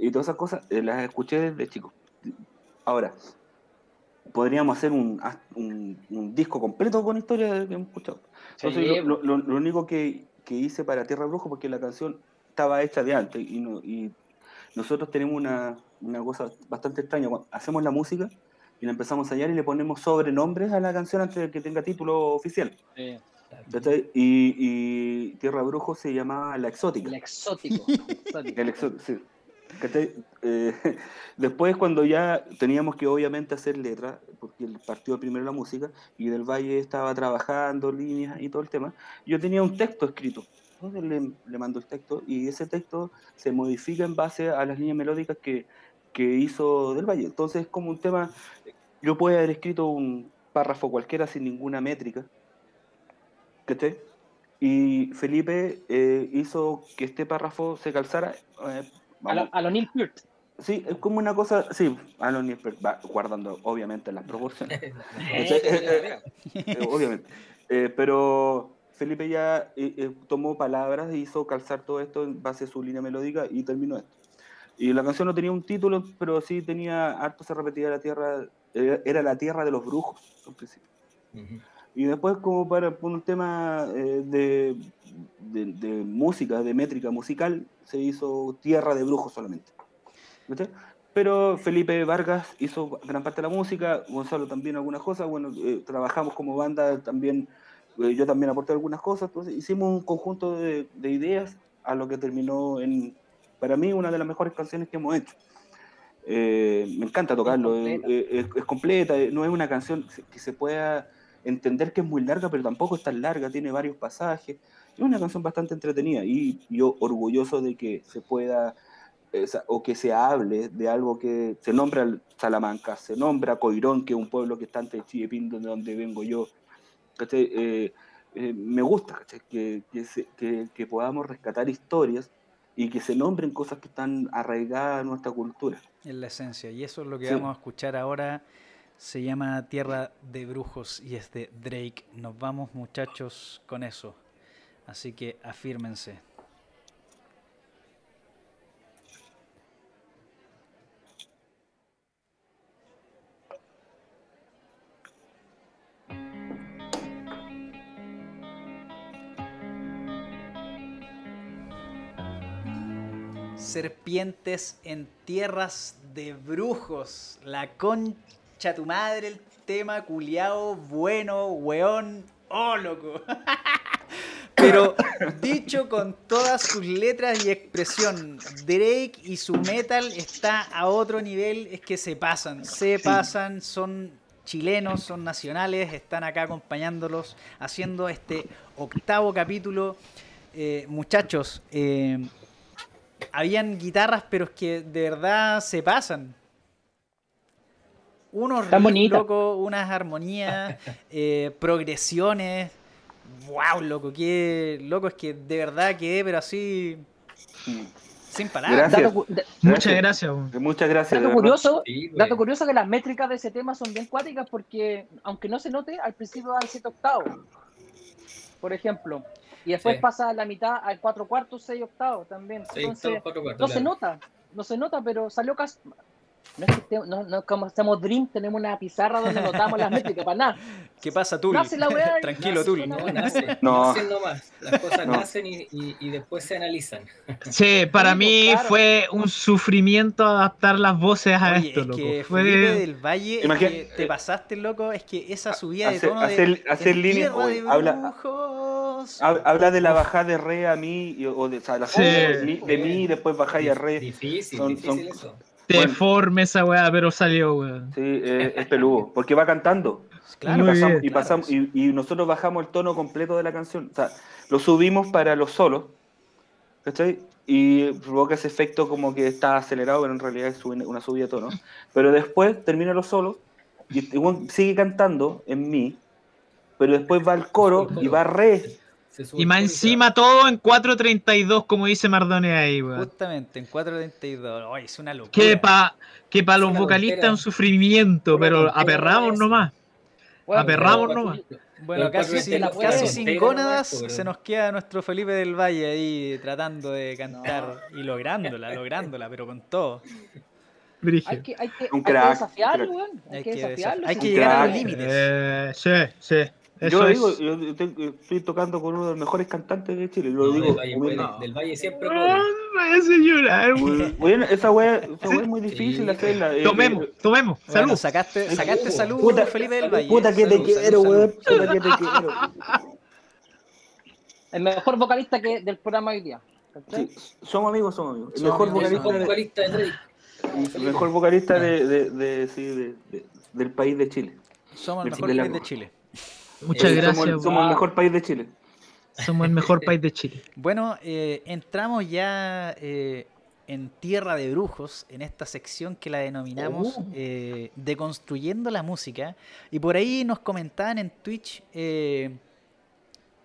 Y todas esas cosas eh, las escuché desde chico. Ahora, podríamos hacer un, haz- un, un disco completo con historias que hemos escuchado. Entonces, Sí, lo, lo- lo único que, que hice para Tierra Brujo, porque la canción estaba hecha de antes, y, no- y nosotros tenemos una, una cosa bastante extraña. Cuando hacemos la música y la empezamos a ensayar y le ponemos sobrenombres a la canción antes de que tenga título oficial. Y, y Tierra Brujo se llamaba La Exótica. El exótico. exótico. El exo- sí. Eh, después, cuando ya teníamos que obviamente hacer letras, porque el partido primero la música, y Del Valle estaba trabajando líneas y todo el tema, yo tenía un texto escrito. Entonces le, le mando el texto y ese texto se modifica en base a las líneas melódicas que, que hizo Del Valle. Entonces, es como un tema, yo puedo haber escrito un párrafo cualquiera sin ninguna métrica, ¿cachai? Y Felipe eh, hizo que este párrafo se calzara. eh, A lo, a lo Neil Peart. Sí, es como una cosa, sí, a Nispers, va guardando obviamente las proporciones, Eh, obviamente. Eh, pero Felipe ya tomó palabras e hizo calzar todo esto en base a su línea melódica y terminó esto. Y la canción no tenía un título, pero sí tenía harto se repetía la tierra, eh, era la tierra de los brujos, al principio. Ujú. Y después, como para un tema eh, de, de- de música, de métrica musical, se hizo Tierra de Brujos solamente. ¿Viste? Pero Felipe Vargas hizo gran parte de la música, Gonzalo también algunas cosas, bueno, eh, trabajamos como banda también, eh, yo también aporté algunas cosas, entonces hicimos un conjunto de, de ideas a lo que terminó en, para mí, una de las mejores canciones que hemos hecho. Eh, me encanta tocarlo, Es completa. es, es completa, eh, no es una canción que se pueda entender que es muy larga, pero tampoco es tan larga, tiene varios pasajes. Es una canción bastante entretenida y yo orgulloso de que se pueda eh, o que se hable de algo que se nombra Salamanca, se nombra Coirón, que es un pueblo que está ante Chillepín, de donde vengo yo. Eh, eh, me gusta. Que, que, se- que- que podamos rescatar historias y que se nombren cosas que están arraigadas a nuestra cultura. En la esencia. Y eso es lo que Sí. vamos a escuchar ahora. Se llama Tierra de Brujos y es de Drake. Nos vamos muchachos con eso. Así que afírmense. Serpientes en tierras de brujos. La concha tu madre, el tema culiao, bueno, weón, oh loco. Pero dicho con todas sus letras y expresión, Drake y su metal está a otro nivel, es que se pasan, se pasan, son chilenos, son nacionales, están acá acompañándolos, haciendo este octavo capítulo. Eh, muchachos, eh, habían guitarras, pero es que de verdad se pasan. Unos riffs, loco, unas armonías, eh, progresiones. Wow, loco, qué loco es que de verdad quedé, pero así sin. Gracias. Dato, da- Muchas gracias. Muchas gracias. dato curioso, Sí, dato curioso que las métricas de ese tema son bien cuáticas porque, aunque no se note, al principio dan 7 octavos, por ejemplo. Y después Sí. pasa a la mitad al 4 cuartos, 6 octavos también. Seis Entonces, octavos, cuatro cuartos, no se claro. nota, no se nota, pero salió casi. No es que estemos- no, no, como estamos Dream, tenemos una pizarra donde notamos las métricas, para nada. ¿Qué pasa, Tul? Nace la weá y- Tranquilo, nace Tul. una No, nace. No. Nacen nomás. Las cosas No. nacen y, y- y después se analizan. Sí, para mí claro. fue un sufrimiento adaptar las voces a Oye, esto, es loco. que Fue- Felipe del Valle, es que te pasaste, loco, es que esa subida de hacer- tono de hacer- hacer línea- de habla-. Hab- Habla de la bajada de re a mi, y- o de, o sea, la Sí. de, mi, de mi, después bajáis a re. Difícil, Son- difícil son- eso. deforme esa weá, pero salió, weón. Sí, eh, es peludo, porque va cantando. Claro, y, pasamos, bien. y, pasamos- y- y nosotros bajamos el tono completo de la canción. O sea, lo subimos para los solos, ¿cachai? Y provoca ese efecto como que está acelerado, pero en realidad es una subida de tono. Pero después termina los solos y igual sigue cantando en mi, pero después va al coro y va re. Y más encima todo en 4.32, como dice Mardone ahí, weón. Justamente, en 4.32. Oye, es una locura. Que para que pa los vocalistas es un sufrimiento, Una pero aperramos nomás. Bueno, Aperramos pero- nomás. Bueno, casi sin, casi sin tontera gónadas se nos queda nuestro Felipe del Valle ahí tratando de cantar y lográndola, lográndola, pero con todo. Hay que, hay que, Un hay que desafiarlo, weón. Hay, Hay que desafiarlo. hay que llegar a los límites. Eh, sí, sí. Eso Yo es. digo, yo te- estoy tocando con uno de los mejores cantantes de Chile, lo No, digo. del, Valle, del siempre Ah, puede. me hace llorar, weón. Bueno, esa wea es muy difícil Sí. hacerla. eh, Tomemos, eh, tomemos. Bueno, Salud. sacaste, sacaste salud, Puta- Felipe del Valle. Puta que te Salud, quiero, weón. Puta que te quiero. El mejor vocalista que del programa hoy día. somos amigos, somos amigos. El mejor vocalista, mejor de- vocalista de Drake. el mejor vocalista de, de- de- sí, de- de- del país de Chile. Somos el Del mejor país de. Chile. Muchas Eh, gracias. Somos, el- somos el Wow. mejor país de Chile. Somos el mejor país de Chile. Bueno, eh, entramos ya eh, en Tierra de Brujos, en esta sección que la denominamos Oh. eh, Deconstruyendo la Música. Y por ahí nos comentaban en Twitch, eh,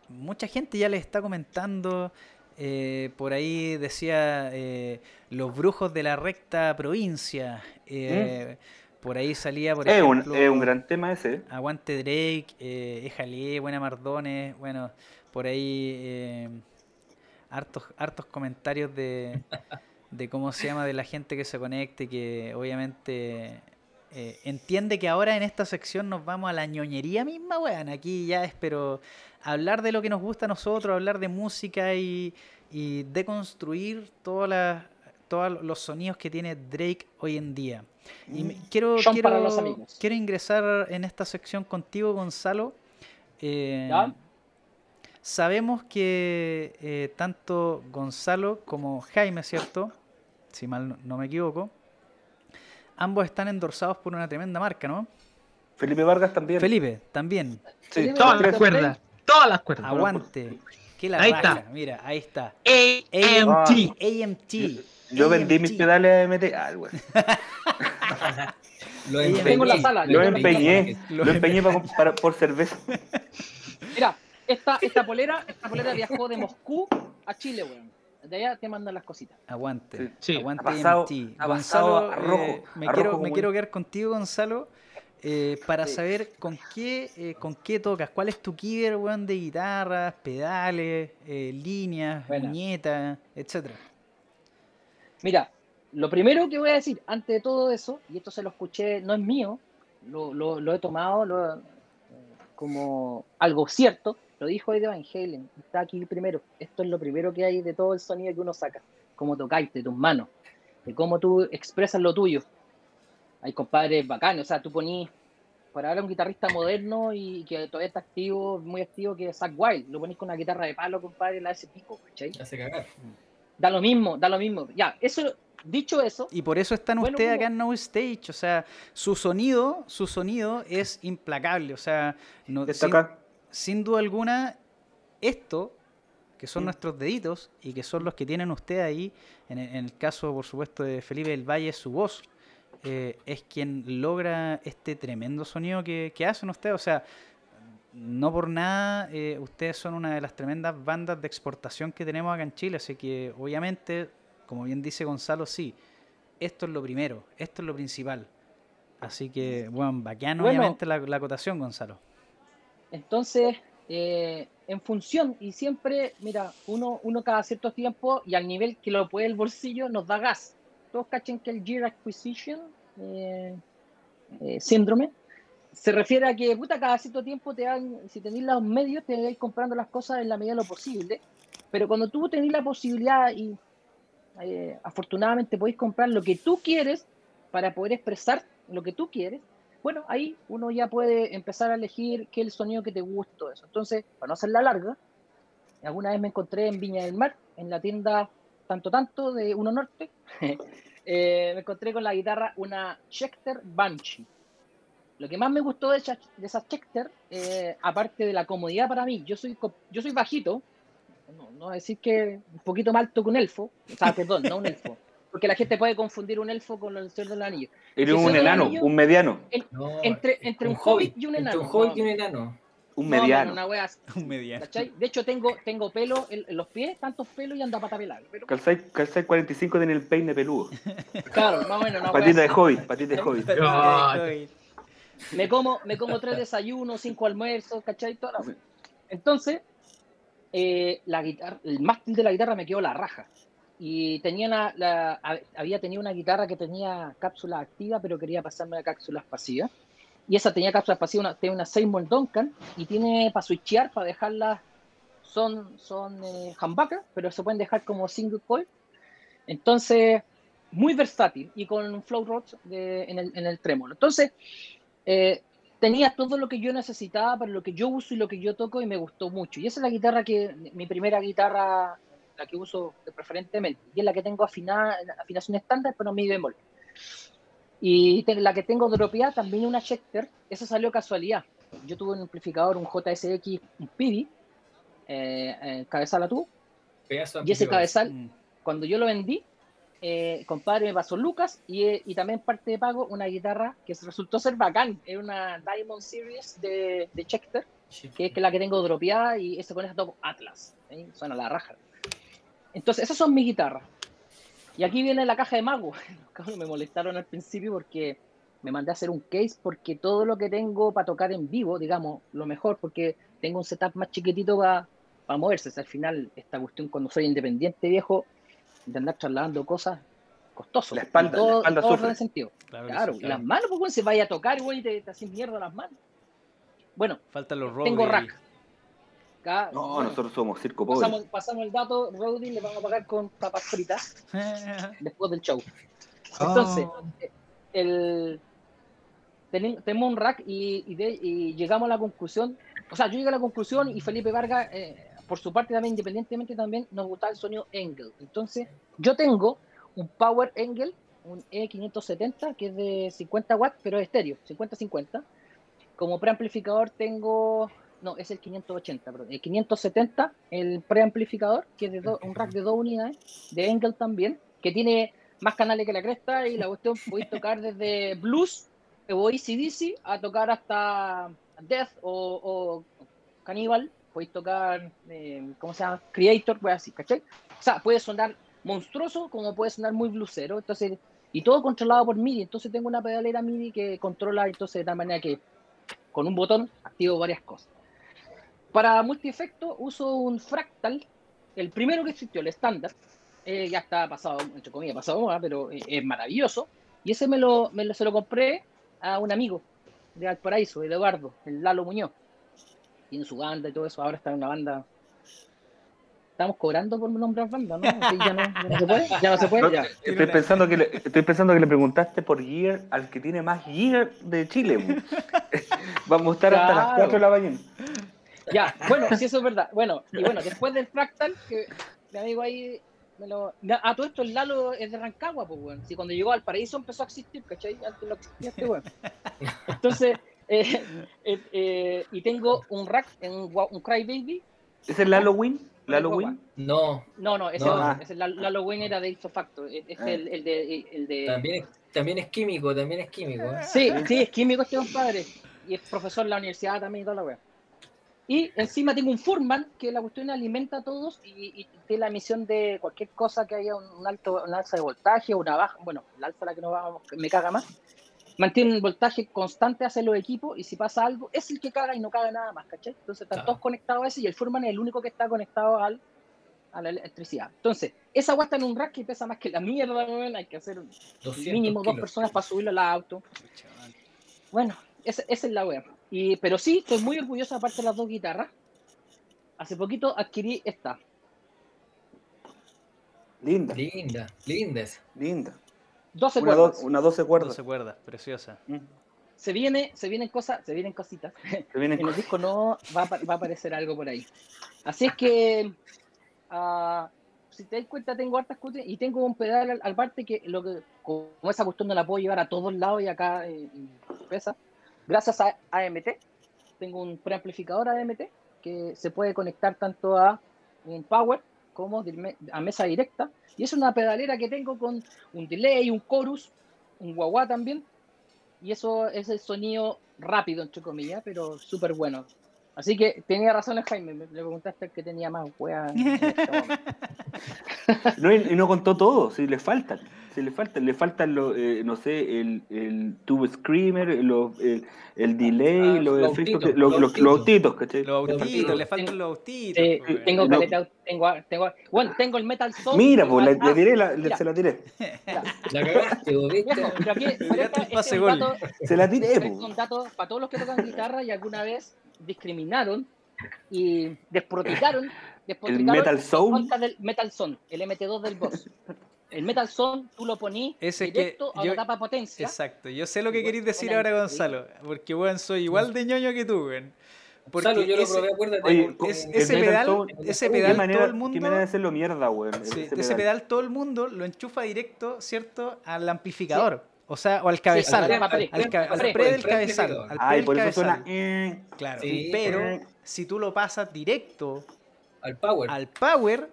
mucha gente ya les está comentando, eh, por ahí decía eh, los brujos de la recta provincia. eh, Por ahí salía, por Es un, es un gran tema ese. ¿eh? Aguante Drake, eh, Éjale, Buena Mardones, bueno, por ahí eh, hartos, hartos comentarios de, de cómo se llama, de la gente que se conecte, que obviamente eh, entiende que ahora en esta sección nos vamos a la ñoñería misma, weón. Aquí ya es, pero hablar de lo que nos gusta a nosotros, hablar de música y, y deconstruir todas las todos los sonidos que tiene Drake hoy en día. Y me- quiero, Son quiero, para los amigos. quiero ingresar en esta sección contigo, Gonzalo. Eh, ¿Ya? Sabemos que eh, tanto Gonzalo como Jaime, ¿cierto? Si mal no, me equivoco, ambos están endorsados por una tremenda marca, ¿no? Felipe Vargas también. Felipe, también. Sí, Todas las cuerdas. Todas las cuerdas. Aguante. Que la Ahí raja. está. Mira, ahí está. AMT. AMT. Yo vendí mis pedales de MT. Ah, güey. Lo empeñé. Tengo en la sala, Lo empeñé. Lo Lo empeñé para, para- por cerveza. Mira, esta, esta polera, esta polera viajó de Moscú a Chile, weón. De allá te mandan las cositas. Aguante. Sí. Aguante Ha pasado- Gonzalo, a rojo, eh, me, a quiero, rojo me quiero quedar contigo, Gonzalo, eh, para Sí. saber con qué, eh, con qué tocas. ¿Cuál es tu killer, weón, de guitarras, pedales, eh, líneas, muñetas, etcétera? Mira, lo primero que voy a decir, antes de todo eso, y esto se lo escuché, no es mío, lo, lo- lo he tomado lo- eh, como algo cierto, lo dijo Eddie Van Halen, está aquí primero. Esto es lo primero que hay de todo el sonido que uno saca, cómo tocáis de tus manos, de cómo tú expresas lo tuyo. Hay compadres bacanos, o sea, tú ponís, para ahora un guitarrista moderno y que todavía está activo, muy activo, que es Zach Wild, lo ponís con una guitarra de palo, compadre, la hace pico, ¿cachai? Hace cagar. Da lo mismo, da lo mismo. Ya, eso, dicho eso, Y por eso están Bueno, ustedes acá en No Stage. O sea, su sonido, su sonido es implacable. O sea, no, sin, sin duda alguna, esto, que son nuestros deditos y que son los que tienen ustedes ahí, en, el- en el caso, por supuesto, de Felipe del Valle, su voz, eh, es quien logra este tremendo sonido que, que hacen ustedes. O sea, no por nada, eh, ustedes son una de las tremendas bandas de exportación que tenemos acá en Chile, así que obviamente, como bien dice Gonzalo, sí, esto es lo primero, esto es lo principal. Así que, bueno, bacano Bueno. obviamente la, la acotación, Gonzalo. Entonces, eh, en función, y siempre, mira, uno, uno cada cierto tiempo y al nivel que lo puede el bolsillo nos da gas. Todos cachen que el Gear Acquisition eh, eh, síndrome se refiere a que, puta, cada cierto tiempo te dan, si tenéis los medios, te vais comprando las cosas en la medida de lo posible. Pero cuando tú tenés la posibilidad y eh, afortunadamente podéis comprar lo que tú quieres para poder expresar lo que tú quieres, bueno, ahí uno ya puede empezar a elegir qué es el sonido que te gusta eso. Entonces, para no hacerla larga, alguna vez me encontré en Viña del Mar, en la tienda Tanto Tanto de Uno Norte, eh, me encontré con la guitarra una Schecter Banshee. Lo que más me gustó de esa, de esa Schecter, eh, aparte de la comodidad para mí, yo soy, yo soy bajito, no, no decir que un poquito más alto que un elfo, o sea, perdón, no un elfo, porque la gente puede confundir un elfo con el Señor del Anillo. Eres Sí, un enano, anillo. un mediano, No, Entre- entre un hobbit y un entre enano, un hobbit no. y un enano. un No, mediano. no, una así, Un mediano. ¿cachai? De hecho, tengo, tengo pelo en, en los pies, tantos pelos y anda pata pelada. Pero, Calzáis calzáis 45 tiene el peine peludo. claro, más o menos, Patita de hobby, patita de hobby. Ay. Me como, me como tres desayunos, cinco almuerzos, ¿cachai? Toda la wea. Entonces, eh, la guitarra, el mástil de la guitarra me quedó la raja. Y tenía la, la- ha- había tenido una guitarra que tenía cápsula activa, pero quería pasarme a cápsulas pasivas. Y esa tenía cápsulas pasivas, una, tiene una Seymour Duncan y tiene para switchear, para dejarlas, son, son eh, humbucker, pero se pueden dejar como single coil. Entonces, muy versátil y con un flow rod en, el, en el trémolo. Entonces, eh, tenía todo lo que yo necesitaba para lo que yo uso y lo que yo toco y me gustó mucho. Y esa es la guitarra que, mi primera guitarra la que uso preferentemente, y es la que tengo afinada, afinación estándar, pero mi bemol. Y la que tengo dropeada también una Schecter, esa salió casualidad. Yo tuve un amplificador, un JSX, un PIDI, eh, eh, cabezal a tú, y ese cabezal, mm. cuando yo lo vendí, eh, compadre me pasó Lucas y, y, también parte de pago una guitarra que resultó ser bacán. Es una Diamond Series de, de Schecter, que es la que tengo dropeada y ese con esa toco Atlas. ¿eh? Suena la raja. Entonces, esas son mis guitarras. Y aquí viene la caja de mago. me molestaron al principio porque me mandé a hacer un case porque todo lo que tengo para tocar en vivo, digamos, lo mejor, porque tengo un setup más chiquitito para moverse. al final, esta cuestión cuando soy independiente viejo, de andar trasladando cosas costoso. La espalda, todo, la espalda en sentido. Claro, las manos, pues, se vaya a tocar, güey, te, te hacen mierda las manos. Bueno, faltan los Tengo rack. no, nosotros somos circo pobre. Pasamos, pasamos el dato, Rowdy le vamos a pagar con papas fritas después del show. Entonces, oh. el, tenemos un rack y, llegamos a la conclusión, o sea, yo llegué a la conclusión y Felipe Vargas, eh, por su parte también, independientemente también, nos gusta el sonido Engel. Entonces, yo tengo un Power Engel, un E570, que es de 50 watts, pero es estéreo, 50-50 como preamplificador tengo, no, es el 580, perdón, el 570, el preamplificador, que es de un rack de dos unidades, de Engel también, que tiene más canales que la cresta y la cuestión podéis tocar desde blues o ACDC a tocar hasta Death o, o podéis tocar, eh, ¿cómo se llama? Creator, pues así, ¿cachai? O sea, puede sonar monstruoso como puede sonar muy bluesero, entonces, y todo controlado por MIDI, entonces tengo una pedalera MIDI que controla entonces de tal manera que con un botón activo varias cosas. Para multi-efecto uso un fractal, el primero que existió, el estándar, eh, ya está pasado, entre comillas, pasado pero eh, es maravilloso. Y ese me lo, me lo, se lo compré a un amigo de Valparaíso, Eduardo, el Lalo Muñoz. Tiene su banda y todo eso, ahora está en una banda estamos cobrando por nombrar banda, ¿no? ya, no, se puede, ya no se puede. Ya. Estoy, pensando que le, estoy pensando que le preguntaste por Gear al que tiene más Gear de Chile. Vamos a estar hasta las 4 de la mañana. Ya, bueno, sí, eso es verdad. Bueno, y bueno, después del Fractal, que mi amigo ahí me lo. A todo esto el Lalo es de Rancagua, pues, bueno. Si cuando llegó al paraíso empezó a existir, ¿cachai? Antes lo existía este bueno. Entonces, eh, eh, eh, y tengo un rack, un, un Crybaby. ¿Es el Halloween? ¿Halloween? No. No, no, ese, no. ese Halloween era de Ipso Facto. Es ah. el, el, de, el de... También, también es químico, también es químico. ¿eh? Sí, sí, es químico este compadre. Y es profesor en la universidad también y toda la wea. Y encima tengo un Furman que la cuestión alimenta a todos y, tiene la misión de cualquier cosa que haya un, alto, un alza de voltaje o una baja. Bueno, la alza la que no va, me caga más mantiene un voltaje constante hacia los equipos y si pasa algo, es el que caga y no caga nada más, ¿cachai? Entonces están todos conectados a ese y el Furman es el único que está conectado al, a la electricidad. Entonces, esa agua está en un rack que pesa más que la mierda, hay que hacer mínimo dos personas para subirlo al auto. Bueno, esa, es la web. Y, pero sí, estoy muy orgulloso aparte de las dos guitarras. Hace poquito adquirí esta. Linda. Linda, linda. Linda. 12 una cuerdas. una 12 cuerdas. 12 cuerdas, preciosa. Mm. Se viene, se vienen cosas, se vienen cositas. Se vienen en el disco no va a, va a, aparecer algo por ahí. Así es que uh, si te das cuenta tengo hartas cosas y tengo un pedal al, parte que lo que como esa cuestión no la puedo llevar a todos lados y acá eh, pesa. Gracias a AMT tengo un preamplificador AMT que se puede conectar tanto a un power como a mesa directa. Y es una pedalera que tengo con un delay, un chorus, un guagua también. Y eso es el sonido rápido, entre comillas, pero súper bueno. Así que tenía razón Jaime, le preguntaste que tenía más wea. no, y no contó todo, si le faltan le falta, le faltan los, eh, no sé, el, el tube screamer, el, el, delay, ah, los, efectos, los, los, autitos, ¿cachai? Los autitos, le faltan los autitos. Eh, tengo, tengo, tengo, bueno, tengo el Metal Sound. Mira, pues le, diré, la, se la tiré. La cagaste, ¿viste? Se la tiré, pues. Un dato para todos los que tocan guitarra y alguna vez discriminaron y desproticaron el Metal Sound del Metal Sound, el MT2 del boss el Metal Zone tú lo ponís directo a la tapa potencia. Exacto, yo sé lo que queréis decir ahora, Gonzalo, porque bueno, soy igual de ñoño que tú, weón. Porque Salo, yo lo ese- probé, acuérdate. Oye, con- es- ese pedal- todo- ese pedal manera- todo el mundo- Qué manera de hacerlo mierda, weón. Sí, ese ese pedal todo el mundo lo enchufa directo, ¿cierto? Al amplificador. O sea, o al cabezal. al pre, al, ca- al pre, pre del pre cabezal. Al pre Ay, por eso cabezal. suena. eh, Claro. Sí. Pero si tú lo pasas directo al Power. al power,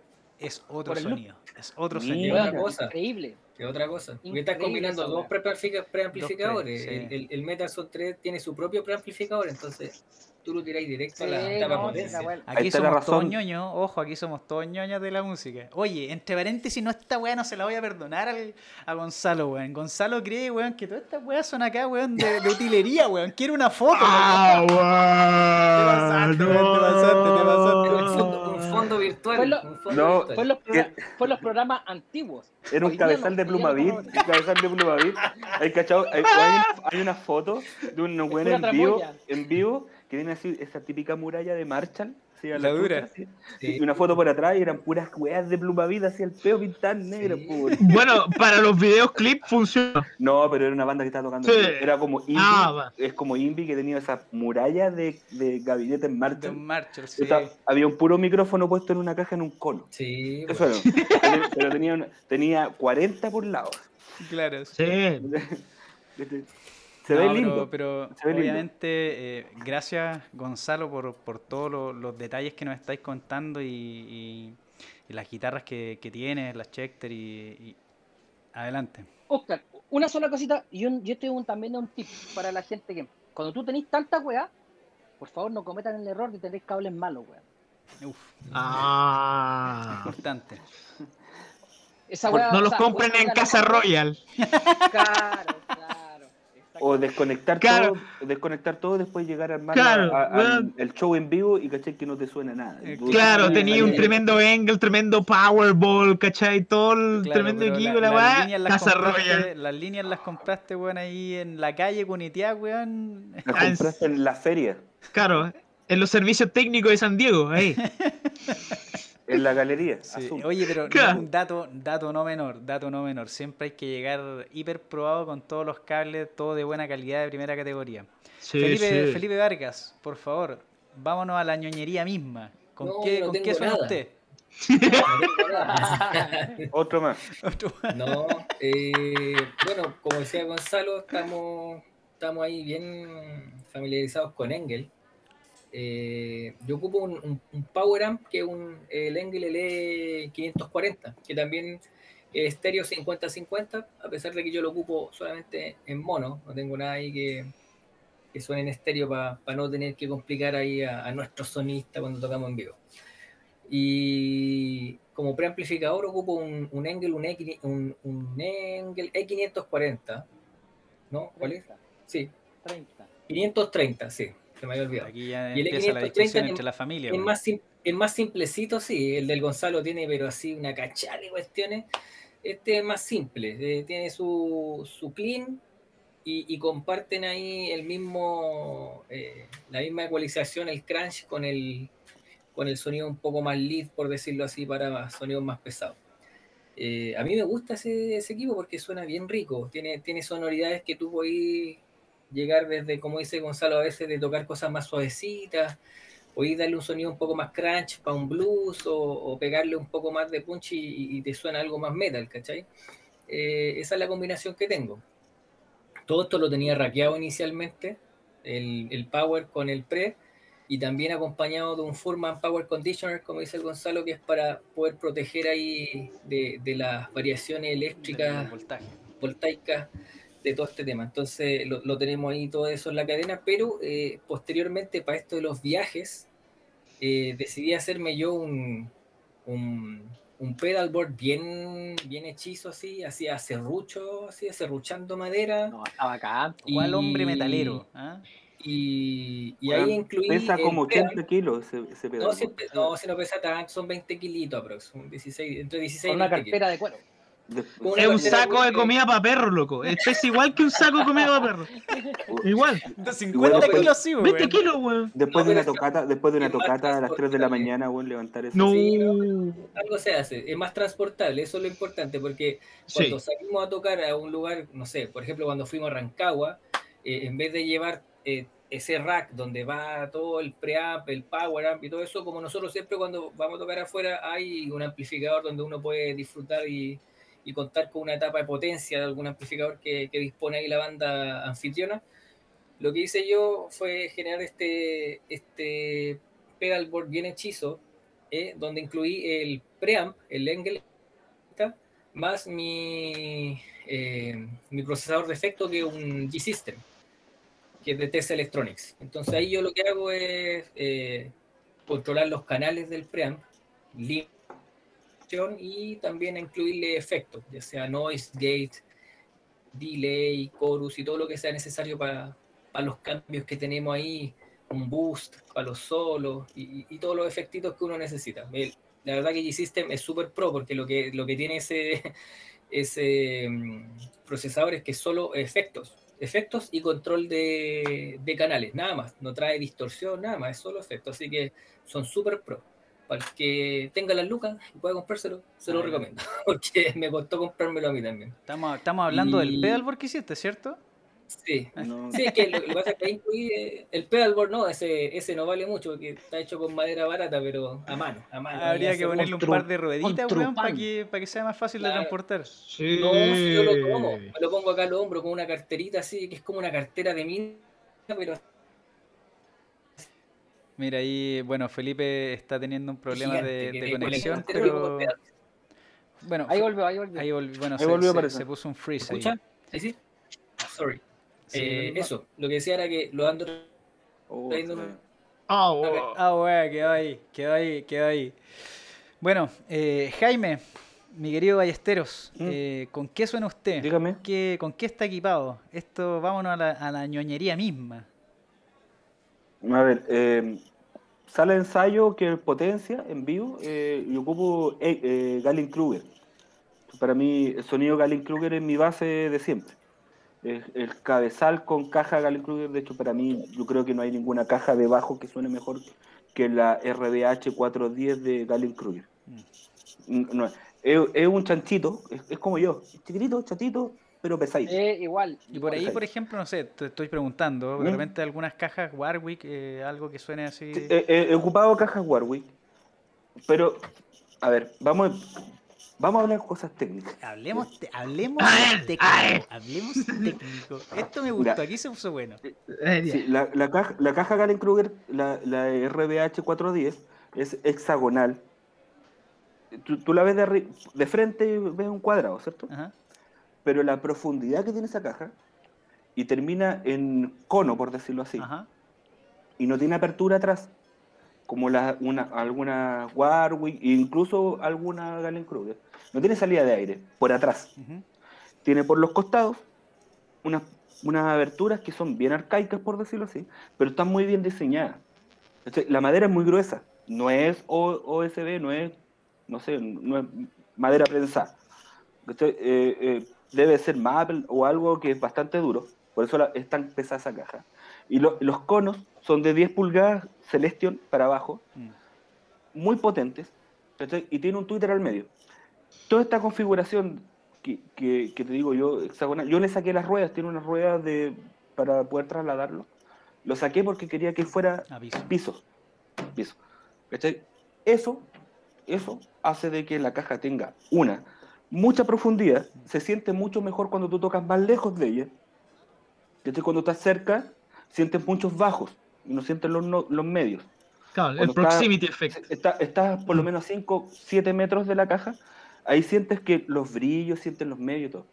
es otro loop. sonido. Es otro Mira. sonido. otra cosa. Increíble. que otra cosa. Porque estás combinando dos preamplificadores. Pre, el, sí. el, el Metal Son 3 tiene su propio preamplificador, entonces tú lo tiráis directo a la etapa no, potencia. Aquí la somos todos ñoños, ojo, aquí somos todos ñoños de la música. Oye, entre paréntesis, no esta weá no se la voy a perdonar al- a Gonzalo, weón. Gonzalo cree, weón, que todas estas weas son acá, weón, de, de utilería, weón. Quiere una foto, Ah, weón. Te pasaste, weón, te pasaste, te pasaste. Fondo, fondo virtual. Fue lo- un fondo No, virtual. Fue los, fue los programas antiguos. Era un cabezal no, de Plumavit. Un cabezal de Plumavit. Hay, cachado, hay, hay, hay una foto de un pura en vivo, en vivo que tiene así esa típica muralla de Marshall. La dura. Sí. Y una foto por atrás y eran puras weas de Plumavit, así el peo pintar negro. Weón. Bueno, para los videos clip funciona. No, pero era una banda que estaba tocando. Era como Indie. Ah, es como Indie que tenía esa muralla de, de gabinete en Marshall, sí. Está- había un puro micrófono puesto en una caja en un cono. Sí, Eso bueno. era. pero tenía, una- tenía 40 por lado. Claro. Sí. Se No, ve pero- lindo. Pero, ve lindo. obviamente, eh, gracias Gonzalo por, por todos lo- los detalles que nos estáis contando y, y- y las guitarras que, que tienes, las Schecter y, y- adelante. Oscar, una sola cosita, y un, yo tengo un, también un tip para la gente que cuando tú tenés tanta weá, por favor no cometan el error de tener cables malos, weá. Uf, Ah. importante. Esa Por- weá, no los sea, compren en Casa Royal. Claro. O desconectar Claro. todo, desconectar todo, después llegar a armar Claro, a- el show en vivo y caché que no te suena nada. Eh, Tú- Claro, tú- tenía un ahí- tremendo angle, tremendo Powerball, ¿cachai? Todo el Claro, tremendo equipo, la- la, las las Casa compraste- Royal. Las líneas las compraste, weón, ahí en la calle Cunitiá, weón. La compraste en la feria, Claro, en los servicios técnicos de San Diego, ahí. en la galería. Sí, azul. Oye, pero no, un dato, dato no menor, dato no menor. Siempre hay que llegar hiper probado con todos los cables, todo de buena calidad de primera categoría. Sí, Felipe, sí. Felipe Vargas, por favor, vámonos a la ñoñería misma. ¿Con No, qué, no con qué tengo suena nada. usted? Otro más. Otro- No, eh, bueno, como decía Gonzalo, estamos, estamos ahí bien familiarizados con Engel. Eh, yo ocupo un, un- un Power Amp que es un, el Engel LE 540, que también es estéreo 50-50, a pesar de que yo lo ocupo solamente en mono, no tengo nada ahí que, que suene en estéreo para no tener que complicar ahí a, a nuestros sonistas cuando tocamos en vivo. Y como preamplificador ocupo un, un Engel, un, E, un, un Engel E540, ¿no? ¿Cuál es? 30, Sí, 30. 530, sí, se me había olvidado. Aquí ya Y el empieza la E530 discusión entre la familia. Weón. más, es más simplecito, sí. El del Gonzalo tiene, pero así, una cachada de cuestiones. Este es más simple. eh, tiene su, su clean y, y comparten ahí el mismo, eh, la misma ecualización, el crunch con el, con el sonido un poco más lead, por decirlo así, para sonidos más pesados. Eh, a mí me gusta ese, ese equipo porque suena bien rico. Tiene, tiene sonoridades que tú podés llegar desde, como dice Gonzalo, a veces de tocar cosas más suavecitas, podéis darle un sonido un poco más crunch para un blues o, o pegarle un poco más de punch y, y te suena algo más metal, ¿cachai? Eh, esa es la combinación que tengo. Todo esto lo tenía raqueado inicialmente, el, el power con el pre, y también acompañado de un Furman Power Conditioner, como dice el Gonzalo, que es para poder proteger ahí de, de las variaciones eléctricas voltaje. De todo este tema. Entonces lo, lo tenemos ahí todo eso en la cadena, pero eh, posteriormente para esto de los viajes, eh, decidí hacerme yo un, un, un pedalboard bien, bien hechizo así, hacía serrucho, así, serruchando madera. No, está bacán. po. ¿Cuál hombre metalero? ah? Y, y Weón, ahí incluí... Pesa como pedal. 80 kilos ese, ese pedal. No, siempre- no, si no pesa tanto, son 20 kilitos aproximadamente, 16, entre 16 Con y una 20 kilos. cartera de cuero. Después- Es un saco de comida para perro, loco. Es pesa igual que un saco de comida para perro. Igual. De 50 Igual- kilos, sí, weón. 20 kilos, weón. Después No, de una tocata, después de una tocata a las 3 de la mañana, weón, levantar eso. No. Sí, Algo se hace, es más transportable, eso es lo importante, porque Sí. cuando salimos a tocar a un lugar, no sé, por ejemplo, cuando fuimos a Rancagua, eh, en vez de llevar eh, ese rack donde va todo el preamp, el power amp y todo eso, como nosotros siempre cuando vamos a tocar afuera hay un amplificador donde uno puede disfrutar y, y contar con una etapa de potencia de algún amplificador que, que, dispone ahí la banda anfitriona. Lo que hice yo fue generar este, este pedalboard bien hechizo, eh, donde incluí el preamp, el Engel, más mi, eh, mi procesador de efecto que un G-System que es de TS Electronics. Entonces ahí yo lo que hago es eh, controlar los canales del preamp, y también incluirle efectos, ya sea noise, gate, delay, chorus y todo lo que sea necesario para, para los cambios que tenemos ahí, un boost para los solos y, y todos los efectitos que uno necesita. La verdad que G-System es súper pro porque lo que, lo que tiene ese, ese mm, procesador es que solo efectos efectos y control de, de, canales, nada más. No trae distorsión, nada más, es solo efectos. Así que son súper pro. Para el que tenga las lucas y pueda comprárselo, se lo ah, recomiendo. Porque me costó comprármelo a mí también. Estamos, estamos hablando del pedalboard que hiciste, ¿cierto? Sí, sí es que lo, que pasa es que incluye el pedalboard, no, ese, ese no vale mucho porque está hecho con madera barata, pero a mano, a mano. Habría que ponerle un par de rueditas, weón, para que, para que sea más fácil claro. de transportar. Sí. No, yo lo tomo, me lo pongo acá al hombro con una carterita así, que es como una cartera de mina, pero Mira, ahí, bueno, Felipe está teniendo un problema de, de conexión, pero... Bueno, ahí volvió, ahí volvió. Ahí volvió, bueno, ahí se, volvió se, se, puso un freeze ahí. ¿Ahí sí? Sorry. Sí, eh, eso, lo que decía era que lo ando oh, Ah, oh, oh. ah, bueno, quedó ahí, quedó ahí, quedó ahí. Bueno, eh, Jaime, mi querido Ballesteros, ¿Mm? eh, ¿con qué suena usted? Dígame. ¿Qué, ¿Con qué está equipado? Esto, vámonos a la, a la ñoñería misma. A ver, eh, sale ensayo que potencia en vivo eh, y ocupo eh, eh, Galen Kruger. Para mí, el sonido Galen Kruger es mi base de siempre el cabezal con caja Galen Kruger, de hecho para mí yo creo que no hay ninguna caja de bajo que suene mejor que la RBH 410 de Galen Kruger. Mm. No, es, es, un chanchito, es, es, como yo, chiquitito, chatito, pero pesadito. Eh, igual. Y por ahí, por ejemplo, no sé, te estoy preguntando, de ¿Mm? repente algunas cajas Warwick, eh, algo que suene así. Sí, he, he ocupado cajas Warwick, pero, a ver, vamos, Vamos a hablar cosas técnicas. Hablemos, te, hablemos técnico. Hablemos técnico. Esto me gustó, aquí se puso bueno. Sí, la, la, caja, la caja Galen Kruger, la, la RBH 410, es hexagonal. Tú, tú la ves de, de, frente y ves un cuadrado, ¿cierto? Ajá. Pero la profundidad que tiene esa caja y termina en cono, por decirlo así, Ajá. y no tiene apertura atrás, como la, una, alguna Warwick, e incluso alguna Galen Kruger no tiene salida de aire por atrás. Uh -huh. Tiene por los costados unas, unas aberturas que son bien arcaicas, por decirlo así, pero están muy bien diseñadas. La madera es muy gruesa, no es OSB, no es, no sé, no es madera prensada. Eh, eh, debe ser maple o algo que es bastante duro, por eso la, es tan pesada esa caja. Y lo, los conos son de 10 pulgadas Celestion para abajo, mm. muy potentes, y tiene un Twitter al medio toda esta configuración que, que, que, te digo yo, hexagonal, yo le saqué las ruedas, tiene unas ruedas de, para poder trasladarlo. Lo saqué porque quería que fuera Aviso. piso. piso. Eso, eso hace de que la caja tenga una, mucha profundidad, se siente mucho mejor cuando tú tocas más lejos de ella. ¿cachai? Cuando estás cerca, sientes muchos bajos y no sientes los, no, los medios. Claro, el proximity effect. Estás está por lo menos 5, 7 metros de la caja, ahí sientes que los brillos, sientes los medios y todo.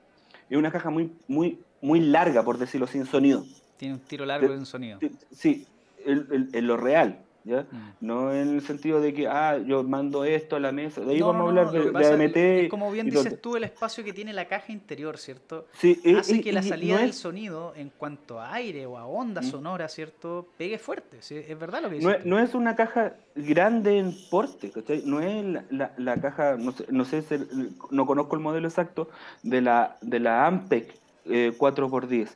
Es una caja muy, muy, muy larga, por decirlo sin sonido. Tiene un tiro largo de un sonido. Sí, en lo real. ¿Ya? Mm. No en el sentido de que, ah, yo mando esto a la mesa, de ahí no, vamos no, a hablar de, de, AMT. Es como bien dices tú, el espacio que tiene la caja interior, ¿cierto? Sí, Hace y, que la salida del sonido, en cuanto a aire o a onda ¿Mm? sonora, ¿cierto? Pegue fuerte, ¿sí? es verdad lo que dices. No, no, es una caja grande en porte, ¿cachai? No es la, la, la caja, no sé, no, sé no conozco el modelo exacto, de la, de la Ampec eh, 4x10,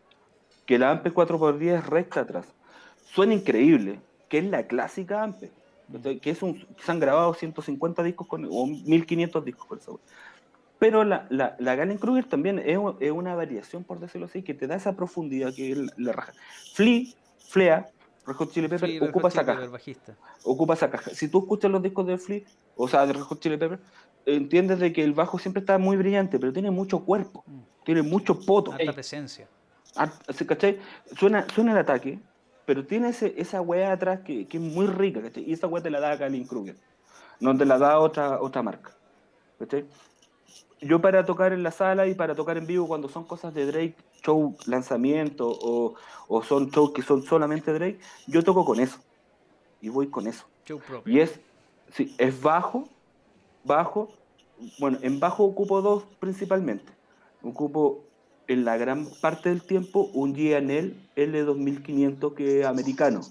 que la Ampec 4x10 es recta atrás. Suena increíble, que es la clásica AMPE, que es un, se han grabado 150 discos con, o 1500 discos con esa Pero la, la, la Galen Kruger también es, es, una variación, por decirlo así, que te da esa profundidad que es la, la raja. Flea, Flea, Red Hot Chili Pepper, Flea, ocupa Hot esa caja. Ocupa esa caja. Si tú escuchas los discos de Flea, o sea, de Red Hot Chili Pepper, entiendes de que el bajo siempre está muy brillante, pero tiene mucho cuerpo, Mm. tiene mucho poto. Harta presencia. Ah, ¿sí, ¿cachai? Suena, suena el ataque, pero tiene ese, esa weá atrás que, que es muy rica, ¿cachai? Y esa weá te la da Kalin Kruger, no te la da otra, otra marca, ¿cachai? Yo para tocar en la sala y para tocar en vivo cuando son cosas de Drake, show lanzamiento o, o son shows que son solamente Drake, yo toco con eso y voy con eso. Show propio. Y es, sí, es bajo, bajo. Bueno, en bajo ocupo dos principalmente. Ocupo en la gran parte del tiempo un G&L L2500 que es americano.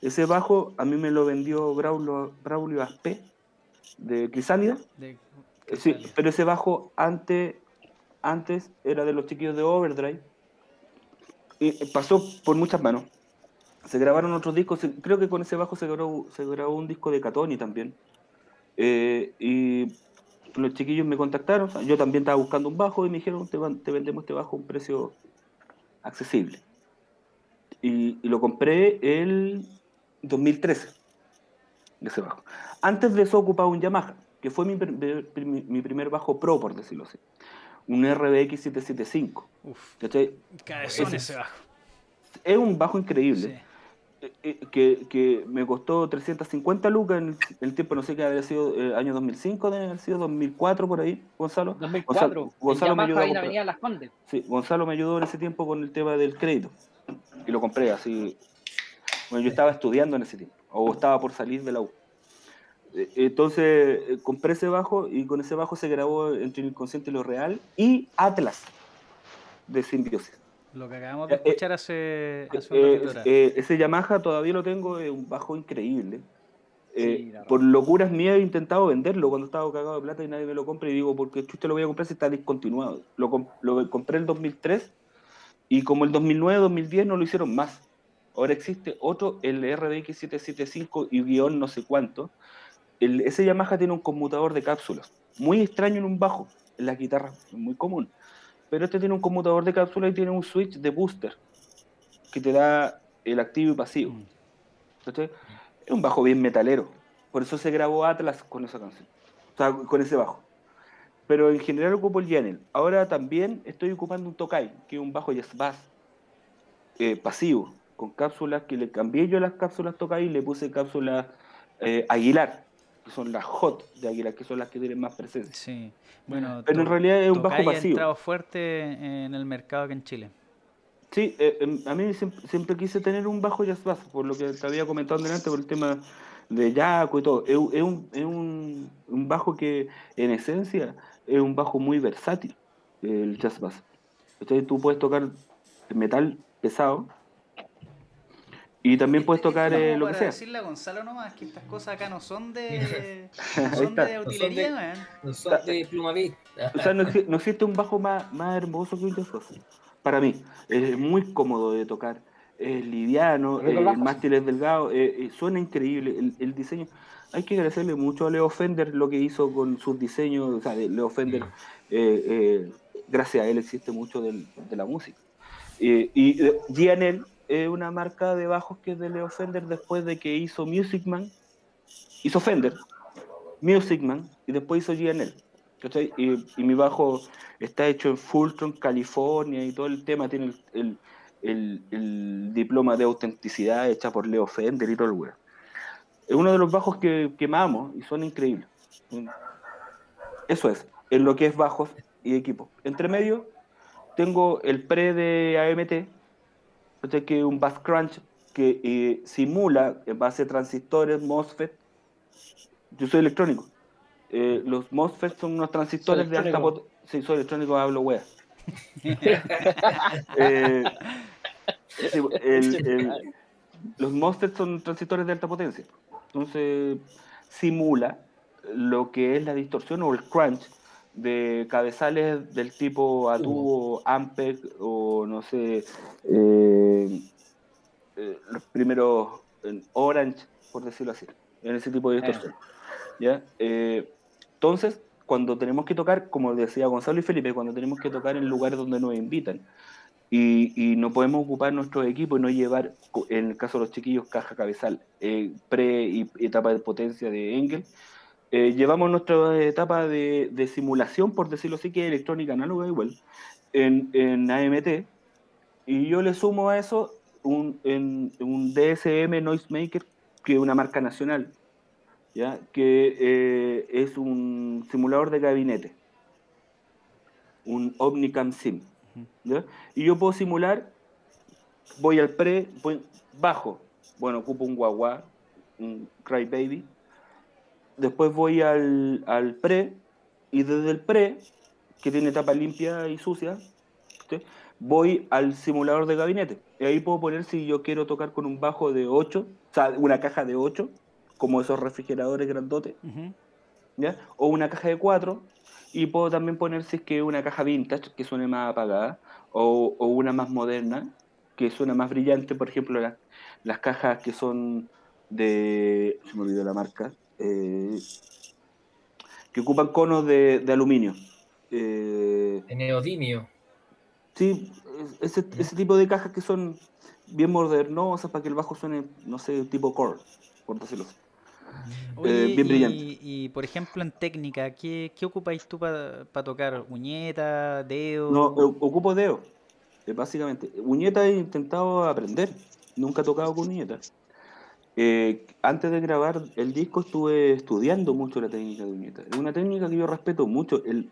Ese bajo a mí me lo vendió Braulio, Braulio Aspe de Crisálida. De- Eh, Sí, pero ese bajo antes, antes era de los chiquillos de Overdrive. Y pasó por muchas manos. Se grabaron otros discos. Creo que con ese bajo se grabó, se grabó un disco de Catoni también. Eh, y los chiquillos me contactaron. Yo también estaba buscando un bajo y me dijeron: Te, van- te vendemos este bajo a un precio accesible. Y, y lo compré el 2013. Ese bajo. Antes de eso ocupaba un Yamaha, que fue mi, mi- mi primer bajo pro, por decirlo así. Un RBX 775. Uf, cabezón Ese- ese bajo. Es un bajo increíble. Sí. Eh, eh, que, que me costó 350 lucas en el, tiempo, no sé qué habría sido, eh, año 2005, debe haber sido 2004 por ahí, Gonzalo. 2004, Gonzalo- me ayudó a. Avenida Las Condes. Sí, Gonzalo me ayudó en ese tiempo con el tema del crédito. Y lo compré así. Bueno, yo estaba estudiando en ese tiempo, o estaba por salir de la U. Eh, Entonces eh, compré ese bajo y con ese bajo se grabó entre el inconsciente y lo real y Atlas de Simbiosis. Lo que acabamos de Eh, eh, escuchar hace, hace un Eh, atrás. eh, ese Yamaha todavía lo tengo, es un bajo increíble. Sí, por locuras mías he intentado venderlo cuando estaba cagado de plata y nadie me lo compra y digo, porque chucha lo voy a comprar si está discontinuado. Lo, com- lo compré en el 2003 y como el 2009, 2010 no lo hicieron más. Ahora existe otro, el RDX 775 y guion no sé cuánto. El- ese Yamaha tiene un conmutador de cápsulas, muy extraño en un bajo, en la guitarra, muy común. Pero este tiene un conmutador de cápsulas y tiene un switch de booster que te da el activo y pasivo. Mm. ¿Cachai? Es un bajo bien metalero. Por eso se grabó Atlas con esa canción. O sea, con ese bajo. Pero en general ocupo el Janel. Ahora también estoy ocupando un Tokai, que es un bajo jazz bass eh, pasivo, con cápsulas que le cambié yo las cápsulas Tokai y le puse cápsulas eh, Aguilar, que son las hot de Aguilar, que son las que tienen más presencia. Sí. Bueno, Pero en realidad es un bajo Tokai ha pasivo. entrado fuerte en el mercado acá en Chile. Sí, eh, em, a mí siempre, siempre quise tener un bajo jazz bass, por lo que te había comentado delante, por el tema de Yaco y todo. Es, un- es un, es un, un bajo que, en esencia, es un bajo muy versátil, el jazz bass. Entonces tú puedes tocar metal pesado y también puedes tocar eh, lo que para sea. decirle a Gonzalo nomás que estas cosas acá no son de, no son de utilería. No son de pluma beat. O sea, no, no existe un bajo más, más hermoso que un jazz. Para mí, es muy cómodo de tocar, es liviano, eh, el bajo. mástil es delgado, eh, eh, suena increíble, el, el diseño. Hay que agradecerle mucho a Leo Fender lo que hizo con sus diseños, o sea, de Leo Fender, eh, eh, gracias a él existe mucho del- de la música. Eh, y una marca de bajos que es de Leo Fender después de que hizo Music Man, hizo Fender, Music Man, y después hizo. ¿cachai? Y, y mi bajo está hecho en Fulton, California, y todo el tema tiene el, diploma de autenticidad hecha por Leo Fender y todo el weón. Es uno de los bajos que, que amo y suena increíble. Eso es, en lo que es bajos y equipo. Entre medio, tengo el pre de AMT, ¿cachai? que un bass crunch que eh, simula en base a transistores MOSFET. Yo soy electrónico. Eh, los MOSFET son unos transistores de alta potencia. Sí, soy electrónico, hablo wea. Eh, sí, el- el- los MOSFET son transistores de alta potencia. Entonces, simula lo que es la distorsión o el crunch de cabezales del tipo a tubo, Ampeg o no sé, eh, eh, los primeros en Orange, por decirlo así, en ese tipo de distorsión. ¿ya? Eh, entonces, cuando tenemos que tocar, como decía Gonzalo y Felipe, cuando tenemos que tocar en lugares donde nos invitan, y, y no podemos ocupar nuestro equipo y no llevar, en el caso de los chiquillos, caja cabezal, eh, pre y etapa de potencia de Engel. Eh, llevamos nuestra etapa de, de simulación, por decirlo así, que es electrónica análoga igual, en, en AMT, y yo le sumo a eso un, un DSM Noisemaker, que es una marca nacional, ¿ya? que eh, es un simulador de gabinete, un Omnicam Sim. ¿ya? Y yo puedo simular, voy al pre, voy bajo, bueno, ocupo un guagua, un Crybaby, después voy al, al pre, y desde el pre, que tiene tapa limpia y sucia, ¿sí? voy al simulador de gabinete. Y ahí puedo poner si yo quiero tocar con un bajo de 8, o sea, una caja de 8, como esos refrigeradores grandotes. O una caja de 4, y puedo también poner si es que una caja vintage, que suene más apagada, o, o una más moderna, que suena más brillante, por ejemplo, las, las cajas que son de... se me olvidó la marca, eh, que ocupan conos de, de aluminio. Eh, De neodimio. Sí, es- ese, ese tipo de cajas que son bien modernosas para que el bajo suene, no sé, tipo core, por decirlo así. Oye, bien y, brillante. y, por ejemplo en técnica, ¿qué, qué ocupáis tú para tocar? ¿Uñeta, dedo? No, eh, ocupo dedo, eh, básicamente. Uñeta he intentado aprender, nunca he tocado con uñeta. Eh, antes de grabar el disco estuve estudiando mucho la técnica de uñeta. Es una técnica que yo respeto mucho. El,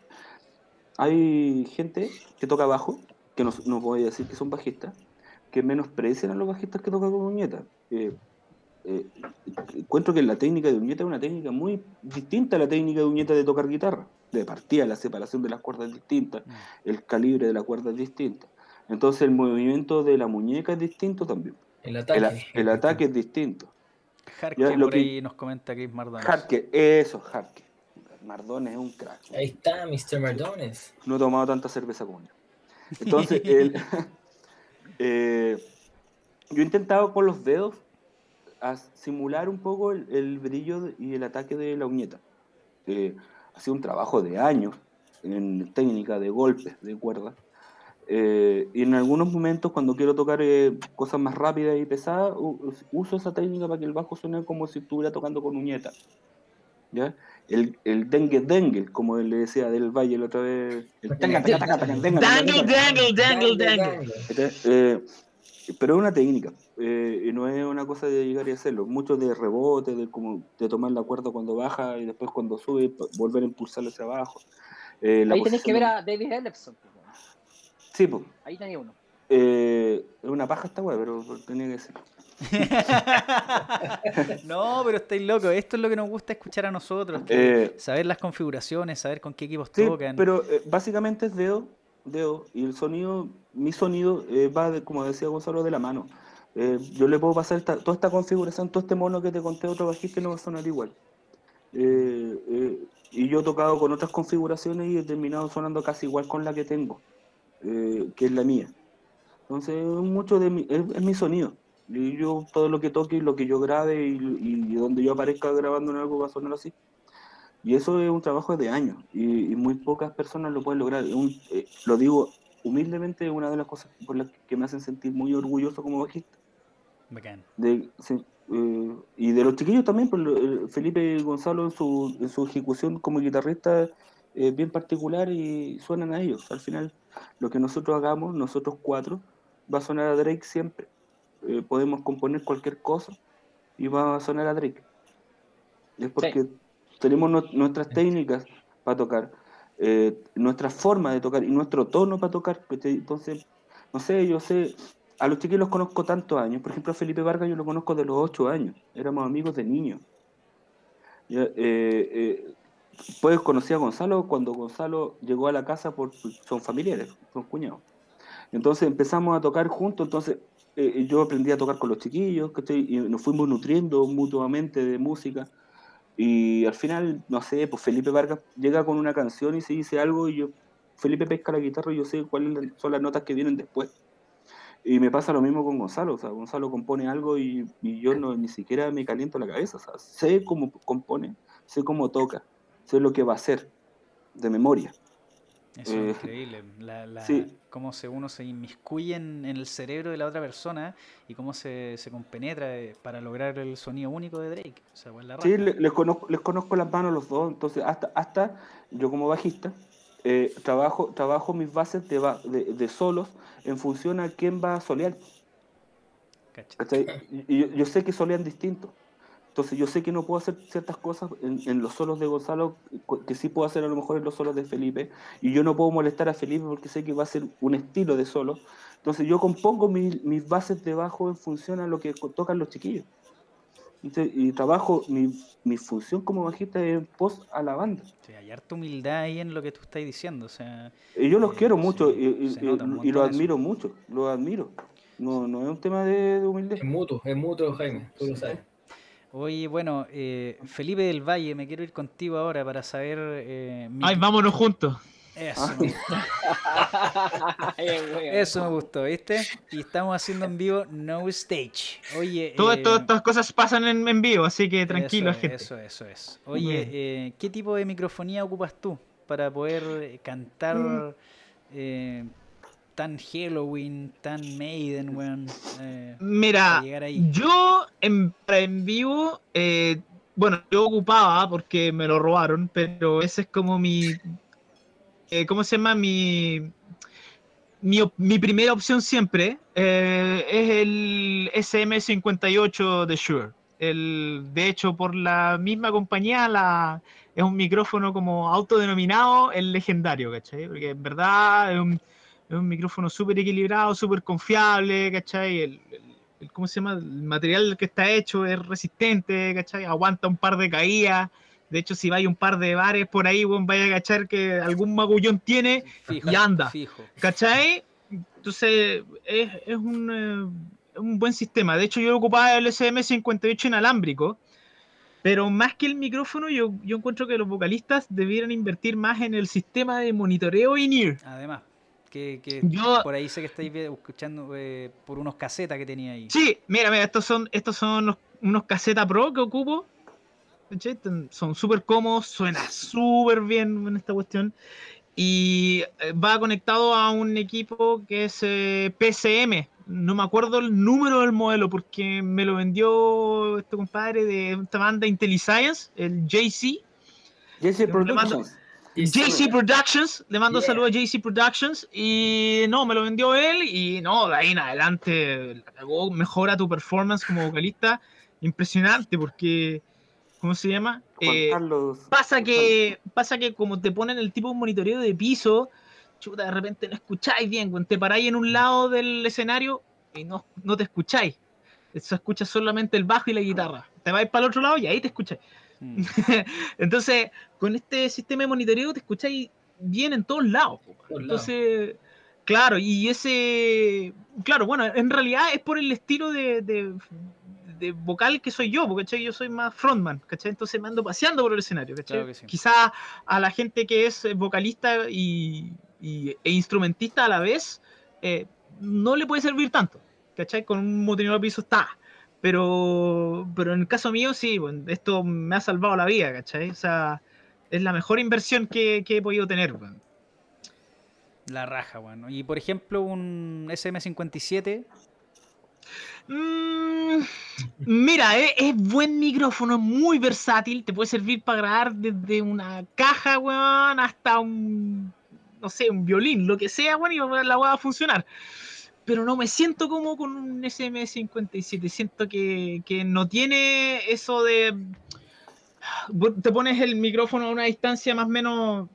hay gente que toca bajo, que no, no voy a decir que son bajistas, que menosprecian a los bajistas que tocan con uñeta. Eh, eh, encuentro que la técnica de uñeta es una técnica muy distinta a la técnica de uñeta de tocar guitarra. De partida, la separación de las cuerdas es distinta, Mm. el calibre de la cuerda es distinto. Entonces el movimiento de la muñeca es distinto también. El ataque. el ataque es distinto. Jarque, por que- ahí nos comenta Chris Mardones. Jarque, eso, Jarque. Mardones es un crack. Ahí está, Mr. Mardones. No he tomado tanta cerveza como él. Entonces, el- eh, yo he intentado con los dedos a simular un poco el, el brillo y el ataque de la uñeta. Eh, ha sido un trabajo de años en técnica de golpes de cuerda. Eh, y en algunos momentos, cuando quiero tocar eh, cosas más rápidas y pesadas, uso esa técnica para que el bajo suene como si estuviera tocando con uñeta. ¿Ya? El, el dengue dengue, como le decía del Valle la otra vez. El dangle, dangle. Este, eh, pero es una técnica, eh, y no es una cosa de llegar y hacerlo. Mucho de rebote, de, como, de tomar la cuerda cuando baja y después cuando sube, volver a impulsarlo hacia abajo. Eh, la Ahí tenés que ver a David Ellefson. Sí, pues. Ahí tenía uno. eh, es una paja esta weá, pero tenía que ser. no, pero estáis locos. Esto es lo que nos gusta escuchar a nosotros. que Eh, saber las configuraciones, saber con qué equipos Sí, tocan. pero eh, básicamente es dedo, dedo, y el sonido, mi sonido eh, va, de, como decía Gonzalo, de la mano. Eh, yo le puedo pasar esta- toda esta configuración, todo este mono que te conté a otro bajista y no va a sonar igual. Eh, eh, y yo he tocado con otras configuraciones y he terminado sonando casi igual con la que tengo, eh, que es la mía. Entonces, es mucho de mi, es, es mi sonido. Y yo, todo lo que toque y lo que yo grabe y, y donde yo aparezca grabando en algo va a sonar así. Y eso es un trabajo de años y, y muy pocas personas lo pueden lograr. Un- eh, lo digo humildemente, es una de las cosas por las que me hacen sentir muy orgulloso como bajista. Bacán. De, sí, eh, y de los chiquillos también, lo- eh, Felipe Gonzalo en su, en su ejecución como guitarrista es bien particular y suenan a ellos. Al final, lo que nosotros hagamos, nosotros cuatro, va a sonar a Drake siempre. Eh, podemos componer cualquier cosa y va a sonar a Drake. Es porque tenemos nu- nuestras técnicas para tocar, eh, nuestra forma de tocar y nuestro tono para tocar. Entonces, no sé, yo sé, a los chiquillos los conozco tantos años. Por ejemplo, a Felipe Vargas yo lo conozco de los ocho años. Éramos amigos de niños. Eh, eh, pues conocí a Gonzalo cuando Gonzalo llegó a la casa, por, son familiares, son cuñados. Entonces empezamos a tocar juntos, entonces eh, yo aprendí a tocar con los chiquillos, ¿cachai? y nos fuimos nutriendo mutuamente de música. Y al final, no sé, pues Felipe Vargas llega con una canción y se dice algo y yo, Felipe pesca la guitarra y yo sé cuáles son las notas que vienen después. Y me pasa lo mismo con Gonzalo, o sea, Gonzalo compone algo y, y yo no, ni siquiera me caliento la cabeza, o sea, sé cómo compone, sé cómo toca, sé lo que va a hacer de memoria. Eso Eh, es increíble. La, la- sí. Cómo se, uno se inmiscuye en, en el cerebro de la otra persona y cómo se, se compenetra eh, para lograr el sonido único de Drake. O sea, pues la Sí, raja. le- les, conozco, les conozco las manos los dos, entonces hasta, hasta yo como bajista eh, trabajo, trabajo mis bases de, de, de solos en función a quién va a solear. Y yo, yo sé que solean distinto. Entonces yo sé que no puedo hacer ciertas cosas en, en los solos de Gonzalo que sí puedo hacer a lo mejor en los solos de Felipe. Y yo no puedo molestar a Felipe porque sé que va a ser un estilo de solo. Entonces yo compongo mi- mis bases de bajo en función a lo que tocan los chiquillos. Entonces, y trabajo, mi, mi función como bajista es en pos a la banda. Sí, hay harta humildad ahí en lo que tú estás diciendo. O sea, Y yo los Eh, quiero sí, mucho y, y- se y- los eso. admiro mucho, los admiro. No, no es un tema de, de humildad. Es mutuo, es mutuo, Jaime, tú lo sabes. Oye, bueno, eh, Felipe del Valle, me quiero ir contigo ahora para saber. eh, mi- Ay, vámonos juntos. Eso, Ah. me gustó, eso me gustó, ¿viste? Y estamos haciendo en vivo No Stage. Oye, Todas eh, todas estas cosas pasan en, en vivo, así que tranquilo, eso, es, gente. Eso, eso es. Oye, eh, ¿qué tipo de microfonía ocupas tú para poder cantar Mm. eh, tan Halloween, tan Maiden, weón? eh, Mira, yo en, en vivo, eh, bueno, yo ocupaba porque me lo robaron, pero ese es como mi, eh, ¿cómo se llama? Mi, mi, mi primera opción siempre eh, es el SM58 de Shure. El, de hecho, por la misma compañía, la, es un micrófono como autodenominado el legendario, ¿cachai? Porque en verdad es un, es un micrófono súper equilibrado, súper confiable, ¿cachai? El, el- el- ¿Cómo se llama? El material que está hecho es resistente, ¿cachai? Aguanta un par de caídas. De hecho, si vais un par de bares por ahí, bueno, vaya a cachar que algún magullón tiene, Fijo, y anda. Fijo. ¿Cachai? Entonces, es, es un, eh, un buen sistema. De hecho, yo ocupaba el SM58 inalámbrico, pero más que el micrófono, yo, yo encuentro que los vocalistas debieran invertir más en el sistema de monitoreo in-ear. Además, que, que Yo, por ahí sé que estáis escuchando eh, por unos casetas que tenía ahí. sí, mira, mira, estos son, estos son los- unos casetas pro que ocupo. Son súper cómodos, suena súper bien en esta cuestión. Y eh, va conectado a un equipo que es eh, PCM. No me acuerdo el número del modelo porque me lo vendió este compadre de esta banda IntelliScience, el JC. JC Productions. JC Productions, le mando Yeah. saludos a JC Productions y no, me lo vendió él y no, de ahí en adelante mejora tu performance como vocalista, impresionante porque, ¿cómo se llama? Eh, pasa que pasa que como te ponen el tipo de monitoreo de piso, chuta, de repente no escucháis bien, cuando te paráis en un lado del escenario y no, no te escucháis. Eso escuchas solamente el bajo y la guitarra. Te vais para el otro lado y ahí te escucháis. Mm. Entonces, con este sistema de monitoreo te escucháis bien en todos lados. Todos Entonces, claro, y ese, claro, bueno, en realidad es por el estilo de, de- de vocal que soy yo, porque ¿cachai? yo soy más frontman, ¿cachai? Entonces me ando paseando por el escenario. Claro sí. Quizá a la gente que es eh, vocalista y, y- e instrumentista a la vez, eh, no le puede servir tanto, ¿cachai? Con un monitoreo a piso está. Pero, pero en el caso mío, sí, bueno, esto me ha salvado la vida, ¿cachai? O sea, es la mejor inversión que, que he podido tener. weón. La raja, bueno. Y por ejemplo, un SM57. Mm, mira, es, es buen micrófono, muy versátil, te puede servir para grabar desde una caja, weón, hasta un, no sé, un violín, lo que sea, weón, y la va a funcionar. Pero no me siento como con un SM57, siento que, que no tiene eso de... Te pones el micrófono a una distancia más o menos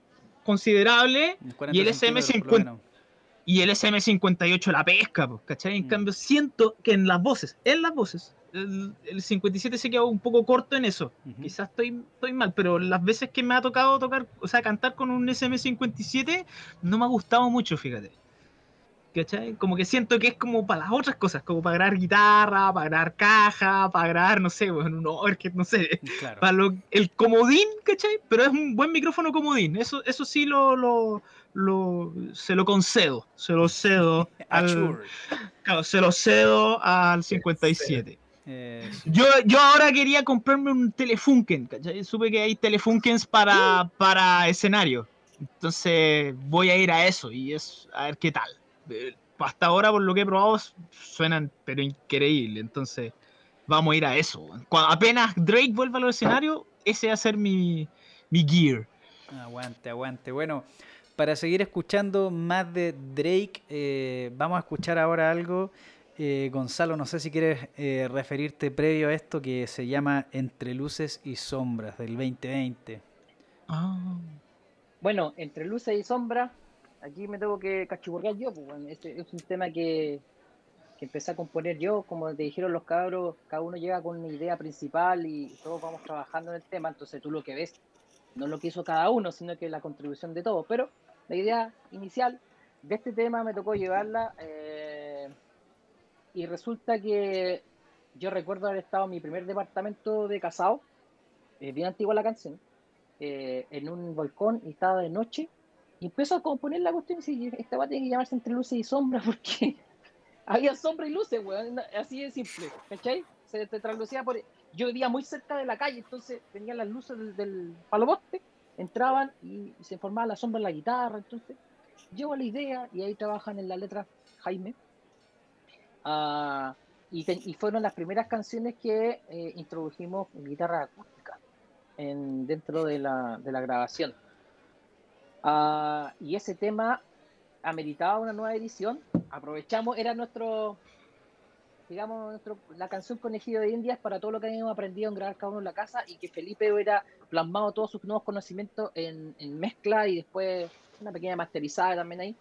considerable unos 40 Y el centímetros, por lo SM50. menos. y el SM58 la pesca, pues, ¿cachai? En Mm. cambio, siento que en las voces, en las voces, el, el 57 se quedó un poco corto en eso. Quizás estoy, estoy mal, pero las veces que me ha tocado tocar, o sea, cantar con un SM57, no me ha gustado mucho, fíjate. ¿Cachai? Como que siento que es como para las otras cosas, como para grabar guitarra, para grabar caja, para grabar, no sé, bueno, un overhead, no sé, Claro. para lo- el comodín, ¿cachai? Pero es un buen micrófono comodín. Eso, eso sí lo, lo, lo- se lo concedo. Se lo cedo al, claro, se lo cedo al 57. Eso. Yo, yo ahora quería comprarme un Telefunken, ¿cachai? Supe que hay Telefunkens para, para escenario. Entonces voy a ir a eso y es a ver qué tal. Eh, Hasta ahora, por lo que he probado, suenan pero increíble. Entonces vamos a ir a eso. Cuando apenas Drake vuelva a los escenarios, ese va a ser mi, mi gear. Aguante, aguante. Bueno, para seguir escuchando más de Drake, eh, vamos a escuchar ahora algo. Eh, Gonzalo, no sé si quieres eh, referirte previo a esto que se llama Entre Luces y Sombras del 2020. Ah. Bueno, entre luces y sombras, aquí me tengo que cachiborrear yo, pues, este es un tema que, que empecé a componer yo, como te dijeron los cabros, cada uno llega con una idea principal y todos vamos trabajando en el tema, entonces tú lo que ves no lo que hizo cada uno, sino que la contribución de todos, pero la idea inicial de este tema me tocó llevarla eh, y resulta que yo recuerdo haber estado en mi primer departamento de casado, es bien antigua la canción, eh, en un balcón y estaba de noche y empiezo a componer la cuestión y dije, esta va a tener que llamarse entre luces y sombras porque había sombra y luces, weón, así de simple, ¿cachai? Se te por... Yo vivía muy cerca de la calle, entonces tenían las luces del, del entraban y se formaba la sombra en la guitarra, entonces llevo la idea y ahí trabajan en la letra Jaime. Y, te- y fueron las primeras canciones que eh, introdujimos en guitarra acústica en, dentro de la, de la grabación. Ah, y ese tema ameritaba una nueva edición. Aprovechamos, era nuestro, digamos, nuestro, la canción Conejillo de Indias para todo lo que habíamos aprendido en grabar cada uno en la casa y que Felipe hubiera plasmado todos sus nuevos conocimientos en, en mezcla y después una pequeña masterizada también ahí.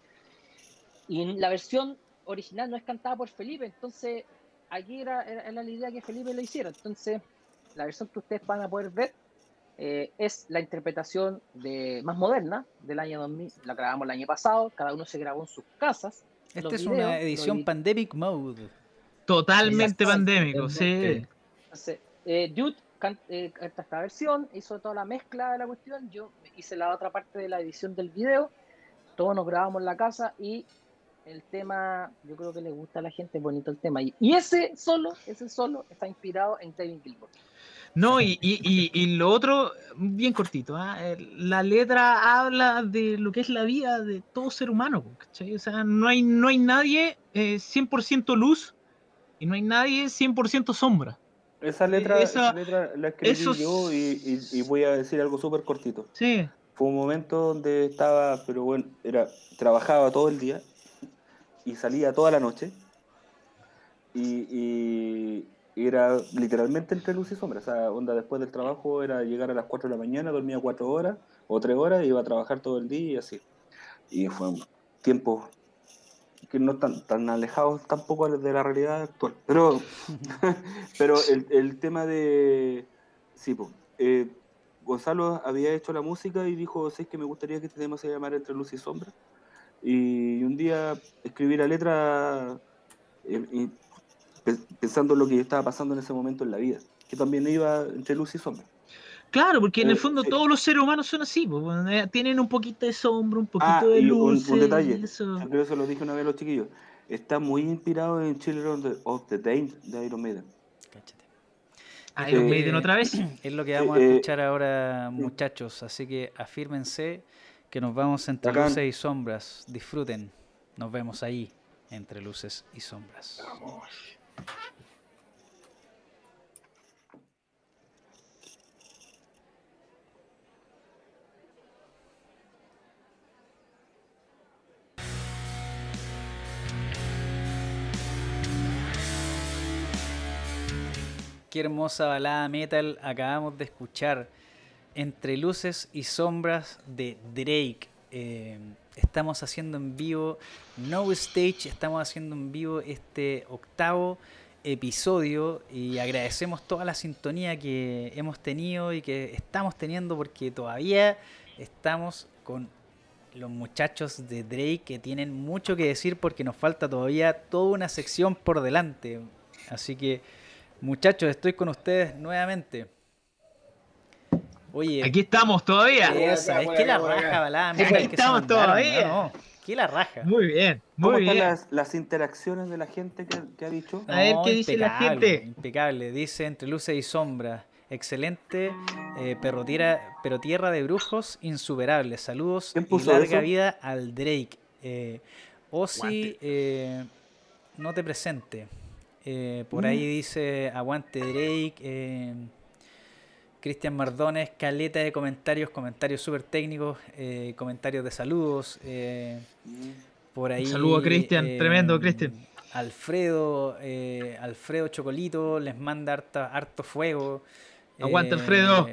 Y la versión original no es cantada por Felipe, entonces aquí era, era, era la idea que Felipe lo hiciera. Entonces, la versión que ustedes van a poder ver eh, es la interpretación de, más moderna del año 2000. La grabamos el año pasado, cada uno se grabó en sus casas. Esta es videos, una edición Pandemic Mode. Totalmente pandémico, sí. Entonces, eh, Jude can- eh, canta esta versión, hizo toda la mezcla de la cuestión, yo hice la otra parte de la edición del video, todos nos grabamos en la casa y el tema, yo creo que le gusta a la gente, es bonito el tema. Y, y ese solo, ese solo está inspirado en David Gilmour. No, y, y, y, y lo otro, bien cortito, ¿ah? Eh, la letra habla de lo que es la vida de todo ser humano, ¿cachai? O sea, no hay, no hay nadie eh, 100% luz y no hay nadie 100% sombra. Esa letra, Esa- esa letra la escribí yo y, voy a decir algo súper cortito. Sí, Fue un momento donde estaba, pero bueno, era, trabajaba todo el día y salía toda la noche. Y era literalmente entre luz y sombra. O sea, onda después del trabajo era llegar a las 4 de la mañana, dormía 4 horas o 3 horas, iba a trabajar todo el día y así. Y fue un tiempo que no tan, tan alejados tampoco de la realidad actual. Pero, pero el, el tema de... Sí, pues, eh, Gonzalo había hecho la música y dijo, sí, es que me gustaría que este tema se llamara Entre Luz y Sombra. Y un día escribí la letra eh, pensando en lo que estaba pasando en ese momento en la vida, que también iba entre luz y sombra. claro, porque en el Eh, fondo todos los seres humanos son así, pues, eh, tienen un poquito de sombra, un poquito Ah, de y un- un luz. detalle. Eso. Yo creo que se lo dije una vez a los chiquillos. Está muy inspirado en Children of the, of the Dame de Iron Maiden. Cáchate. Iron Eh, Maiden otra vez. Es lo que vamos a Eh, escuchar ahora, muchachos. Así que afírmense que nos vamos entre Bacán. luces y sombras. Disfruten. Nos vemos ahí, entre luces y sombras. Qué hermosa balada metal acabamos de escuchar. Entre luces y sombras de Drake. Eh, estamos haciendo en vivo No Stage, estamos haciendo en vivo este octavo episodio y agradecemos toda la sintonía que hemos tenido y que estamos teniendo porque todavía estamos con los muchachos de Drake que tienen mucho que decir porque nos falta todavía toda una sección por delante. Así que muchachos, estoy con ustedes nuevamente. Oye, Aquí estamos todavía. esa, es que la raja, balada, se estamos todavía. No, que la raja. Muy bien, ¿Cómo muy están bien. las, las interacciones de la gente que, que ha dicho? A ver, No, ¿qué dice la impecable, gente? Impecable, dice entre luces y sombras. Excelente, eh, pero, tierra, pero tierra de brujos insuperable. Saludos ¿Quién y larga eso? vida al Drake. Eh, Ozzy, eh, no te presente. Eh, por Mm. ahí dice aguante Drake. Eh, Cristian Mardones, caleta de comentarios, comentarios súper técnicos, eh, comentarios de saludos. eh, por ahí. saludo a Cristian, tremendo, Cristian. Alfredo, eh, Alfredo Chocolito les manda harta- harto fuego. Aguante, Alfredo.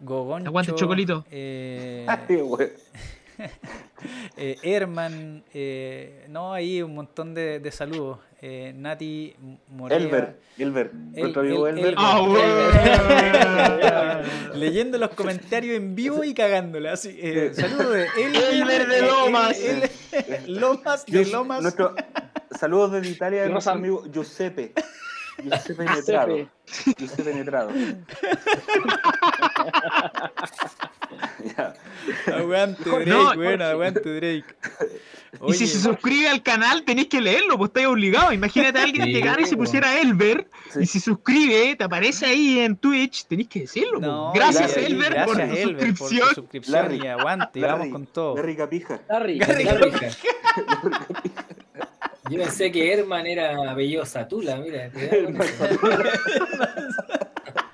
Gogoncho. Aguante, Chocolito. eh, eh, Herman, eh, no, ahí un montón de, de saludos. Eh, Nati Morea. Elber, Elber, El- nuestro amigo el- Elber. el- Ah, el- Leyendo los comentarios en vivo y cagándola. Así, eh, saludos de Elber, Elber de eh, Lomas. el- el- Lomas de Lomas. nuestro- saludos desde Italia de nuestro amigo Giuseppe. Giuseppe Netrado. Giuseppe Netrado. Aguante Drake, No, bueno, aguante Drake. Y si se suscribe al canal, tenéis que leerlo, pues estáis obligados. Imagínate a alguien Sí, llegar y se pusiera Elber, Sí. y si suscribe, te aparece ahí en Twitch, tenéis que decirlo. no, gracias, Larry, Elber, gracias, por tu Elber, por tu suscripción. suscripción Larry, y aguante, Larry, vamos con todo. Larry Capija. Larry, Larry, Larry. Hija. Yo pensé que Herman era bellosa tula, mira.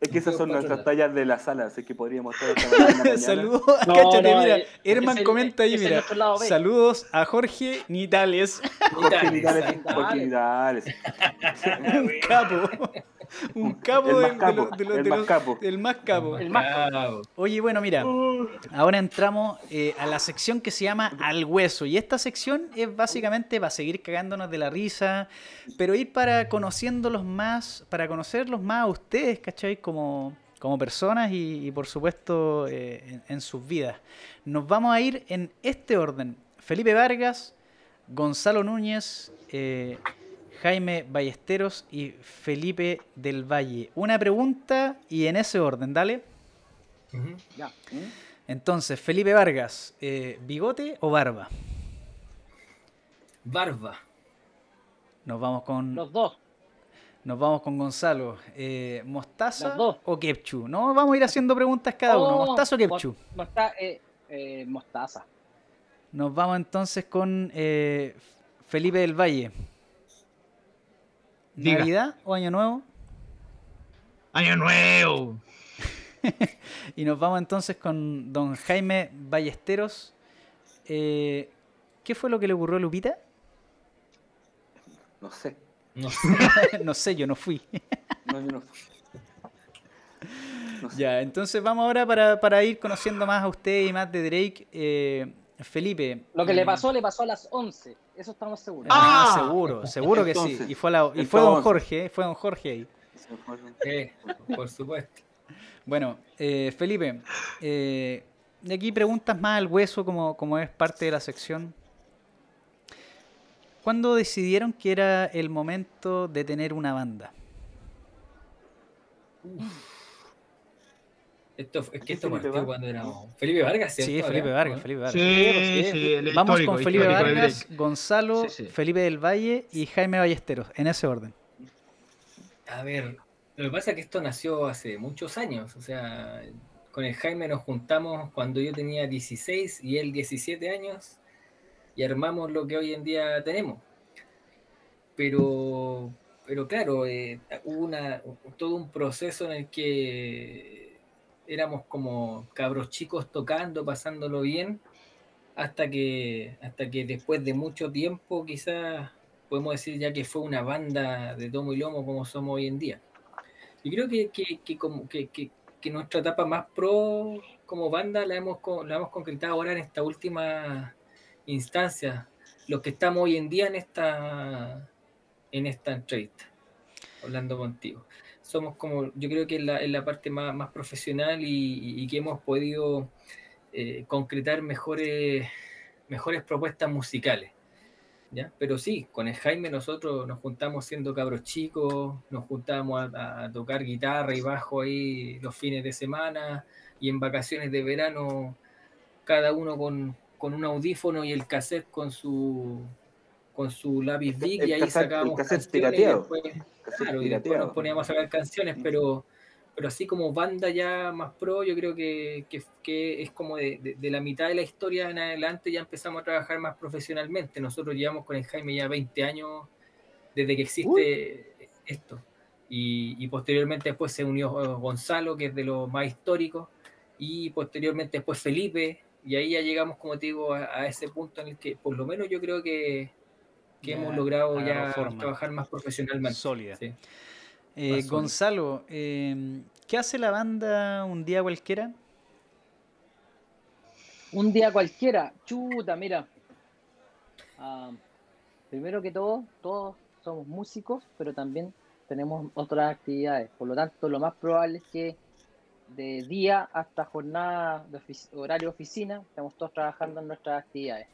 Es que esas son nuestras tallas de la sala, así que podríamos estar. Saludos, No, cáchate, no, mira, eh, Herman es el- comenta ahí, es mira, saludos a Jorge Nitales, Jorge Nitales. Jorge Nitales. un capo, un capo, El de- más de capo, los- de el de más los- capo. el más capo. El más Bravo. Oye, bueno, mira, ahora entramos eh, a la sección que se llama Al Hueso. Y esta sección es básicamente para seguir cagándonos de la risa, pero ir para conociéndolos más, para conocerlos más a ustedes, ¿cachai? Como, como personas y, y, por supuesto eh, en, en sus vidas. Nos vamos a ir en este orden. Felipe Vargas, Gonzalo Núñez, eh, Jaime Ballesteros y Felipe del Valle. Una pregunta y en ese orden, dale. Entonces, Felipe Vargas, eh, ¿bigote o barba? Barba. Nos vamos con, Los dos. Nos vamos con Gonzalo. Eh, ¿Mostaza o ketchup? No, vamos a ir haciendo preguntas cada uno. Oh, ¿Mostaza o mosta- eh, eh, mostaza. Nos vamos entonces con eh, Felipe del Valle. Diga. ¿Navidad o Año Nuevo? Año nuevo. Y nos vamos entonces con don Jaime Ballesteros. Eh, ¿Qué fue lo que le ocurrió a Lupita? No sé. No sé. no sé, yo no fui. No, yo no. No sé. Ya, entonces vamos ahora para, para ir conociendo más a usted y más de Drake. Eh, Felipe. Lo que le mm, pasó, le pasó a las 11. Eso estamos seguros. Ah, Ah. seguro, seguro que sí. Y fue, la- y fue don. Jorge, eh, fue don Jorge ahí. Eh, por supuesto. Bueno, eh, Felipe, eh, de aquí preguntas más al hueso como, como es parte de la sección. ¿Cuándo decidieron que era el momento de tener una banda? Esto, es que esto partió Vargas? cuando éramos. Felipe Vargas, ¿cierto? Sí, Felipe Vargas, ¿no? Felipe Vargas. Sí, sí, el Vamos con Felipe Vargas. Gonzalo, Sí, sí. Felipe del Valle y Jaime Ballesteros, en ese orden. A ver, lo que pasa es que esto nació hace muchos años. O sea, con el Jaime nos juntamos cuando yo tenía 16 y él 17 años y armamos lo que hoy en día tenemos. Pero, pero claro, eh, hubo una, todo un proceso en el que éramos como cabros chicos tocando, pasándolo bien, hasta que, hasta que después de mucho tiempo quizás podemos decir ya que fue una banda de tomo y lomo como somos hoy en día. Y creo que, que, que como, que, que- nuestra etapa más pro como banda la hemos, la hemos concretado ahora en esta última instancia, los que estamos hoy en día en esta, en esta entrevista, hablando contigo. Somos como, yo creo que es la, es la parte más, más profesional y, y que hemos podido eh, concretar mejores, mejores propuestas musicales. ¿ya? Pero sí, con el Jaime nosotros nos juntamos siendo cabros chicos, nos juntábamos a, a tocar guitarra y bajo ahí los fines de semana y en vacaciones de verano cada uno con, con un audífono y el cassette con su con su lápiz Big El y ahí cassette- el sacábamos cassette canciones y pirateado. después, Cassette claro, y después nos poníamos a sacar canciones, pero, pero así como banda ya más pro, yo creo que, que- que es como de, de- de la mitad de la historia en adelante ya empezamos a trabajar más profesionalmente. Nosotros llevamos con el Jaime ya 20 años desde que existe esto. Y, y posteriormente después se unió eh, Gonzalo, que es de los más históricos, y posteriormente después Felipe, y ahí ya llegamos, como te digo, a, a ese punto en el que por lo menos yo creo que, que Ya hemos logrado ya forma. trabajar más profesionalmente. Sólida. Sí. Eh. Gonzalo, eh, ¿qué hace la banda un día cualquiera? Un día cualquiera, chuta, mira. Ah, primero que todo, todos somos músicos, pero también tenemos otras actividades. Por lo tanto, lo más probable es que de día hasta jornada de ofici- horario oficina, estamos todos trabajando en nuestras actividades.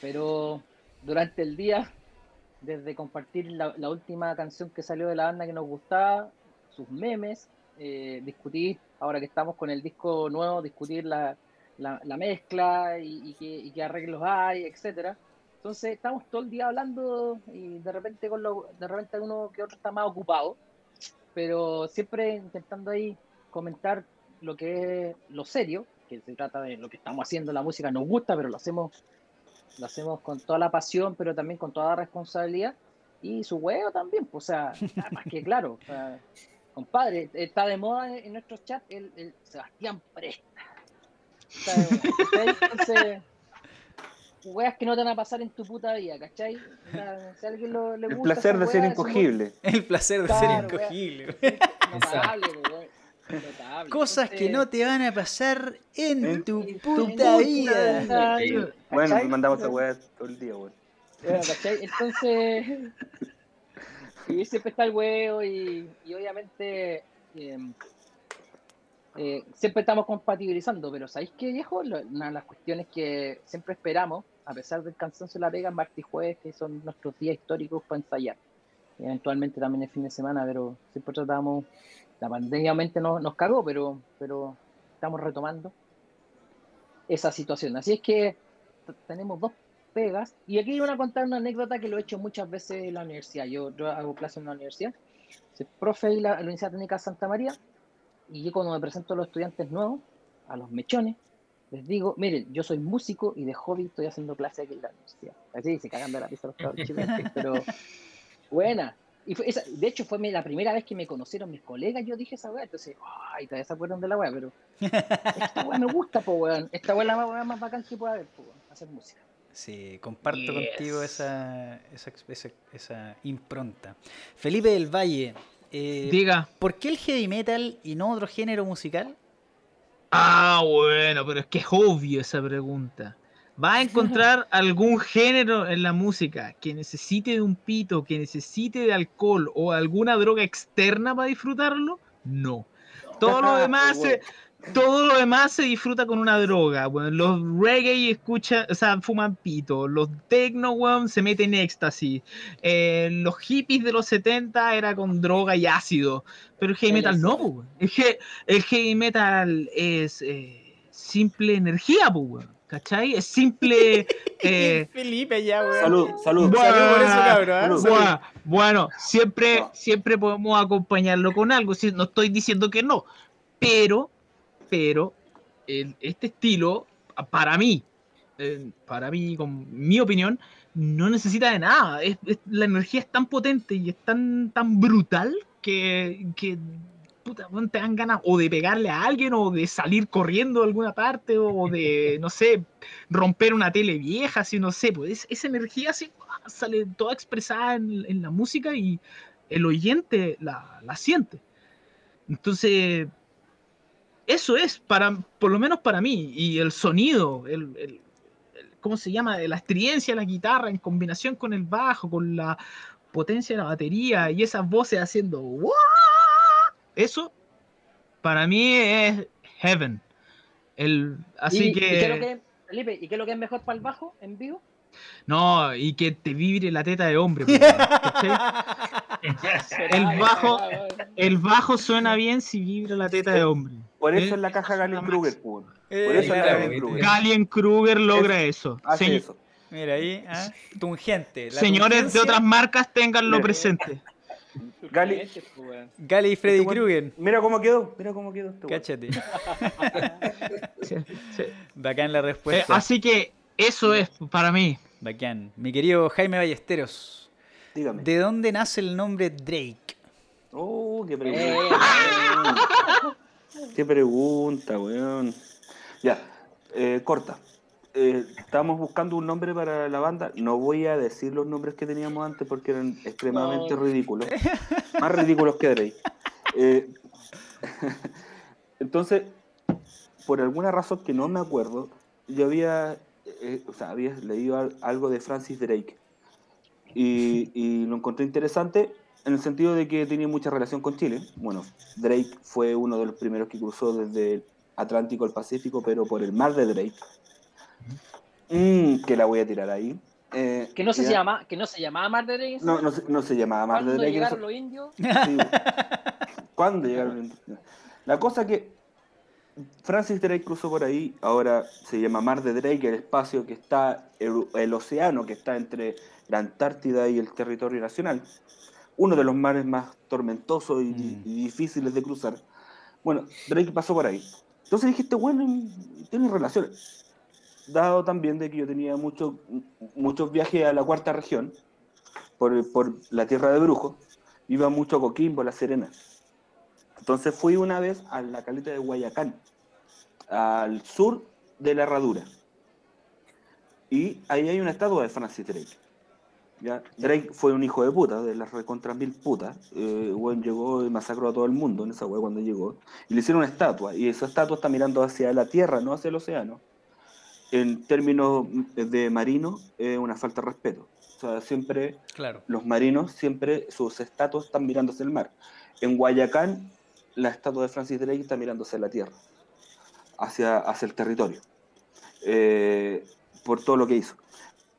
Pero durante el día, desde compartir la, última canción que salió de la banda que nos gustaba, sus memes, eh, discutir, ahora que estamos con el disco nuevo, discutir la, la, la mezcla y, y qué arreglos hay, etcétera. Entonces estamos todo el día hablando y de repente con lo, de repente uno que otro está más ocupado, pero siempre intentando ahí comentar lo que es lo serio, que se trata de lo que estamos haciendo, la música nos gusta, pero lo hacemos, lo hacemos con toda la pasión, pero también con toda la responsabilidad y su huevo también, pues, o sea, más que claro, o sea, compadre, está de moda en, nuestros chats el, el Sebastián Presta. O sea. Entonces, weas que no te van a pasar en tu puta vida, ¿cachai? O sea, si a alguien lo, le El gusta placer de ser incogible. El placer de Claro, ser incogible. Notable. Cosas que no te van a pasar en En tu puta vida. Sí. Bueno, mandamos esta weá todo el día, weón. Bueno, ¿cachai? Entonces, y siempre está el huevo y, y obviamente eh, eh, siempre estamos compatibilizando, pero ¿sabéis qué, viejo? Una de las cuestiones que siempre esperamos, a pesar del cansancio de la pega, martes y jueves, que son nuestros días históricos para ensayar. Eventualmente también el fin de semana, pero siempre tratamos, la pandemia obviamente nos, cagó, pero, pero estamos retomando esa situación. Así es que tenemos dos pegas. Y aquí voy a contar una anécdota que lo he hecho muchas veces en la universidad. Yo, yo hago clases en la universidad. Soy profe de la, Universidad Técnica Santa María. Y yo cuando me presento a los estudiantes nuevos, a los mechones, les digo, miren, yo soy músico y de hobby estoy haciendo clases aquí en la universidad. Así se cagan de la risa los cabros pero buena. Y fue esa- de hecho fue la primera vez que me conocieron mis colegas, yo dije esa weá, entonces, ay, todavía se acuerdan de la weá, pero esta weá me gusta, po weón. Esta weá es la weá más bacán que puede haber, po weón, hacer música. Sí, comparto Yes. contigo esa, esa, esa- esa impronta. Felipe del Valle, eh, Diga. ¿por qué el heavy metal y no otro género musical? Ah, bueno, pero es que es obvio esa pregunta. ¿Va a encontrar algún género en la música que necesite de un pito, que necesite de alcohol o alguna droga externa para disfrutarlo? No. Todo lo demás se, todo lo demás se disfruta con una droga. Bueno, los reggae escuchan, o sea, fuman pito. Los techno, weón, se meten éxtasis. Eh, los hippies de los 70 era con droga y ácido. Pero el heavy metal no, weón. El, he- el heavy metal es eh, simple energía, weón. ¿Cachai? Es simple. eh, Felipe ya, weón. Salud, salud. Buah. Salud por eso, cabrón. ¿ah? Salud. Salud. Buah, Bueno, siempre, siempre podemos acompañarlo con algo. No estoy diciendo que no, pero, pero el- este estilo, para mí, eh, para mí, con mi opinión, no necesita de nada. Es- es- la energía es tan potente y es tan, tan brutal que, que puta, te dan ganas o de pegarle a alguien o de salir corriendo a alguna parte o de, no sé, romper una tele vieja, así, no sé, pues es- esa energía así ¡ah! sale toda expresada en, en la música y el oyente la, la siente. Entonces, eso es, para, por lo menos para mí, y el sonido, el, el- el- ¿cómo se llama? La estridencia de la guitarra en combinación con el bajo, con la potencia de la batería y esas voces haciendo "Wah", Eso, para mí es heaven. El, así ¿Y, y qué es lo que, que, Felipe, ¿y qué es lo que es mejor para el bajo en vivo? No, y que te vibre la teta de hombre. pues. El bajo-. El bajo suena bien si vibra la teta de hombre. Por eso ¿Eh? es la caja Galen Kruger, pues. Por Eh, eso es claro, Galen ¿viste? Kruger. Galien Kruger logra eso. Hace eso. Mira ahí, ¿ah? tungente. la Señores de otras marcas, ténganlo Mira. presente. Gali, Gali y Freddy Este Krueger. mira cómo quedó, mira cómo quedó este. Cáchate. Sí, sí. Bacán la Eh, respuesta. así que eso es para mí. Bacán. Mi querido Jaime Ballesteros, Dígame. ¿de dónde nace el nombre Drake? Oh, qué Eh, pregunta. qué pregunta, weón. Ya, eh, corta. Eh, estábamos buscando un nombre para la banda. No voy a decir los nombres que teníamos antes porque eran extremadamente No. ridículos. Más ridículos que Drake. Eh, entonces, por alguna razón que no me acuerdo, yo había, eh, o sea, había leído al- algo de Francis Drake y, y lo encontré interesante en el sentido de que tenía mucha relación con Chile. Bueno, Drake fue uno de los primeros que cruzó desde el Atlántico al Pacífico, pero por el mar de Drake. Mm, que la voy a tirar ahí. Eh, Que no se llama, que no se llamaba Mar de Drake. No, no, se, no se llamaba mar de Drake. llegaron eso- los indios, Sí. ¿Cuándo llegaron? La cosa que Francis Drake cruzó por ahí, ahora se llama Mar de Drake, el espacio que está, el, el océano que está entre la Antártida y el territorio nacional. Uno de los mares más tormentosos y, Mm. y difíciles de cruzar. Bueno, Drake pasó por ahí. Entonces dije, este bueno tiene relaciones. Dado también de que yo tenía mucho- muchos viajes a la cuarta región, por, por la tierra de Brujo, iba mucho a Coquimbo, La Serena. Entonces fui una vez a la caleta de Guayacán, al sur de la herradura. Y ahí hay una estatua de Francis Drake. ¿ya? Drake fue un hijo de puta, de las recontra mil putas. Eh, weón llegó y masacró a todo el mundo en esa wea cuando llegó. Y le hicieron una estatua. Y esa estatua está mirando hacia la tierra, no hacia el océano. En términos de marino, es una falta de respeto. O sea, siempre Claro. los marinos siempre sus estatuas están mirando hacia el mar. En Guayacán, la estatua de Francis Drake está mirando hacia la tierra, hacia, hacia el territorio, eh, por todo lo que hizo.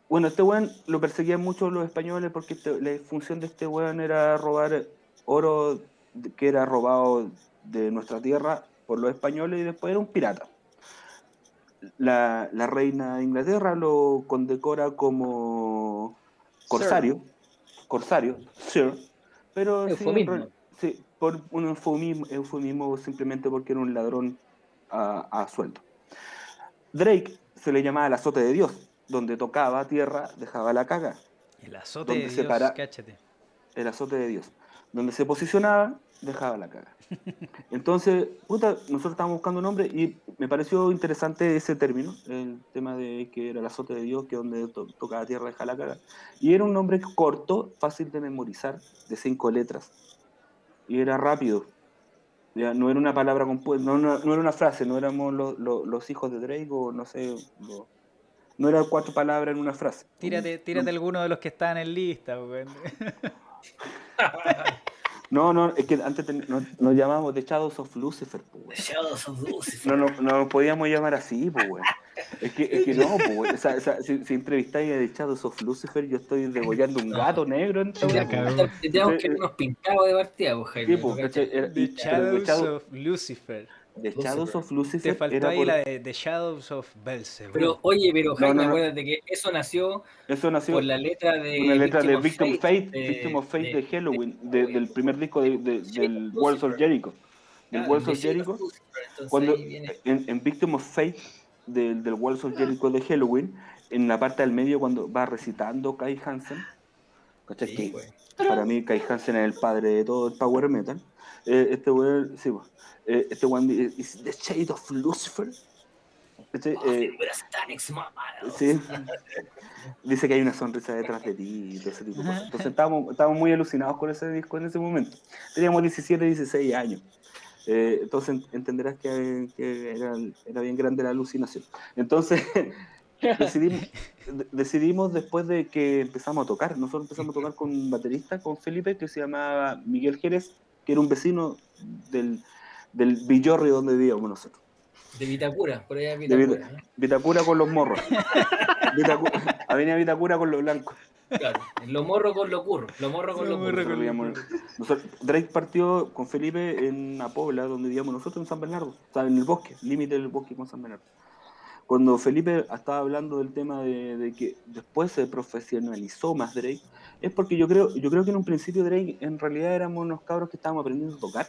Bueno, este weón lo perseguían mucho los españoles porque este- la función de este weón era robar oro que era robado de nuestra tierra por los españoles y después era un pirata. La, la reina de Inglaterra lo condecora como corsario, corsario, sir, pero sí, Eufemismo. en re- sí, por un eufemismo, eufemismo simplemente porque era un ladrón a, a sueldo. Drake se le llamaba el azote de Dios, donde tocaba tierra, dejaba la caga, El azote de ¿Dónde Dios, se para? el azote de Dios. Donde se posicionaba, dejaba la caga. Entonces, puta, nosotros estábamos buscando un nombre y me pareció interesante ese término, el tema de que era el azote de Dios, que donde to- tocaba tierra, dejaba la caga. Y era un nombre corto, fácil de memorizar, de cinco letras. Y era rápido. Ya, no era una palabra compuesta, no, no- no era una frase, no éramos lo- lo- los hijos de Drake o no sé, lo- no eran cuatro palabras en una frase. Tírate, tírate alguno de los que estaban en lista. No, no, es que antes ten- nos, nos llamábamos The Shadows of Lucifer, po, weón. Shadows of Lucifer. No, no, no nos podíamos llamar así, pues, weón. Es que, es que no, pues. O sea, o sea, si, si entrevistáis a The Shadows of Lucifer, yo estoy degollando un gato negro en esta Ya. Tendríamos que habernos pintado de partida, pues, Jaime. Sí, pues, The Shadows Shadow- of Lucifer. The Shadows of Te Lucifer faltó era ahí por- la de The Shadows of Belzebub. Pero, oye, pero Jaime, no, no. acuérdate que eso nació Eso nació por la letra de. una letra de of Victim Fate, de- Victim of Fate de, de- Halloween, de- del primer disco de- de- del Lucifer. Walls of Jericho. Del de of Jericho. of Cuando en, en Victim of Fate del, del Walls of Jericho de Halloween, en la parte del medio cuando va recitando Kai Hansen, ¿cachai? Sí, Que para mí Kai Hansen es el padre de todo el power metal. Eh, este weón, sí, eh, este weón dice, "Is the shade of Lucifer. Eh, a Satanic smile. sí. Dice que hay una sonrisa detrás de ti todo ese tipo de cosas. Entonces estábamos, estábamos muy alucinados con ese disco en ese momento. Teníamos 17, 16 años. Eh, entonces entenderás que, que era, era bien grande la alucinación. Entonces decidimos, de- decidimos después de que empezamos a tocar, nosotros empezamos a tocar con un baterista, con Felipe, que se llamaba Miguel Jerez, que era un vecino del, del Villorri donde vivíamos nosotros. De Vitacura, por allá De Vitacura. Vita- ¿no? Vitacura con los morros. Vitacu- Avenida Vitacura con los blancos. Claro, lo morro con lo curro. Lo morro con Lo lo curro. Nosotros vivíamos- nosotros- Drake partió con Felipe en una pobla donde vivíamos nosotros en San Bernardo, o sea, en el bosque, límite del bosque con San Bernardo. cuando Felipe estaba hablando del tema de, de que después se profesionalizó más Drake, es porque yo creo, yo creo que en un principio Drake en realidad éramos unos cabros que estábamos aprendiendo a tocar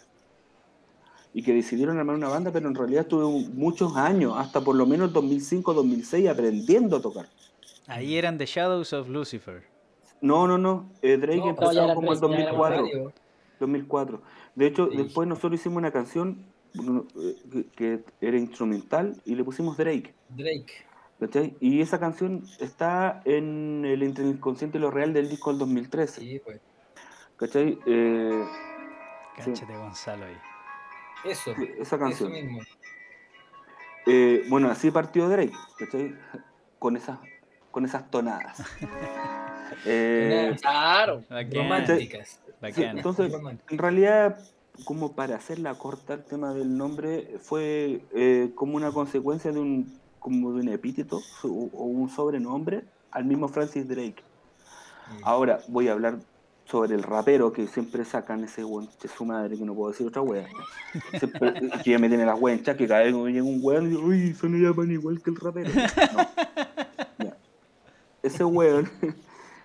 y que decidieron armar una banda, pero en realidad estuve muchos años, hasta por lo menos 2005, 2006, aprendiendo a tocar. Ahí eran The Shadows of Lucifer. No, no, no. Eh, Drake No, empezó como en Drake, ya era 2004. Radio. 2004. De hecho, Sí. después nosotros hicimos una canción eh, que, que era instrumental y le pusimos Drake. Drake. ¿cachai? Y esa canción está en el Entre el inconsciente y lo real del disco del 2013. Sí, pues. ¿Cachai? Eh, Cáchate, Gonzalo ahí. Eso. esa Eso canción. mismo. Eh, bueno, así partió Drake, ¿cachai? Con esas, con esas tonadas. Eh, Claro. Bacán. Románticas. sí, entonces, en realidad, como para hacerla corta, el tema del nombre fue eh, como una consecuencia de un, como de un epíteto o, o un sobrenombre al mismo Francis Drake. Ahora voy a hablar sobre el rapero que siempre sacan ese weón de su madre que no puedo decir otra wea. Siempre- que ya me tiene las weas que cada vez que me llega un weón digo, uy, son llaman igual que el rapero. No. Ese weón,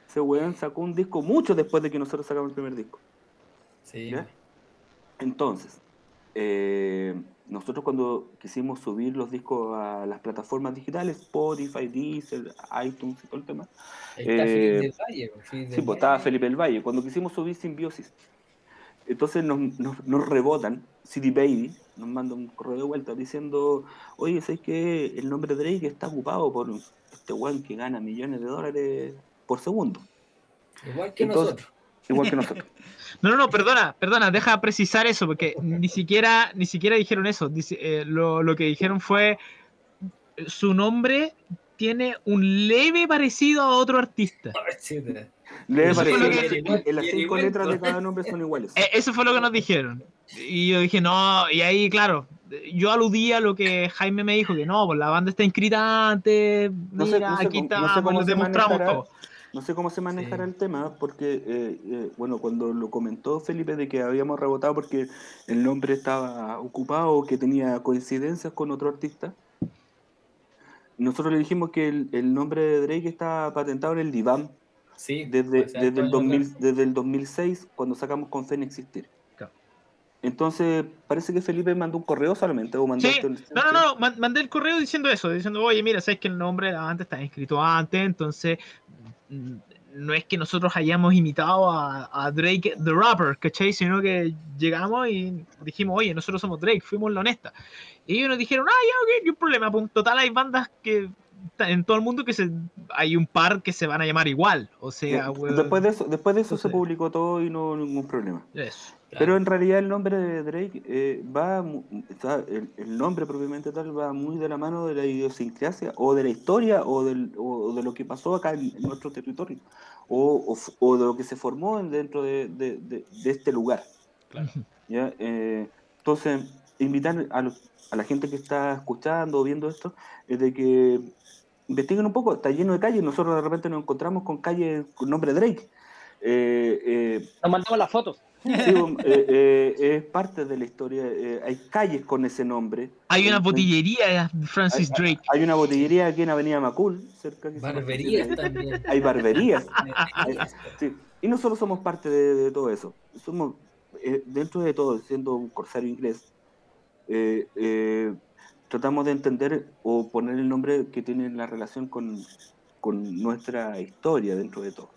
ese weón sacó un disco mucho después de que nosotros sacamos el primer disco. Sí. ¿Ya? Entonces, eh, nosotros cuando quisimos subir los discos a las plataformas digitales, Spotify, Deezer, iTunes y todo el tema, Ahí está Eh, Felipe del Valle. Felipe Sí, del pues estaba. Felipe el Valle. Cuando quisimos subir Simbiosis, entonces nos, nos, nos rebotan, CD Baby nos manda un correo de vuelta diciendo, oye, ¿sabes que el nombre Drake está ocupado por este weón que gana millones de dólares por segundo? Igual que Entonces- nosotros. Igual que nosotros. No, no, no, perdona, perdona, deja precisar eso, porque ni siquiera, ni siquiera dijeron eso. Dice, eh, lo, lo que dijeron fue su nombre tiene un leve parecido a otro artista. Etcétera. Le Eso fue parece lo que, las cinco letras de cada nombre son iguales. Eh, Eso fue lo que nos dijeron. Y yo dije, no, y ahí, claro, yo aludí a lo que Jaime me dijo, que no, pues la banda está inscrita antes, No sé- mira, no sé aquí cómo- no sé cómo se demostramos todo. No sé cómo se manejará Sí. el tema, porque, eh, eh, bueno, cuando lo comentó Felipe de que habíamos rebotado porque el nombre estaba ocupado o que tenía coincidencias con otro artista, nosotros le dijimos que el, el nombre de Drake está patentado en el Divan Sí. desde, desde, el todo 2000 desde el 2006, cuando sacamos con Fe en Existir. Entonces, parece que Felipe mandó un correo solamente, o mandó Sí, esto en- no, no, no, man- mandé el correo diciendo eso, diciendo, oye, mira, sabes que el nombre banda está inscrito antes, entonces mm, no es que nosotros hayamos imitado a, a Drake the Rapper, ¿cachai? Sino que llegamos y dijimos, oye, nosotros somos Drake, fuimos la honesta. Y ellos nos dijeron, ah, ya, ok, no hay problema, pues, total hay bandas que en todo el mundo que se hay un par que se van a llamar igual, o sea, Eh, después de eso, después de eso se publicó todo y no ningún problema. eso. Claro. Pero en realidad el nombre de Drake eh, va, mu- está- el, el nombre propiamente tal va muy de la mano de la idiosincrasia o de la historia o, del, o de lo que pasó acá en, en nuestro territorio o, o de lo que se formó en- dentro de, de- de- de este lugar. Claro. ¿ya? Eh, entonces, invitar a, los- a la gente que está escuchando o viendo esto es de que investiguen un poco, está lleno de calles, nosotros de repente nos encontramos con calles con nombre Drake. Eh, eh, Nos mandamos las fotos. Sí, eh, eh, es parte de la historia. eh, hay calles con ese nombre. Hay una botillería de Francis Drake. hay una botillería aquí en Avenida Macul, cerca llama- Barberías también. Hay barberías. Hay- sí. Y nosotros somos parte de, de todo eso. Somos, eh, dentro de todo, siendo un corsario inglés, eh, eh, tratamos de entender o poner el nombre que tiene la relación con, con nuestra historia dentro de todo.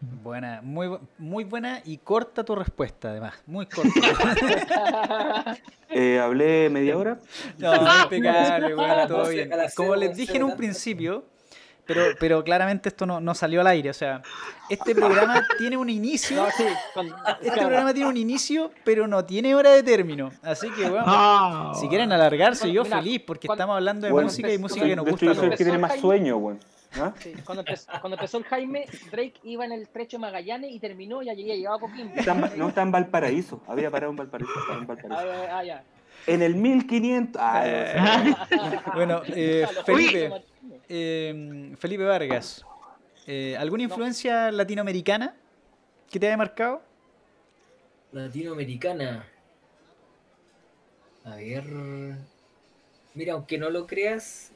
Buena, muy, muy buena y corta tu respuesta, además. Muy corta. Eh, hablé media hora. No, impecable, bueno, todo 12, bien. Como les dije en un principio, pero, pero claramente esto no, no salió al aire. O sea, este programa tiene un inicio. No, sí, con- Este claro. programa tiene un inicio, pero no tiene hora de término. Así que, bueno, si quieren alargarse, yo Mira, feliz, porque estamos hablando de Bueno, música y música que nos gusta. yo a soy el que tiene más sueño, güey. ¿Ah? Sí, Cuando, empezó, cuando empezó el Jaime, Drake iba en el trecho Magallanes y terminó y ya llegué, llegaba a Coquimbo. Está no está en Valparaíso. Había parado en Valparaíso. estaba en Ah, Valparaíso. ah, ah, ya. En el 1500. Ah, no, Bueno, eh. Felipe, eh, Felipe Vargas, eh, ¿alguna influencia latinoamericana que te haya marcado? Latinoamericana. A ver. Mira, aunque no lo creas,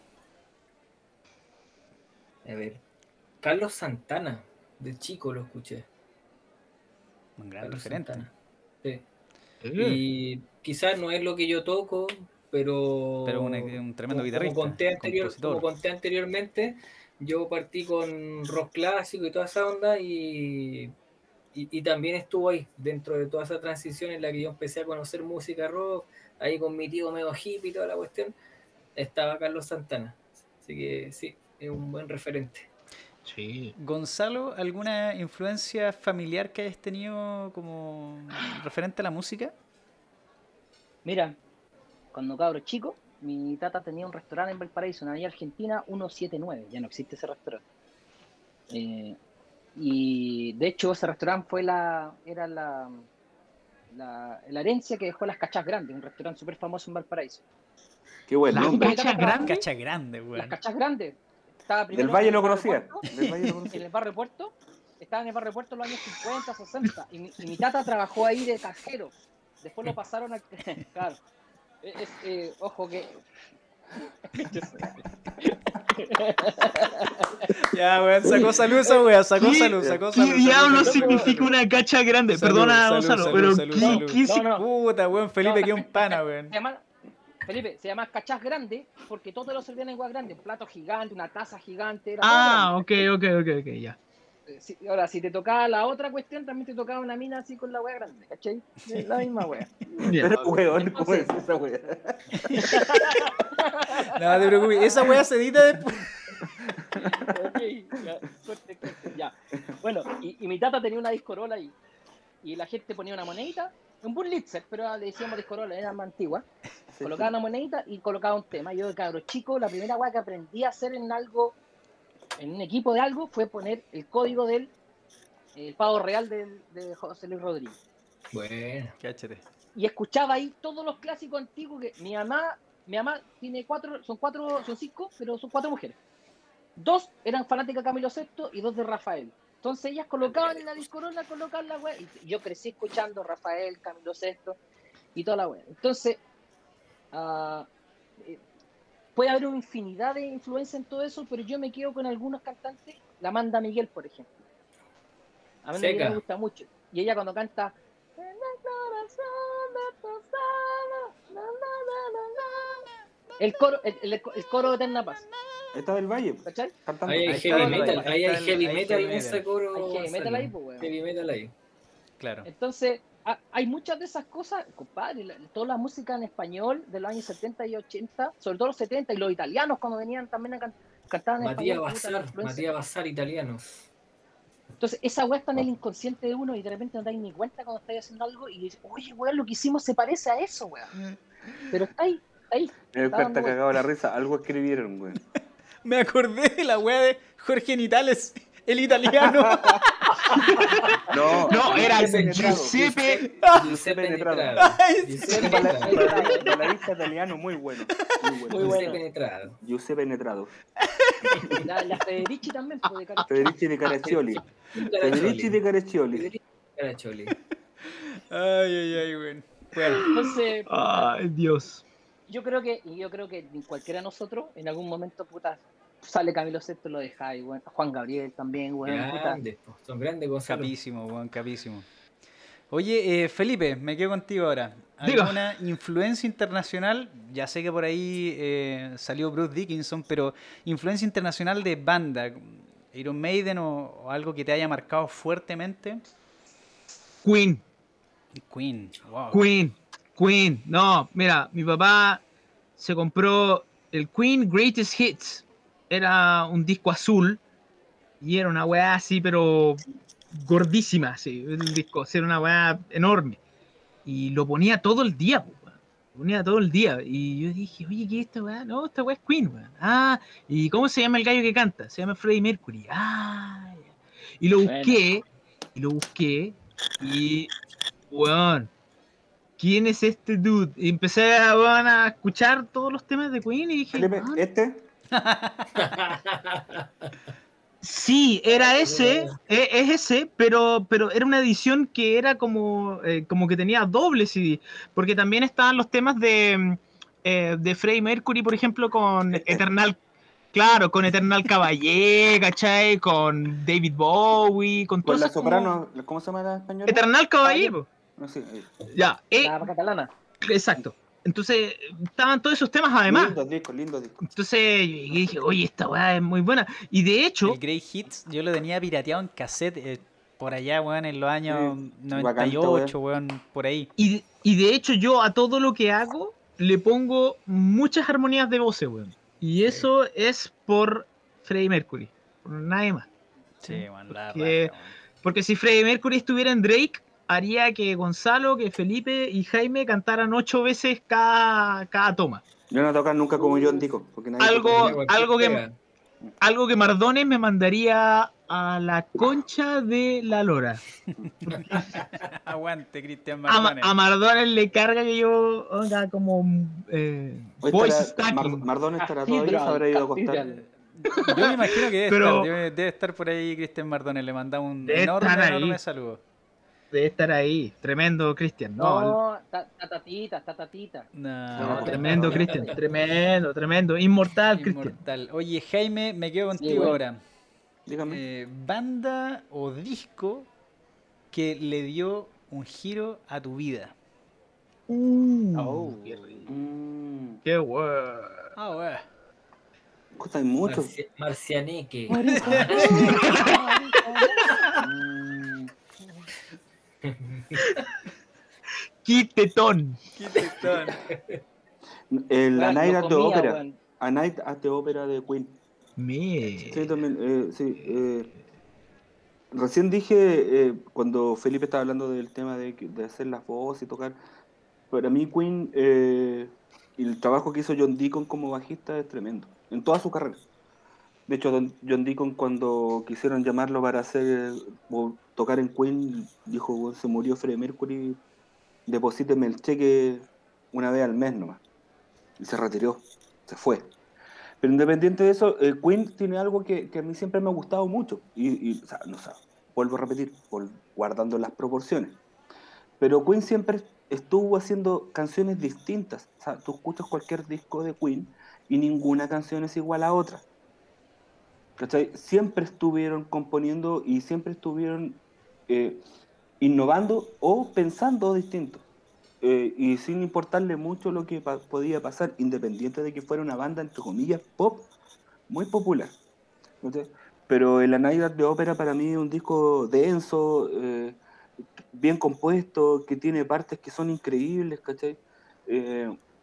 A ver. Carlos Santana, de chico lo escuché. Un gran Carlos referente. Santana. Sí. Y quizás no es lo que yo toco, pero. Pero un, un tremendo como, guitarrista. como conté, anterior- como conté anteriormente, yo partí con rock clásico y toda esa onda y, y, y también estuvo ahí, dentro de toda esa transición en la que yo empecé a conocer música rock, ahí con mi tío medio hippie y toda la cuestión, estaba Carlos Santana. Así que sí, es un buen referente. Sí. Gonzalo, ¿alguna influencia familiar que hayas tenido como referente a la música? Mira, cuando cabro chico, mi tata tenía un restaurante en Valparaíso, en la Argentina 179, ya no existe ese restaurante. Eh, y de hecho ese restaurante fue la, era la, la, la herencia que dejó las Cachas Grandes, un restaurante súper famoso en Valparaíso. Qué buen Las. Cachas Grandes. Las Cachas Grandes. Estaba Del Valle lo conocía. Puerto, Del Valle lo en el barrio Puerto, estaba en el barrio Puerto en los años 50, 60, y mi, y mi tata trabajó ahí de cajero. Después lo pasaron a... Claro. Es, es, eh, ojo que... Ya, weón, sacó salud esa weá, sacó ¿Qué- salud, sacó ¿Qué salud. diablo sacó salud. significa una cacha grande? Salud, Perdona, salud, Gonzalo, salud, pero salud, ¿qué, salud. qué No, no. Puta, weón, Felipe, No. que un pana, weón. Se llama, Felipe, se llama cachas grande porque todos lo servían en igual grande, un plato gigante, una taza gigante. Era Ah, ok, ok, ok, ok, ya. Eh, si- ahora, si te tocaba la otra cuestión, también te tocaba una mina así con la wea grande, ¿cachai? La misma wea. Pero, weón, ¿cómo es esa weá? No te preocupes, esa weá se edita después. Ok, ya, suerte, suerte, ya. Bueno, y, y mi tata tenía una discorola ahí. Y la gente ponía una monedita, un Burlitzer, pero le decíamos discorola, era más antigua. Colocaba una monedita y colocaba un tema. Yo de cabro chico, la primera weá que aprendí a hacer en algo, en un equipo de algo, fue poner el código del el pavo real del- de José Luis Rodríguez. Bueno. Cáchate. y escuchaba ahí todos los clásicos antiguos que mi mamá, mi mamá tiene cuatro, son cuatro, son cinco, pero son cuatro mujeres. Dos eran fanáticas de Camilo VI y dos de Rafael. Entonces ellas colocaban en la discorona, colocaban la wea. Y yo crecí escuchando Rafael, Camilo VI y toda la wea. Entonces, eh, puede haber una infinidad de influencia en todo eso, pero yo me quedo con algunos cantantes. La Amanda Miguel, por ejemplo. A mí me gusta mucho. Y ella cuando canta "En el corazón de tus alas, na, na, na, na, na". el coro, el, el- el coro de Eterna Paz, Está del Valle, ¿cachai? cantando. Ahí hay Ahí heavy metal, ahí hay heavy metal en ese coro. Hay heavy metal ahí, pues, weón. Heavy metal ahí. Claro. Entonces, ha- hay muchas de esas cosas, compadre, toda la música en español de los años 70 y 80, sobre todo los 70, y los italianos cuando venían también a can- cantar en Matías español. Bazar. Matías Bazar italiano. Entonces, esa weá está en el inconsciente de uno y de repente no te das ni cuenta cuando estás haciendo algo y dices, oye, weón, lo que hicimos se parece a eso, weón. Pero está ahí, está ahí. Me dando cagado la risa. Algo escribieron, weón. Me acordé de la weá de Jorge Nitales, el italiano. No, No, era Penetrado. Giuseppe. Giuseppe penetrado. Giuseppe italiano muy bueno. Muy bueno. Bueno. Giuseppe Netrado. Giuseppe Netrado. La, la Federici también, de cara- Federici de Caraccioli. Federici de Caraccioli. Federici Caraccioli. ay, ay, ay, weón. Bueno, Entonces, Ay, Dios. Yo creo que, y yo creo que cualquiera de nosotros, en algún momento, puta, sale Camilo VI, lo deja y weón. Juan Gabriel también, weón. puta. Grandes, po, son grandes Gonzalo. capísimo, weón, capísimo. Oye, eh, Felipe, me quedo contigo ahora. ¿Alguna influencia internacional? Ya sé que por ahí eh, salió Bruce Dickinson, pero influencia internacional de banda, Iron Maiden o, o algo que te haya marcado fuertemente. Queen. Queen, wow. Queen, Queen. No, mira, mi papá se compró el Queen Greatest Hits. Era un disco azul y era una weá así, pero gordísima, así, el disco. Era una weá enorme. Y lo ponía todo el día, po. Lo ponía todo el día. Y yo dije, oye, ¿qué es esta weá? No, esta weá es Queen, weón. Ah, ¿y cómo se llama el gallo que canta? Se llama Freddie Mercury. Ah. Y lo Bueno. busqué, y lo busqué, y, weón, ¿quién es este dude? Y empecé a, escuchar todos los temas de Queen y dije, "Ah, este. sí, era ese, e- es ese, pero, pero era una edición que era como, eh, como que tenía doble CD, porque también estaban los temas de, eh, de Freddie Mercury, por ejemplo, con Eternal, Claro, con Eternal Caballé, ¿cachai? Con David Bowie, con todo Con la como- soprano, ¿cómo se llama la española? Eternal Caballé, po. No sé. eh, Ya, eh, La catalana. exacto. Entonces, estaban todos esos temas además. Lindo disco, lindo disco. Entonces, yo dije, oye, esta weá es muy buena. Y de hecho, El Grey Hits yo lo tenía pirateado en cassette eh, por allá, weón, en los años Sí, 98, weón, por ahí. y, y de hecho yo a todo lo que hago le pongo muchas armonías de voces, weón. Y eso es por Freddie Mercury, por nadie más. Sí, weón, la Que- raja, weón. Porque si Freddie Mercury estuviera en Drake, haría que Gonzalo, que Felipe y Jaime cantaran ocho veces cada, cada toma. Yo no tocar nunca como John Dico. Porque nadie Algo- toca. Algo que-. Algo que Mardones me mandaría a la concha de la lora. Aguante, Cristian Mardones. a Mardones le carga que yo haga como eh, voice estará- Mar- stacking. Mardón estará todavía, se habrá ido a. Cathedral. Yo me imagino que debe, Pero- estar, debe, debe estar por ahí Cristian Mardones. Le mandamos un enorme, enorme saludo. Debe estar ahí. Tremendo, Cristian. No, No, ta- tatatita, tatatita. No, no, tremendo, Cristian. Tremendo, tremendo. Inmortal, Cristian. Inmortal. Oye, Jaime, me quedo contigo bueno. ahora. Dígame. Eh, banda o disco que le dio un giro a tu vida. Uh, Oh. qué rico. Mm, Qué bueno. Ah, mucho. Marci- Marcianeque. Mm, Quitetón. el A Night at the Opera. A Night at the Opera de Queen. Me. Sí, también. eh, sí, eh, recién dije, eh, cuando Felipe estaba hablando del tema de, hacer las voces y tocar, para mí Queen, eh, y el trabajo que hizo John Deacon como bajista es tremendo, en toda su carrera. De hecho, John Deacon cuando quisieron llamarlo para hacer tocar en Queen, dijo, "Weón, se murió Freddie Mercury, deposíteme el cheque una vez al mes nomás. Y se retiró, se fue. Pero independiente de eso, eh, Queen tiene algo que, que a mí siempre me ha gustado mucho. Y, o sea, no sé, vuelvo a repetir, guardando las proporciones. Pero Queen siempre estuvo haciendo canciones distintas. O sea, tú escuchas cualquier disco de Queen y ninguna canción es igual a otra. ¿Cachai? Siempre estuvieron componiendo y siempre estuvieron eh, innovando o pensando distinto. Eh, y sin importarle mucho lo que podía pasar, independiente de que fuera una banda, entre comillas, pop, muy popular. Pero el Night de Ópera para mí es un disco denso, eh, bien compuesto, que tiene partes que son increíbles, ¿cachai?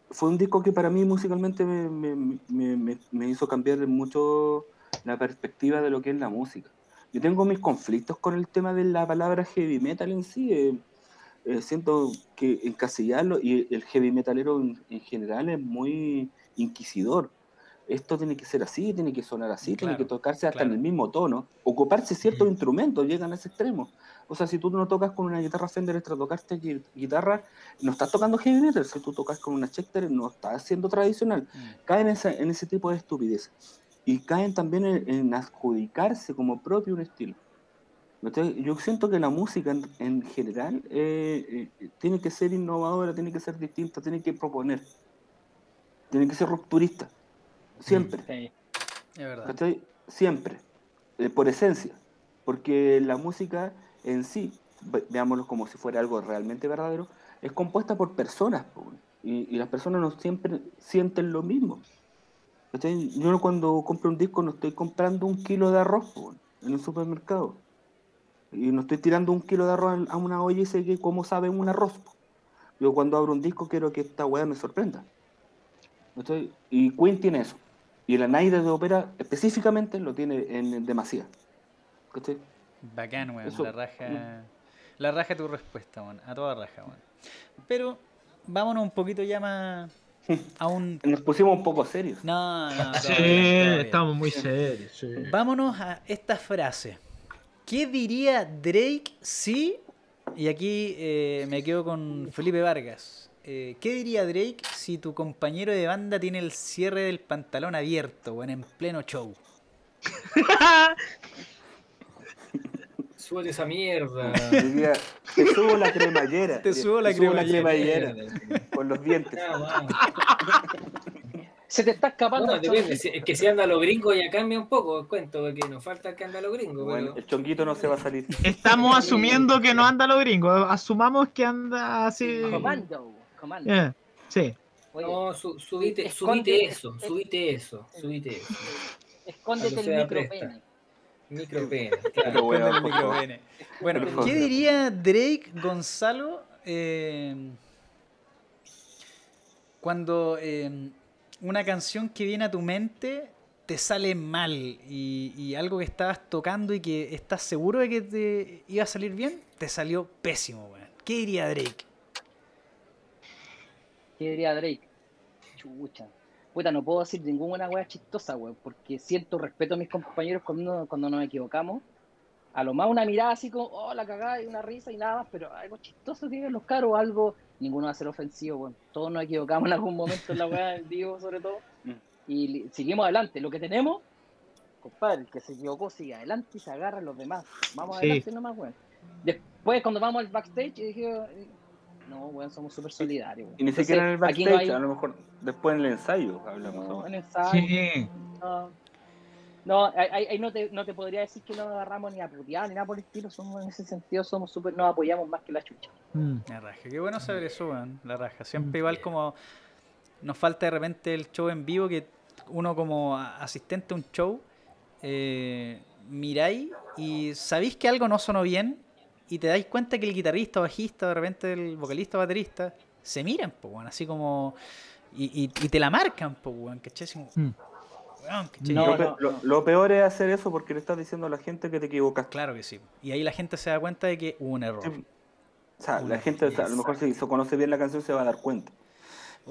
Fue un disco que para mí musicalmente me, me- me- me- me hizo cambiar mucho la perspectiva de lo que es la música. Yo tengo mis conflictos con el tema de la palabra heavy metal en sí. eh, eh, siento que encasillarlo y el heavy metalero en, en general es muy inquisidor. Esto tiene que ser así, tiene que sonar así, tiene que tocarse hasta claro. en el mismo tono. Ocuparse ciertos Mm. instrumentos llegan a ese extremo. O sea, si tú no tocas con una guitarra Fender Stratocaster gui- guitarra, no estás tocando heavy metal. Si tú tocas con una Schecter, no estás haciendo tradicional Mm. caen en, esa- en ese tipo de estupidez. Y caen también en, en adjudicarse como propio un estilo. Yo siento que la música en, en general eh, eh, tiene que ser innovadora, tiene que ser distinta, tiene que proponer. Tiene que ser rupturista. Siempre. Sí. Es verdad. Siempre. Eh, por esencia. Porque la música en sí, ve- veámoslo como si fuera algo realmente verdadero, es compuesta por personas. y las personas no siempre sienten lo mismo. Yo cuando compro un disco no estoy comprando un kilo de arroz po, en el supermercado. Y no estoy tirando un kilo de arroz a una olla y sé que cómo sabe un arroz. po. Yo cuando abro un disco quiero que esta weá me sorprenda. ¿Cachai? Y Queen tiene eso. Y la Naida de ópera específicamente lo tiene en demasía. ¿Cachai? Bacán, weón. Eso- La raja. La raja tu respuesta, weón. A toda raja, weón. Pero vámonos un poquito ya más a un. Nos pusimos un poco serios. No, no, todo Sí, bien, todo bien. estamos muy serios. sí. Vámonos a esta frase. ¿Qué diría Drake si... Y aquí eh, me quedo con Felipe Vargas. Eh, ¿Qué diría Drake si tu compañero de banda tiene el cierre del pantalón abierto, weón, en pleno show? Súbete esa mierda. Diría, te subo la cremallera. Te subo la cremallera. cremallera. Con los dientes. Vamos. Se te está escapando. No, depende. Es que si anda lo gringo ya cambia un poco el cuento, porque nos falta que anda lo gringo. Bueno, pero- el chonguito no se va a salir. Estamos asumiendo que no anda lo gringo. Asumamos que anda así. Comando, comando. Eh, sí. Oye, No, su- subite, Esconde- subite eso, es- subite eso, subite eso. escóndete el micropene. Micropene, claro. el micropene. Bueno, favor. ¿qué diría Drake Gonzalo eh, cuando eh, una canción que viene a tu mente te sale mal y, y algo que estabas tocando y que estás seguro de que te iba a salir bien, te salió pésimo, weón? ¿Qué diría Drake? ¿Qué diría Drake? Chucha. Puta, no puedo decir ninguna wea chistosa, weón, porque siento respeto a mis compañeros cuando, cuando nos equivocamos. A lo más una mirada así como, oh, la cagada y una risa y nada más, pero algo chistoso que digan los caros, algo, ninguno va a ser ofensivo, weón. Todos nos equivocamos en algún momento en la wea en vivo, sobre todo. Mm. Y seguimos adelante. Lo que tenemos, compadre, el que se equivocó sigue adelante y se agarra a los demás. Vamos Sí. adelante nomás, weón. Después, cuando vamos al backstage, dije, no, weón, somos súper solidarios. weón. Y ni Entonces, siquiera en el backstage, no hay- a lo mejor después en el ensayo hablamos. no, ¿no? en ensayo, Sí. no. No, ahí, no, te, no te podría decir que no nos agarramos ni a putear ni nada por el estilo. Somos, en ese sentido somos súper, nos apoyamos más que la chucha. Mm. La raja, qué bueno saber eso, weón. La raja. Siempre igual como nos falta de repente el show en vivo que uno como asistente a un show eh, miráis y sabéis que algo no sonó bien y te dais cuenta que el guitarrista, bajista, de repente el vocalista, baterista, se miran, pues, weón, así como... Y, y- y te la marcan, pues, weón, ¿cachai? Como, Mm. weón, ¿cachai? No, lo, pe- no, lo- no. lo peor es hacer eso porque le estás diciendo a la gente que te equivocaste. Claro que sí. Y ahí la gente se da cuenta de que hubo un error. Sí. O sea, la gente, a lo mejor si se conoce bien la canción se va a dar cuenta.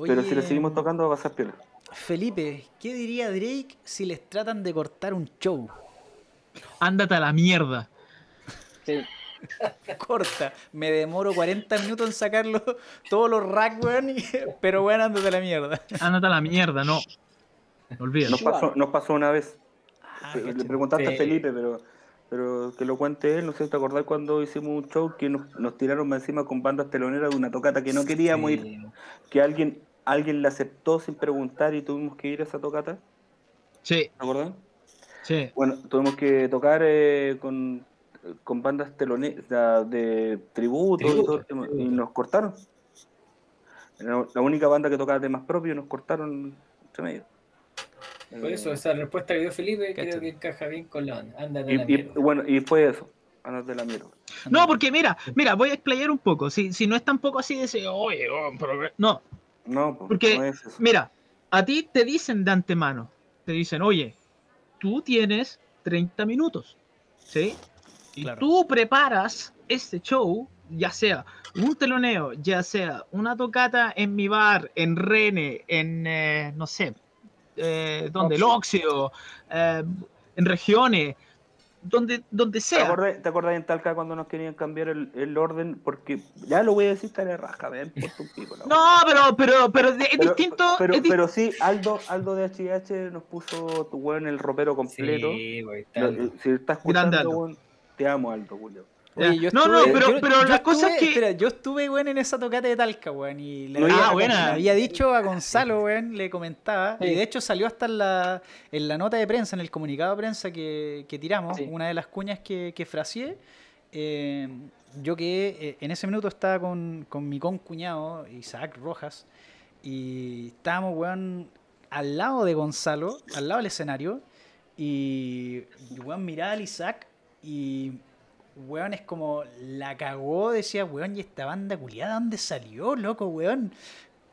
Pero si le seguimos tocando va a pasar piola. Felipe, ¿qué diría Drake si les tratan de cortar un show? Ándate a la mierda. Sí. Corta, me demoro 40 minutos en sacarlo todos los racks, weón, y- pero bueno, ándate a la mierda. Ándate a la mierda, no. Olvídalo. Nos pasó, nos pasó una vez. Ah, Le preguntaste a Felipe, pero, pero que lo cuente él. No sé si te acordás cuando hicimos un show que nos, nos tiraron encima con bandas teloneras de una tocata que no queríamos ir. Que alguien alguien la aceptó sin preguntar y tuvimos que ir a esa tocata. Sí, ¿Te acordás? sí. Bueno, tuvimos que tocar eh, con, con bandas teloneras de tributo, y, todo el tema, y nos cortaron. Era la única banda que tocaba temas propios nos cortaron entre medio. Por eso, esa respuesta que dio Felipe creo que encaja bien con la onda. Ándate a y, la y- mierda. bueno, y fue eso. Andas de la mierda. No, porque mira, mira, voy a explayar un poco. Si, si no es tampoco así de ese, oye, oh, no, No, Porque- no es eso. Mira, a ti te dicen de antemano, te dicen, oye, tú tienes 30 minutos, ¿sí? Y Claro. tú preparas este show, ya sea un teloneo, ya sea una tocata en mi bar, en Rene, en, eh, no sé, eh, donde, el Oxio, eh, en regiones, donde, donde ¿Te sea. acordás, ¿Te acordás en Talca cuando nos querían cambiar el, el orden? Porque ya lo voy a decir, está de raja, ven, por tu pico. la No, pero, pero, pero de- es Pero- distinto. Pero, es di- pero sí, Aldo, Aldo de HH nos puso tu weón el ropero completo. Sí, güey, Lo- tal. si estás escuchando, weón, te amo, Aldo, Julio. Oye, yo No, no, pero- yo- pero yo la cosa es que- Espera, yo estuve, weón, en esa tocata de Talca, weón, y le, No, había, ah, buena. le había dicho a Gonzalo, weón, le comentaba, y de hecho salió hasta en la, en la nota de prensa, en el comunicado de prensa que, que tiramos, Sí. una de las cuñas que, que fraseé, eh, yo que eh, en ese minuto estaba con, con mi concuñado, Isaac Rojas, y estábamos, weón, al lado de Gonzalo, al lado del escenario, y, y, weón, miraba al Isaac y weón, es como la cagó, decía, weón, y esta banda culiada, ¿dónde salió, loco, weón?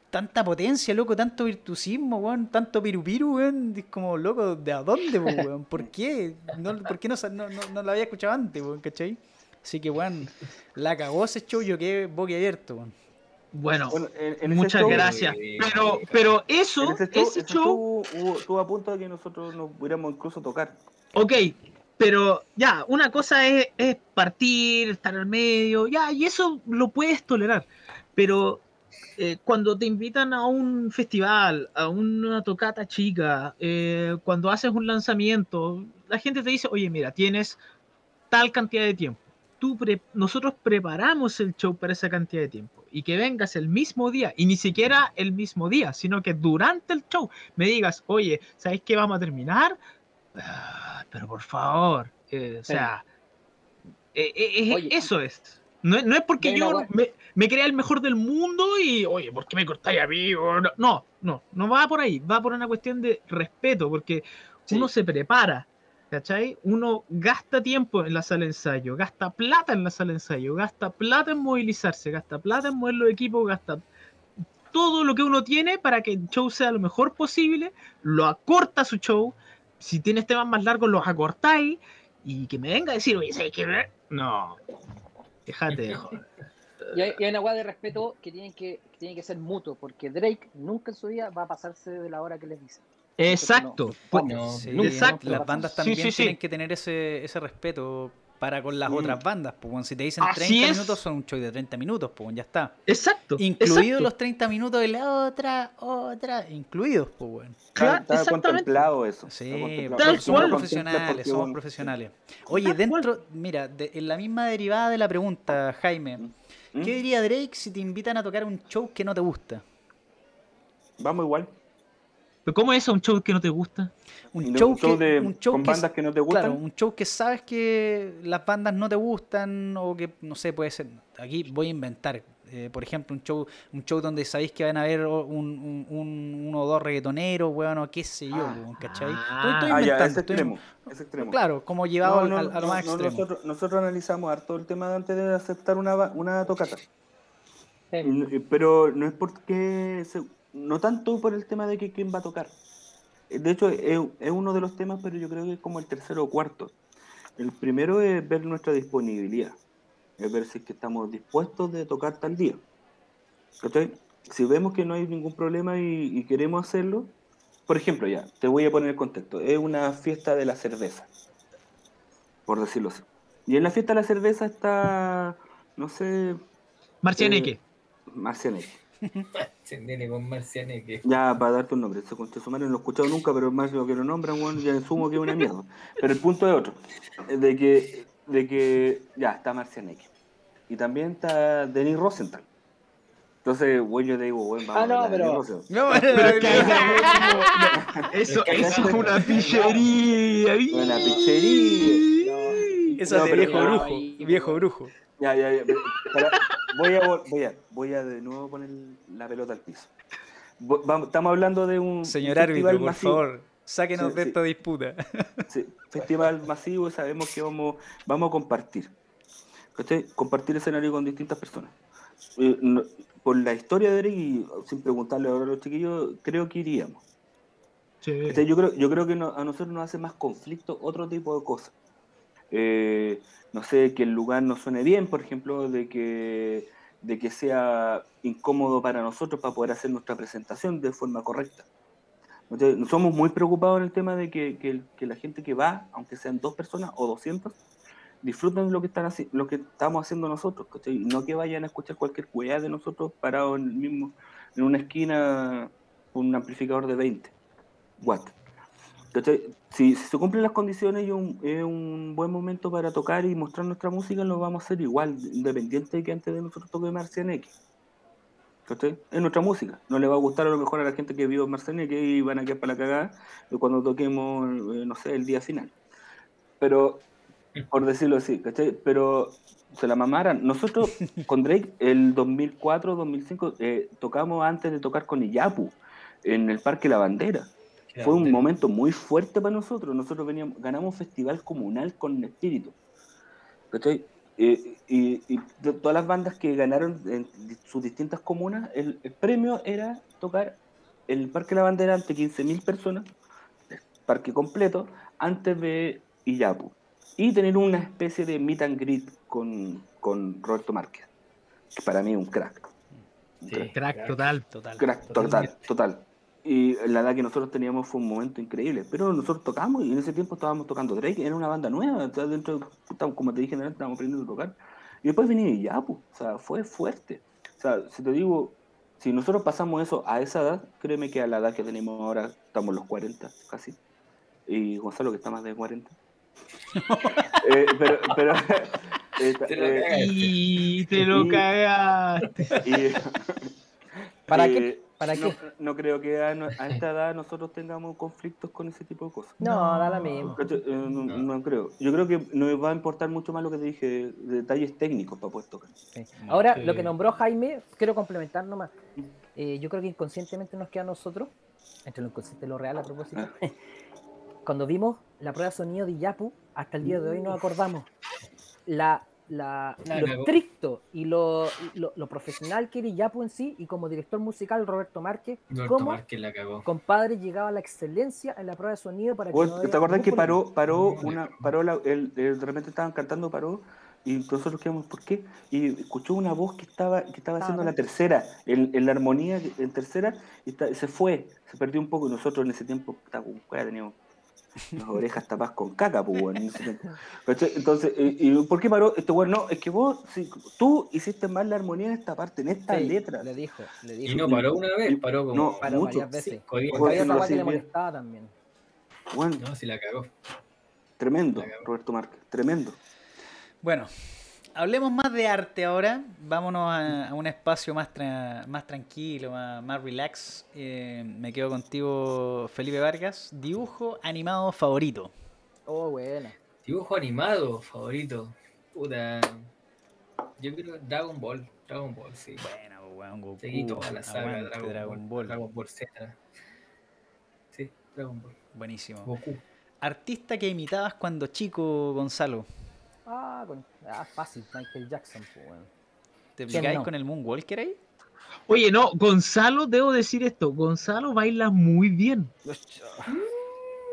Tanta potencia, loco, tanto virtuosismo, weón, tanto pirupiru, weón. Es como, loco, ¿de a dónde, weón? ¿Por qué? No, ¿Por qué no, no, no, no lo había escuchado antes, weón, cachai? Así que, weón, la cagó ese show, yo quedé boquiabierto, weón. Bueno, Bueno, en, en ese muchas show- gracias. Sí, Pero, pero eso, ese show, ese ese show, show hubo- estuvo a punto de que nosotros nos pudiéramos incluso tocar. ok, pero ya, una cosa es, es partir, estar al medio, ya, y eso lo puedes tolerar. Pero eh, cuando te invitan a un festival, a una tocata chica, eh, cuando haces un lanzamiento, la gente te dice, oye, mira, tienes tal cantidad de tiempo. tú pre- nosotros preparamos el show para esa cantidad de tiempo y que vengas el mismo día y ni siquiera el mismo día, sino que durante el show me digas, oye, ¿sabéis que vamos a terminar? Ah, pero por favor, eh, o sea, eh, eh, Oye, eso es. No, es- no es porque yo me, me crea el mejor del mundo y, oye, ¿por qué me cortáis a mí? No, no, no, no va por ahí, va por una cuestión de respeto, porque Sí. uno se prepara, ¿cachai? Uno gasta tiempo en la sala de ensayo, gasta plata en la sala de ensayo, gasta plata en movilizarse, gasta plata en mover los equipos, gasta todo lo que uno tiene para que el show sea lo mejor posible, lo acorta su show, si tienes temas más largos los acortáis y que me venga a decir, oye, ¿sabes qué? No, déjate de joder. Y hay, y hay una guada de respeto que tienen que, que tiene que ser mutuo, porque Drake nunca en su vida va a pasarse de la hora que les dice. Exacto. No, Pues- no, Sí, nunca, exacto. Las bandas Sí, también sí, sí. tienen que tener ese, ese respeto para con las Mm. otras bandas. Pues, bueno, si te dicen Así 30 es. minutos, son un show de 30 minutos, pues ya está. Exacto. Incluidos exacto. los 30 minutos de la otra, otra, incluidos, pues bueno. Claro, Está, contemplado eso. Sí, contemplado. Somos cual. profesionales, somos bueno, profesionales. Oye, Tal cual. dentro, mira, de- en la misma derivada de la pregunta, Jaime, ¿Mm? ¿qué diría Drake si te invitan a tocar un show que no te gusta? Vamos igual. Pero ¿Cómo es eso, un show que no te gusta? Un show, que, de, un show con que- bandas que no te gustan. Claro, un show que sabes que las bandas no te gustan o que, no sé, puede ser, aquí voy a inventar, eh, por ejemplo, un show un show donde sabéis que van a haber un, un, un- uno o dos reggaetoneros, weón, o qué sé yo, Ah. weón, ¿cachai? Ah. Estoy- estoy ah, ya, inventando, ese estoy- extremo. Ese extremo. Claro, como llevado No, al- no, al- a lo no, más no, extremo. nosotros, nosotros analizamos harto el tema antes de aceptar una, una tocata. Sí. Pero no es porque. se- no tanto por el tema de que quién va a tocar. De hecho, es, es uno de los temas, pero yo creo que es como el tercero o cuarto. El primero es ver nuestra disponibilidad. Es ver si es que estamos dispuestos de tocar tal día. ¿Cachai? Si vemos que no hay ningún problema y, y queremos hacerlo, por ejemplo, ya, te voy a poner el contexto. Es una fiesta de la cerveza, por decirlo así. Y en la fiesta de la cerveza está, no sé, Marcianeque. Eh, Marcianeque. Viene con Marcianeque. Ya, para darte un nombre, ese concha su madre no lo he escuchado nunca, pero más lo que lo nombran, bueno, ya asumo que es una mierda. Pero el punto es otro, de que, de que ya, está Marcianeque. Y también está Denis Rosenthal. Entonces, güey, yo te digo, güey, vamos Ah, no, a pero- Rosenthal. No, Pero es que eso, Es que eso fue una pillería. Una pillería. Eso No, es de viejo no, brujo, viejo brujo. Ya, ya, ya. pero- para- voy, a, voy, a, voy a de nuevo poner la pelota al piso. Vamos- estamos hablando de un, Señor un árbitro, festival por masivo. favor, sáquenos Sí, de sí. esta disputa. Sí, festival masivo y sabemos que vamos, vamos a compartir. ¿Cachai? Compartir escenario con distintas personas. Eh, no- por la historia de Eric y sin preguntarle ahora a los chiquillos, creo que iríamos. Yo creo, yo creo que no- a nosotros nos hace más conflicto otro tipo de cosas. Eh, no sé, que el lugar no suene bien, por ejemplo, de que, de que sea incómodo para nosotros para poder hacer nuestra presentación de forma correcta. Entonces, somos muy preocupados en el tema de que, que la gente que va, aunque sean dos personas o 200, disfruten lo que están lo que estamos haciendo nosotros, no que vayan a escuchar cualquier cuidad de nosotros parados en el mismo, en una esquina con un amplificador de 20 watts. Si, si se cumplen las condiciones y un, es un buen momento para tocar y mostrar nuestra música, lo vamos a hacer igual, independiente de que antes de nosotros toque Marcianeque. ¿Cachai? Es nuestra música. No le va a gustar a lo mejor a la gente que vio Marcianeque y van a quedar para la cagada cuando toquemos, eh, no sé, el día final. Pero, por decirlo así, ¿cachai? Pero se la mamaran. Nosotros con Drake, el 2004, 2005, eh, tocamos antes de tocar con Iyapu en el Parque La Bandera. Fue un momento muy fuerte para nosotros. Nosotros veníamos, ganamos un festival comunal con Espíritu. ¿Cachai? Eh, y, y de todas las bandas que ganaron en sus distintas comunas, el, el premio era tocar el Parque La Bandera ante 15.000 personas, el parque completo, antes de Iyapu. Y tener una especie de meet and greet con, con Roberto Márquez, que para mí es un crack. Un Sí. crack. Crack total. Total. Crack, total, total. Y la edad que nosotros teníamos fue un momento increíble. Pero nosotros tocamos y en ese tiempo estábamos tocando Drake, era una banda nueva. dentro, estábamos- como te dije, antes, estábamos aprendiendo a tocar. Y después venía Yapu, o sea, fue fuerte. O sea, si te digo, si nosotros pasamos eso a esa edad, créeme que a la edad que tenemos ahora, estamos los 40 casi. Y Gonzalo, que está más de 40. Eh, pero, pero, Eh, Te lo eh, cagaste. Y te lo Y- cagaste. y- ¿Para eh, qué? ¿Para no, qué? no creo que a, esta edad nosotros tengamos conflictos con ese tipo de cosas. No, da la misma. Eh, no, No. no creo. Yo creo que nos va a importar mucho más lo que te dije, detalles técnicos para poder tocar. Sí. Ahora, lo que nombró Jaime, quiero complementar nomás. Eh, yo creo que inconscientemente nos queda a nosotros, entre lo inconsciente y lo real a propósito, cuando vimos la prueba de sonido de Yapu, hasta el día de hoy nos acordamos la, la- lo estricto y lo, lo- lo profesional que era Yapu en sí, y como director musical Roberto Márquez, Roberto cómo Márquez la cagó. compadre llegaba a la excelencia en la prueba de sonido para que ¿Vos no ¿Te acordás que paró, paró una, paró la, el, el- de repente estaban cantando, paró, y nosotros quedamos, ¿por qué? Y escuchó una voz que estaba, que estaba haciendo la tercera, en, en la armonía, en tercera, y está- se fue, se perdió un poco, y nosotros en ese tiempo, pues, weá, teníamos las orejas tapadas con caca, pues. Entonces, ¿y, y por qué paró? Este weón, no, es que vos, sí, tú hiciste mal la armonía en esta parte, en esta Ey, letra. Le dijo, le dijo. Y no paró una vez, paró como No, Paró mucho. varias veces. días. Porque había que le molestaba también. Weón, No, si la cagó. tremendo, La cagó. Roberto Márquez, tremendo. Bueno, hablemos más de arte ahora. Vámonos a, a un espacio más, tra- más tranquilo, más, más relax. Eh, me quedo contigo, Felipe Vargas. Dibujo animado favorito. Oh, buena. Dibujo animado favorito. Puta. Yo creo Dragon Ball. Dragon Ball, sí. Bueno, pues, weón, Goku. Seguí toda la saga aguante Dragon, Dragon Ball. Ball. Dragon Ball Z. Sí, Dragon Ball. Buenísimo. Goku. Artista que imitabas cuando chico, Gonzalo. Ah, con, ah, fácil, Michael Jackson, pues, weón. ¿Te ¿Quién picáis no? con el Moonwalker ahí? Oye, no, Gonzalo, debo decir esto. Gonzalo baila muy bien.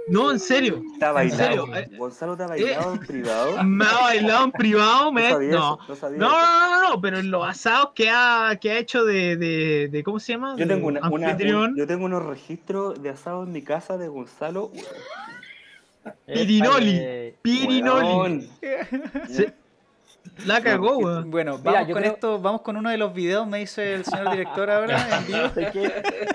No, en serio. Está ¿En serio? bailado. Eh, Gonzalo te ha bailado en privado. Me ha bailado en privado, No me no. no No, no, no, no, pero en los asados que ha, que ha hecho de, de, de- ¿cómo se llama? Yo tengo, una, una- anfitrión. un- yo tengo unos registros de asado en mi casa de Gonzalo. Pirinoli. Pirinoli. Se- la cagó, weón. Bueno, vamos yo con creo- esto, vamos con uno de los videos, me dice el señor director ahora en vivo. Es que,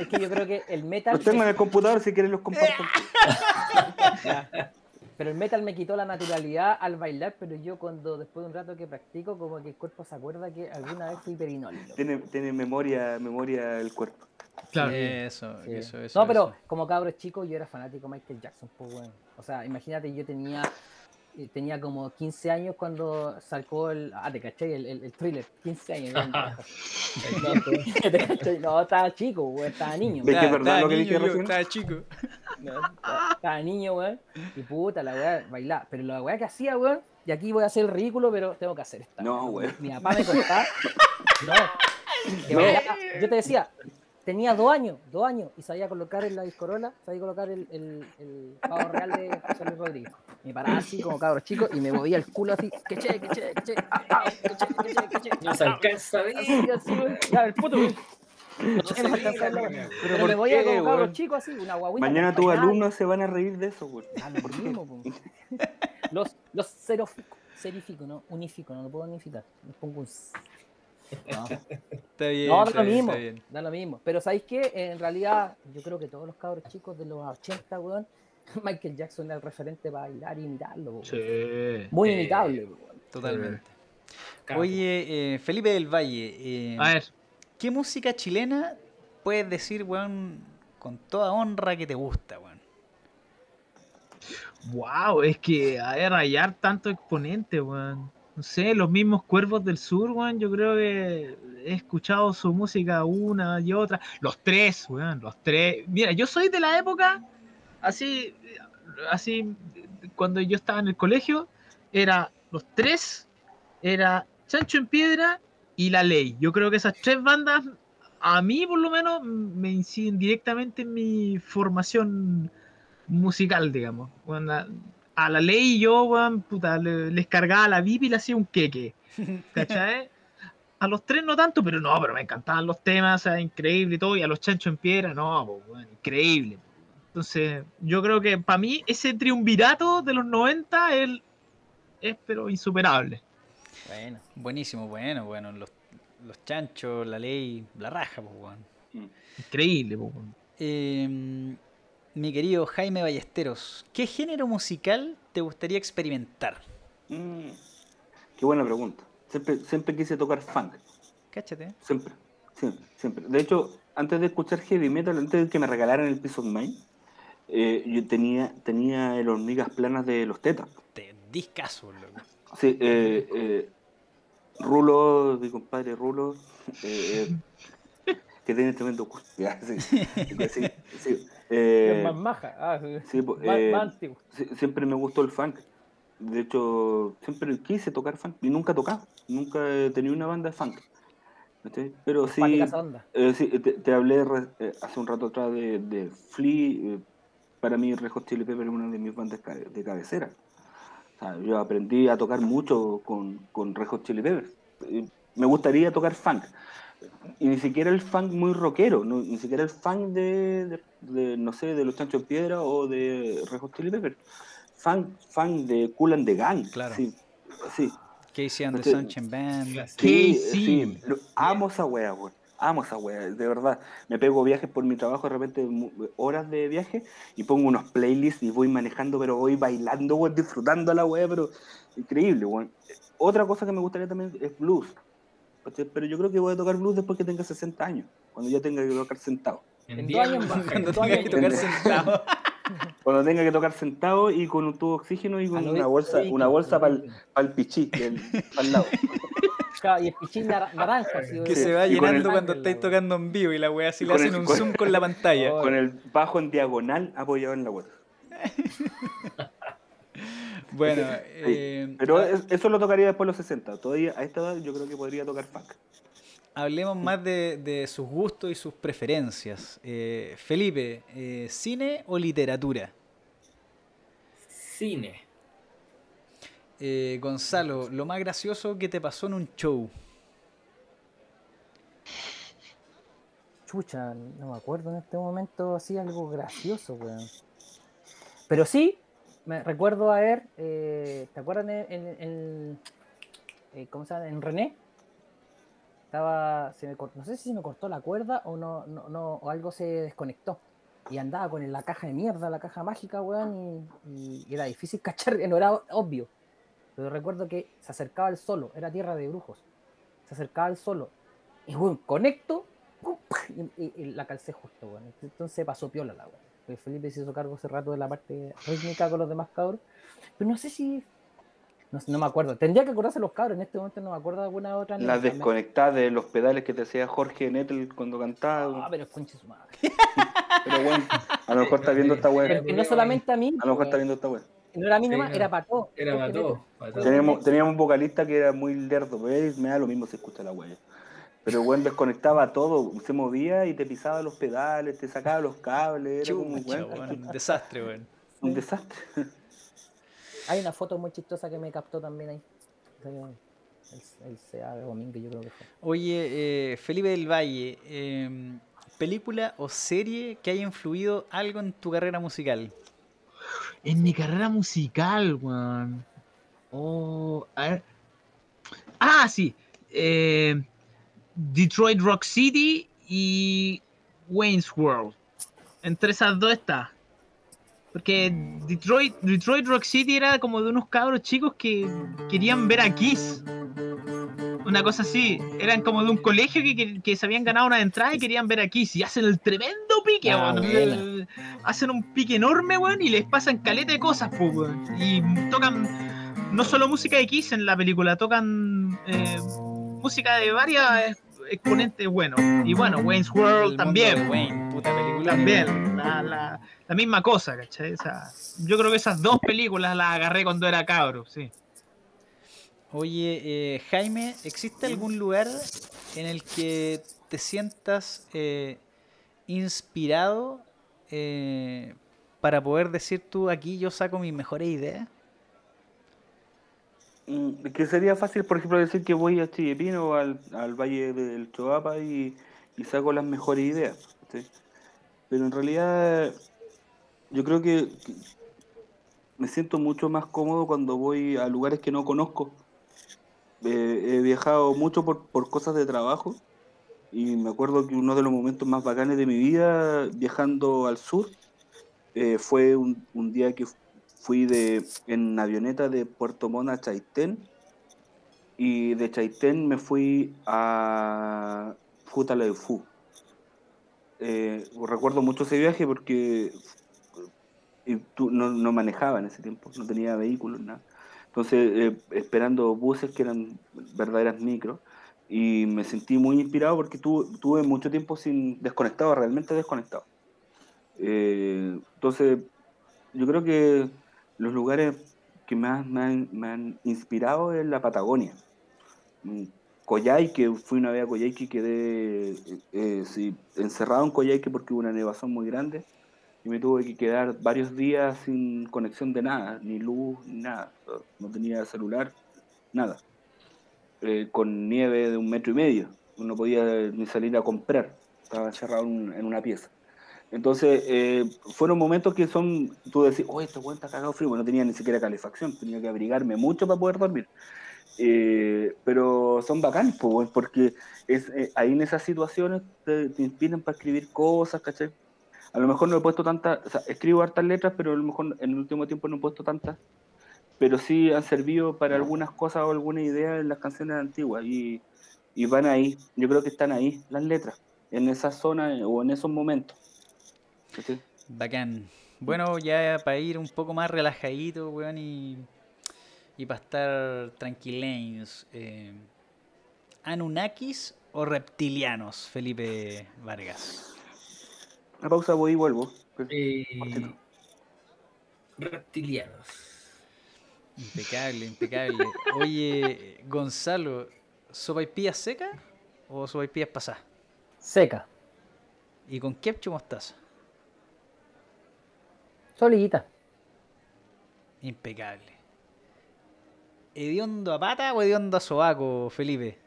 es que yo creo que el metal. Los tengo en el computador si quieren los comparto. Pero el metal me quitó la naturalidad al bailar, pero yo cuando después de un rato que practico, como que el cuerpo se acuerda que alguna vez fui perinoli. loco. Tiene, tiene memoria, memoria el cuerpo. Claro. Eso, Sí. eso, eso. no, pero eso. como cabro chico yo era fanático de Michael Jackson, pues bueno. O sea, imagínate, yo tenía eh, tenía como 15 años cuando sacó el... Ah, te caché, el, el, el thriller, 15 años. ¿no? No, estaba chico, güey, estaba niño. ¿Ves que es Estaba- verdad estaba lo que niño dije recién? Estaba chico. ¿no? Estaba niño, weón. Y puta, la weá bailaba. Pero la weá que hacía, weón, y aquí voy a hacer el ridículo, pero tengo que hacer esta. No, weón. Mi papá me contaba. No. que No. bailaba. Yo te decía, tenía dos años, dos años, y sabía colocar en la discorola, sabía colocar el, el, el pavo real de José Luis Rodríguez. Me paraba así como cabros chicos y me movía el culo así, que che, que che, que che, que che, que che, que che. No se alcanza a weón. Ya, el puto. No a. Pero, ¿por me movía qué, como cabros weón? chicos así, una guaguita. Mañana tus alumnos se van a reír de eso, güey. Ah, lo mismo. Los, los serifico, no, unifico, no lo puedo unificar. Les pongo un. No, Está bien. no da está lo bien, mismo, da lo mismo. Pero ¿sabéis qué? En realidad, yo creo que todos los cabros chicos de los 80, weón, Michael Jackson era el referente para bailar y imitarlo, weón. Sí. Muy Eh, imitable, weón. Totalmente. Oye, eh, Felipe del Valle, eh, A ver, ¿qué música chilena puedes decir, weón, con toda honra que te gusta, weón? wow, es que ver, hallar tanto exponente, weón. No sé, los mismos cuervos del sur, weón. Yo creo que he escuchado su música una y otra. Los tres, weón, los tres. Mira, yo soy de la época, así, así, cuando yo estaba en el colegio, era los tres, era Chancho en Piedra y La Ley. Yo creo que esas tres bandas, a mí por lo menos, me inciden directamente en mi formación musical, digamos. Bueno, a, la ley yo, weón, puta, le- les cargaba la VIP y le hacía un queque. ¿Cachai? A los tres no tanto, pero no, pero me encantaban los temas, o sea, increíble y todo. Y a los chanchos en piedra, no, pues, weón, increíble. Entonces, yo creo que para mí ese triunvirato de los 90 es, es pero insuperable. Bueno. Buenísimo, bueno, bueno, los, los chanchos, la ley, la raja, pues, weón. Increíble, pues, weón. Eh, mi querido Jaime Ballesteros, ¿qué género musical te gustaría experimentar? Mm, ¿Qué buena pregunta. Siempre, siempre quise tocar funk. Cáchate. Siempre, siempre, siempre. De hecho, antes de escuchar heavy metal, antes de que me regalaran el Peace of Mind, eh, yo tenía, tenía el hormigas planas de los tetas. Te discaso, loco. Sí, eh, eh, Rulo, mi compadre Rulo, eh, eh, que tiene tremendo. Ya, sí, sí, sí, eh, Es más maja. Ah, sí, más, eh, más antiguo. sí, siempre me gustó el funk. De hecho, siempre quise tocar funk y nunca he tocado. Nunca he tenido una banda de funk. ¿cachai? Pero sí, eh, sí, te, te hablé eh, hace un rato atrás de, de Flea. eh, para mí, Red Hot Chili Peppers es una de mis bandas de cabecera. O sea, yo aprendí a tocar mucho con, con Red Hot Chili Peppers. Eh, Me gustaría tocar funk. Y ni siquiera el funk muy rockero, no- ni siquiera el funk de, de- de, no sé, de los Chanchos Piedra o de Red Hot Chili Peppers. Funk, funk de Cool and the Gang. Claro. Sí, sí, Casey and the Sí. Sunshine Band. Sí, Casey. sí, lo- amo esa wea, weón. Amo esa wea, de verdad. Me pego viajes por mi trabajo, de repente horas de viaje y pongo unos playlists y voy manejando, pero voy bailando, weón, disfrutando la wea, pero increíble, weón. Otra cosa que me gustaría también es blues. Pero yo creo que voy a tocar blues después que tenga 60 años, cuando ya tenga que tocar sentado. En En 10 dos años más. Cuando Todo tengas que tocar sentado. Cuando tenga que tocar sentado y con un tubo de oxígeno y con una bolsa, una bolsa para el pichí, pa'l lado. Claro, y el pichín nar- naranja. Que se va llenando el- cuando estáis tocando en vivo y la weá así le hacen el- un con- zoom con la pantalla. Con el bajo en diagonal apoyado en la web. Bueno, Sí, eh, Pero es- eso lo tocaría después de los 60. Todavía a esta edad yo creo que podría tocar funk. hablemos más de, de sus gustos y sus preferencias. Eh, Felipe, eh, ¿cine o literatura? Cine. Eh, Gonzalo, lo más gracioso que te pasó en un show. Chucha, no me acuerdo en este momento así algo gracioso, weón. Pero sí, me recuerdo haber, eh, ¿te acuerdas en, eh, ¿cómo se llama? En René? Estaba, se me no sé si se me cortó la cuerda o no, no, no, o algo se desconectó. Y andaba con la caja de mierda, la caja mágica, weón, y, era difícil cachar, no era obvio. Pero recuerdo que se acercaba al solo, era tierra de brujos. Se acercaba al solo. Y weón, conecto, y la calcé justo, weón. Entonces pasó piola la weón. Felipe se hizo cargo hace rato de la parte rítmica con los demás cabros. Pero no sé si. No, sé, no me acuerdo. Tendría que acordarse los cabros. En este momento no me acuerdo de alguna otra. Las desconectadas de los pedales que te hacía Jorge Nettel cuando Ah, cantaba. pero conche su madre. Pero bueno, a lo mejor está viendo esta Pero web. que no solamente a mí. A lo mejor está weón. viendo esta web. No era a mí Sí, nomás, no. era para todos. Era para Porque todo. para todo. Teníamos, teníamos un vocalista que era muy lerdo, pues, me da lo mismo si escucha la web. Pero bueno, desconectaba todo, se movía y te pisaba los pedales, te sacaba los cables, era como Chucha, weón, weón, desastre, weón. un desastre. Hay una foto muy chistosa que me captó también ahí. El, el CA de domingo, yo creo que fue. Oye, eh, Felipe del Valle, eh, ¿película o serie que haya influido algo en tu carrera musical? En mi carrera musical, weón. Oh, a ver. Ah, sí. eh, Detroit Rock City y Wayne's World. Entre esas dos está. Porque Detroit, Detroit Rock City era como de unos cabros chicos que querían ver a Kiss. Una cosa así. Eran como de un colegio que, que- que se habían ganado una entrada y querían ver a Kiss. Y hacen el tremendo pique, Ah, weón. Hacen un pique enorme, weón, y les pasan caleta de cosas, pues, weón. Y tocan no solo música de Kiss en la película, tocan eh, música de varias exponentes buenos. Y bueno, Wayne's El World también. Wayne, puta película. También, la, la- la misma cosa, ¿cachai? O sea, yo creo que esas dos películas las agarré cuando era cabro, sí. Oye, eh, Jaime, ¿existe algún lugar en el que te sientas eh, inspirado eh, para poder decir tú aquí yo saco mis mejores ideas? Mm, Que sería fácil, por ejemplo, decir que voy a Chillepino o al, al Valle del Choapa y, y saco las mejores ideas. Pero en realidad yo creo que, que me siento mucho más cómodo cuando voy a lugares que no conozco. Eh, he viajado mucho por, por cosas de trabajo y me acuerdo que uno de los momentos más bacanes de mi vida viajando al sur eh, fue un, un día que fui de, en avioneta de Puerto Montt a Chaitén y de Chaitén me fui a Fu. Eh, recuerdo mucho ese viaje porque y tú, no, no, manejaba en ese tiempo, no tenía vehículos, nada. Entonces, eh, esperando buses que eran verdaderas micros, y me sentí muy inspirado porque tuve mucho tiempo sin desconectado, realmente desconectado. Eh, entonces, yo creo que los lugares que más me han, inspirado es la Patagonia. Mm, Coyhaique, fui una vez a Coyhaique y quedé eh, eh, sí, encerrado en Coyhaique porque hubo una nevazón muy grande y me tuve que quedar varios días sin conexión de nada, ni luz, ni nada. No tenía celular, nada. Eh, con nieve de un metro y medio. No podía ni salir a comprar. Estaba encerrado en, una pieza. Entonces, eh, fueron momentos que son, tú decís, oh, este weón está cagado frío, no tenía ni siquiera calefacción, tenía que abrigarme mucho para poder dormir. Eh, pero son bacanes, porque es, ahí en esas situaciones te, te inspiran para escribir cosas, ¿cachai? A lo mejor no he puesto tantas, o sea, escribo hartas letras, pero a lo mejor en el último tiempo no he puesto tantas, pero sí han servido para algunas cosas o alguna idea en las canciones antiguas y, y van ahí, yo creo que están ahí las letras, en esa zona o en esos momentos. Bacán. Bueno, ya para ir un poco más relajadito, weón, y, y para estar tranquilos, eh, ¿Anunnakis o reptilianos, Felipe Vargas? Una pausa, voy y vuelvo. Eh, reptilianos. Impecable, impecable. Oye, Gonzalo, ¿sopaipillas seca o sopaipillas pasá? Seca. ¿Y con ketchup mostaza? Solita. Impecable. ¿Hediondo a pata o hediondo a sobaco, Felipe?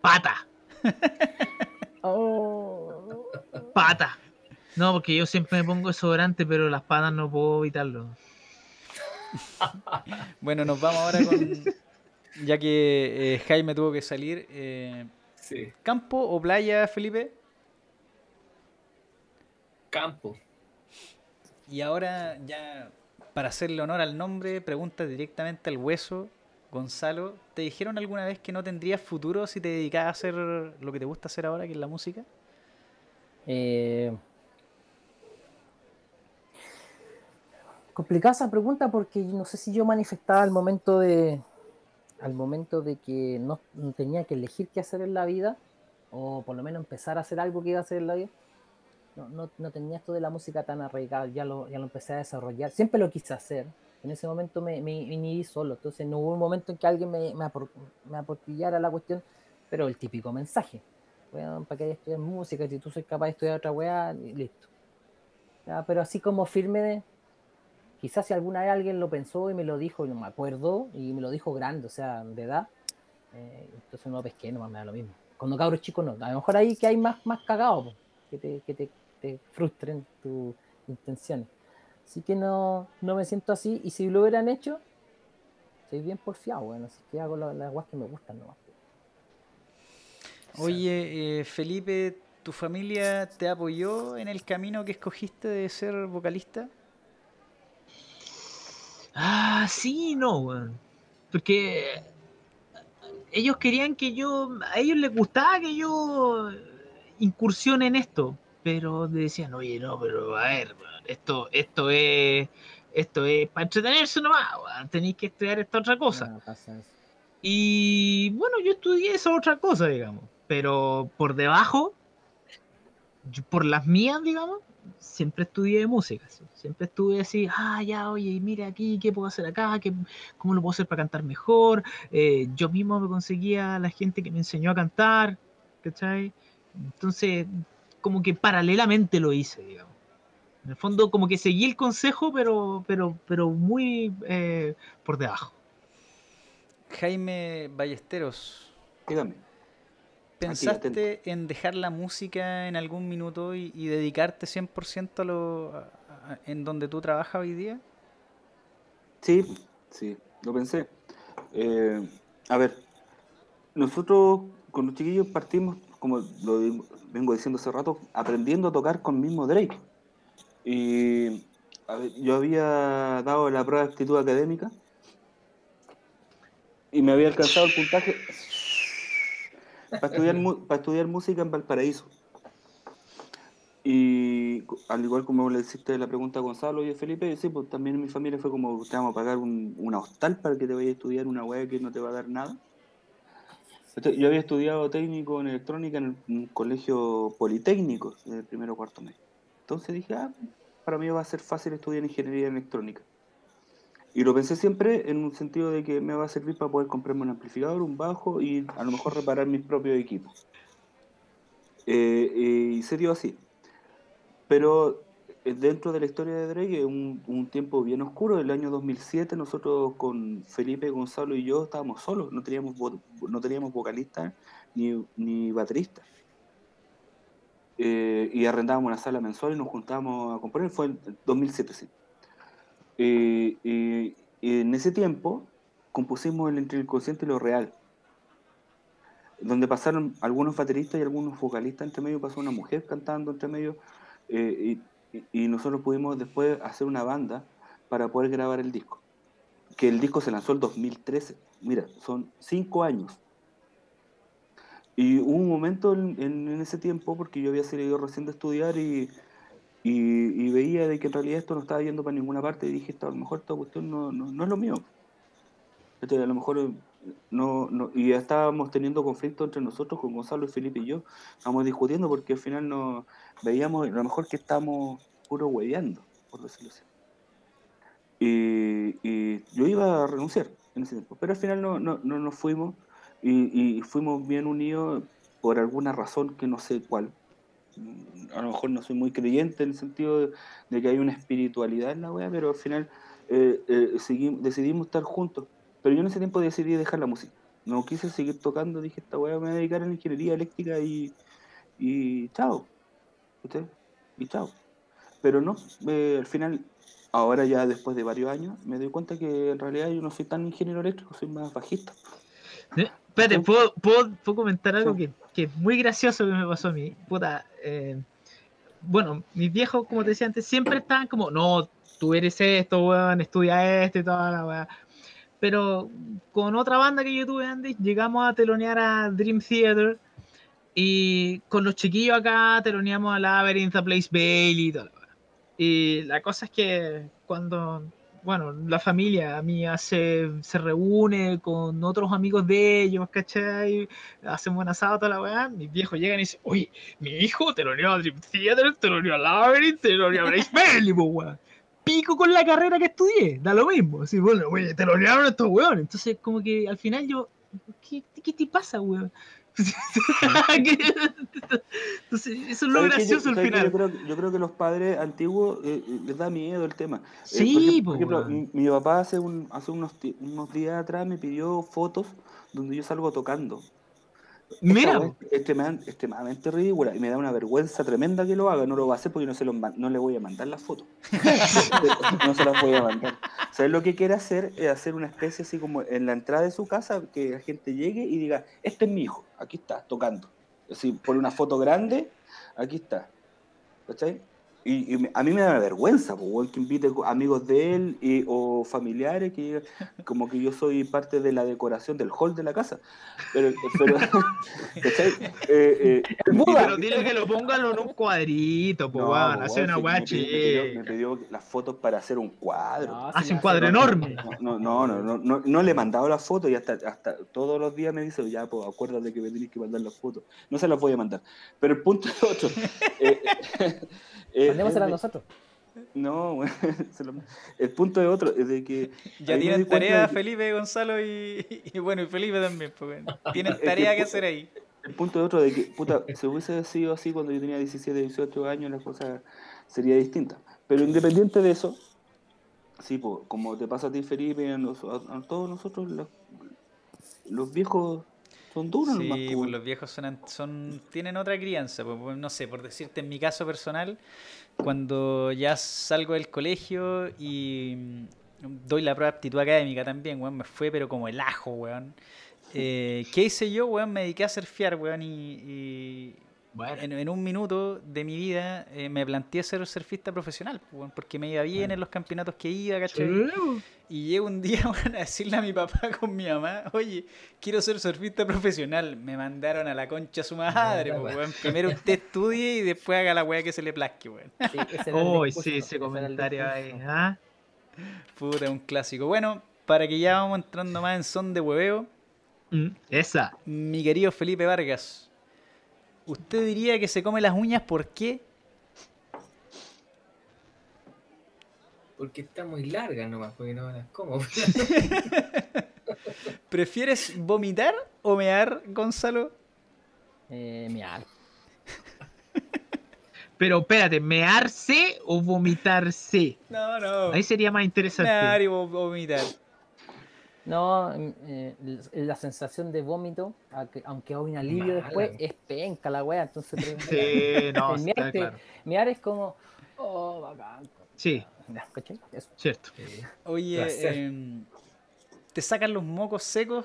Pata. oh. Pata. No, porque yo siempre me pongo desodorante, pero las patas no puedo evitarlo. bueno, nos vamos ahora con. Ya que eh, Jaime tuvo que salir. Eh, ¿Campo o playa, Felipe? Campo. Y ahora, ya para hacerle honor al nombre, pregunta directamente al hueso. Gonzalo, ¿te dijeron alguna vez que no tendrías futuro si te dedicabas a hacer lo que te gusta hacer ahora, que es la música? Eh, complicada esa pregunta porque no sé si yo manifestaba al momento de al momento de que no, tenía que elegir qué hacer en la vida o por lo menos empezar a hacer algo que iba a hacer en la vida no, no, tenía esto de la música tan arraigada ya lo, ya lo empecé a desarrollar. Siempre lo quise hacer. En ese momento me, me inhibí solo. Entonces no hubo un momento en que alguien me, me, aportillara la cuestión pero el típico mensaje. Bueno, para que estudiar música si tú soy capaz de estudiar otra weá listo. Pero así como firme de quizás si alguna vez alguien lo pensó y me lo dijo y no me acuerdo, y me lo dijo grande, o sea, de edad, eh, entonces no pesqué, no me da lo mismo. Cuando cabros chicos no, a lo mejor ahí que hay más, más cagados, que, te, que te, te, frustren tus intenciones. Así que no, no me siento así, y si lo hubieran hecho, soy bien porfiado, bueno, así que hago las, las que me gustan nomás. Oye, eh, Felipe, ¿tu familia te apoyó en el camino que escogiste de ser vocalista? Ah, sí, no, weón. Porque ellos querían que yo, a ellos les gustaba que yo incursione en esto, pero decían, oye, no, pero a ver, esto, esto es, esto es para entretenerse nomás, tenéis que estudiar esta otra cosa. y bueno, yo estudié esa otra cosa, digamos, pero por debajo, por las mías, digamos, siempre estudié música, siempre estuve así, ah, ya, oye, mira aquí, ¿qué puedo hacer acá? ¿Qué, ¿Cómo lo puedo hacer para cantar mejor? Eh, yo mismo me conseguía la gente que me enseñó a cantar, ¿cachai? Entonces, como que paralelamente lo hice, digamos. En el fondo, como que seguí el consejo, pero, pero, pero muy eh, por debajo. Jaime Ballesteros. Dígame. ¿Pensaste en dejar la música en algún minuto y, dedicarte 100% a lo en donde tú trabajas hoy día? Sí, sí, lo pensé. Eh, a ver, nosotros con los chiquillos partimos, como lo vengo diciendo hace rato, aprendiendo a tocar con mismo Drake. Y yo había dado la prueba de actitud académica y me había alcanzado el puntaje para estudiar, para estudiar música en Valparaíso. Y al igual como le hiciste la pregunta a Gonzalo y a Felipe, sí, pues también en mi familia fue como, te vamos a pagar un, una hostal para que te vayas a estudiar una weá que no te va a dar nada. Yo había estudiado técnico en electrónica en el- un colegio politécnico, en el primero cuarto medio. Entonces dije, ah, para mí va a ser fácil estudiar ingeniería electrónica. Y lo pensé siempre en un sentido de que me va a servir para poder comprarme un amplificador, un bajo y a lo mejor reparar mis propios equipos. Eh, eh, y se dio así. Pero dentro de la historia de Drake, es un, un tiempo bien oscuro. El año 2007 nosotros con Felipe, Gonzalo y yo estábamos solos. No teníamos, no teníamos vocalista ni, ni baterista. Eh, y arrendábamos una sala mensual y nos juntábamos a componer. Fue en 2007, sí. Eh, eh, en ese tiempo compusimos el Entre el Consciente y lo Real, donde pasaron algunos bateristas y algunos vocalistas entre medio, pasó una mujer cantando entre medio, eh, y- nosotros pudimos después hacer una banda para poder grabar el disco. Que el disco se lanzó el 2013. Mira, son cinco años. Y hubo un momento en, ese tiempo, porque yo había salido recién de estudiar y, y, veía de que en realidad esto no estaba yendo para ninguna parte y dije, a lo mejor esta cuestión no, no, no es lo mío. Este, a lo mejor no, no, y ya estábamos teniendo conflicto entre nosotros con Gonzalo y Felipe y yo, estábamos discutiendo porque al final no veíamos a lo mejor que estamos puro hueveando, por decirlo así. Y, y yo iba a renunciar en ese tiempo, pero al final no, no, no nos fuimos y, fuimos bien unidos por alguna razón que no sé cuál. Mm, A lo mejor no soy muy creyente en el sentido de, que hay una espiritualidad en la wea, pero al final eh, eh, decidimos estar juntos. Pero yo en ese tiempo decidí dejar la música. No quise seguir tocando, dije, esta wea me voy a dedicar a la ingeniería eléctrica y, y chao. ¿Usted? Y chao. Pero no, eh, al final, ahora ya después de varios años, me doy cuenta que en realidad yo no soy tan ingeniero eléctrico, soy más bajista. Eh, Espérate, ¿puedo, puedo, puedo comentar algo Sí. que, que es muy gracioso que me pasó a mí? Puta, eh, bueno, mis viejos, como te decía antes, siempre estaban como, no, tú eres esto, weón, estudia esto y toda la weá. Pero con otra banda que yo tuve antes, llegamos a telonear a Dream Theater y con los chiquillos acá teloneamos a Labyrinth, a Place Bailey y weá. Y la cosa es que cuando, bueno, la familia mía se, se reúne con otros amigos de ellos, ¿cachai? Hacen buen asado, toda la weá. Mis viejos llegan y dicen, oye, mi hijo te lo unió a Dream Theater, te lo unió a Labyrinth, te lo unió a Blaze Bailey, po, weón. Pico con la carrera que estudié, da lo mismo. Así, bueno, te lo unieron estos weones. Entonces, como que al final yo, ¿qué, qué te pasa, weón? Entonces, eso es lo gracioso al final. Yo creo, yo creo que los padres antiguos eh, eh, les da miedo el tema. Eh, Sí, por ejemplo, por ejemplo, mi, mi papá hace, un, hace unos, unos días atrás me pidió fotos donde yo salgo tocando. Mira, weá es extremadamente, ridícula y me da una vergüenza tremenda que lo haga. No lo va a hacer porque no, se lo, no le voy a mandar las fotos. no se las voy a mandar. ¿Sabes lo que quiere hacer? Es hacer una especie así como en la entrada de su casa, que la gente llegue y diga, este es mi hijo, aquí está, tocando. Así, pone una foto grande, aquí está. ¿Cachai? Y, a mí me da vergüenza, weón, que invite amigos de él y- o familiares que como que yo soy parte de la decoración del hall de la casa. Pero, pero. Eh, eh, pero dile que lo pongan en un cuadrito, pues, no, po, Hace una weá me pidió- me las fotos para hacer un cuadro. No, Hace un cuadro enorme. No, no, no, no, no, no le he mandado las fotos y hasta, hasta todos los días me dice, ya, pues acuérdate que me tenés que mandar las fotos. No se las voy a mandar. Pero el punto es otro. Eh, eh, Mandémosela a nosotros. No, lo- el punto es otro, es de que... Ya tienen tarea de Felipe, Gonzalo y, y bueno, y Felipe también. Pues, bueno. Tienen tarea que hacer ahí. El punto es otro de que, puta, si hubiese sido así cuando yo tenía 17, 18 años, la cosa sería distinta. Pero independiente de eso, sí, pues, como te pasa a ti, Felipe, a, nos- a- a todos nosotros, los, los viejos son duros Sí, nomás, pues los viejos son, son tienen otra crianza. pues, pues, no sé, por decirte, en mi caso personal, cuando ya salgo del colegio y mm, doy la prueba de aptitud académica también, weón, me fue pero como el ajo, weón. Eh, ¿Qué hice yo, weón? Me dediqué a surfear, weón, y, y, Bueno. en, en un minuto de mi vida eh, me planteé ser surfista profesional, pues, porque me iba bien en los campeonatos que iba, ¿cachai? Sí. Y llego un día a decirle a mi papá con mi mamá, oye, quiero ser surfista profesional. Me mandaron a la concha a su madre, pues. Primero usted estudie y después haga la weá que se le plazque, weón. Sí, ese discurso, sí, ese comentario ahí. ¿ah? Puta, un clásico. Bueno, para que ya vamos entrando más en son de hueveo, Mm, Esa. mi querido Felipe Vargas, ¿usted diría que se come las uñas por qué? Porque está muy larga nomás, porque no me las como. ¿Prefieres vomitar o mear, Gonzalo? Eh, miar. Pero espérate, ¿mearse o vomitarse? No, no. Ahí sería más Mear interesante. y vo- vomitar. No, mm, eh, la sensación de vómito, aunque- hay un alivio Mala, después, es penca la wea. Entonces, Sí, no, el está miar, te- claro. miar es como, oh, bacán. Sí, cierto. Eh, Oye, em, ¿te sacan los mocos secos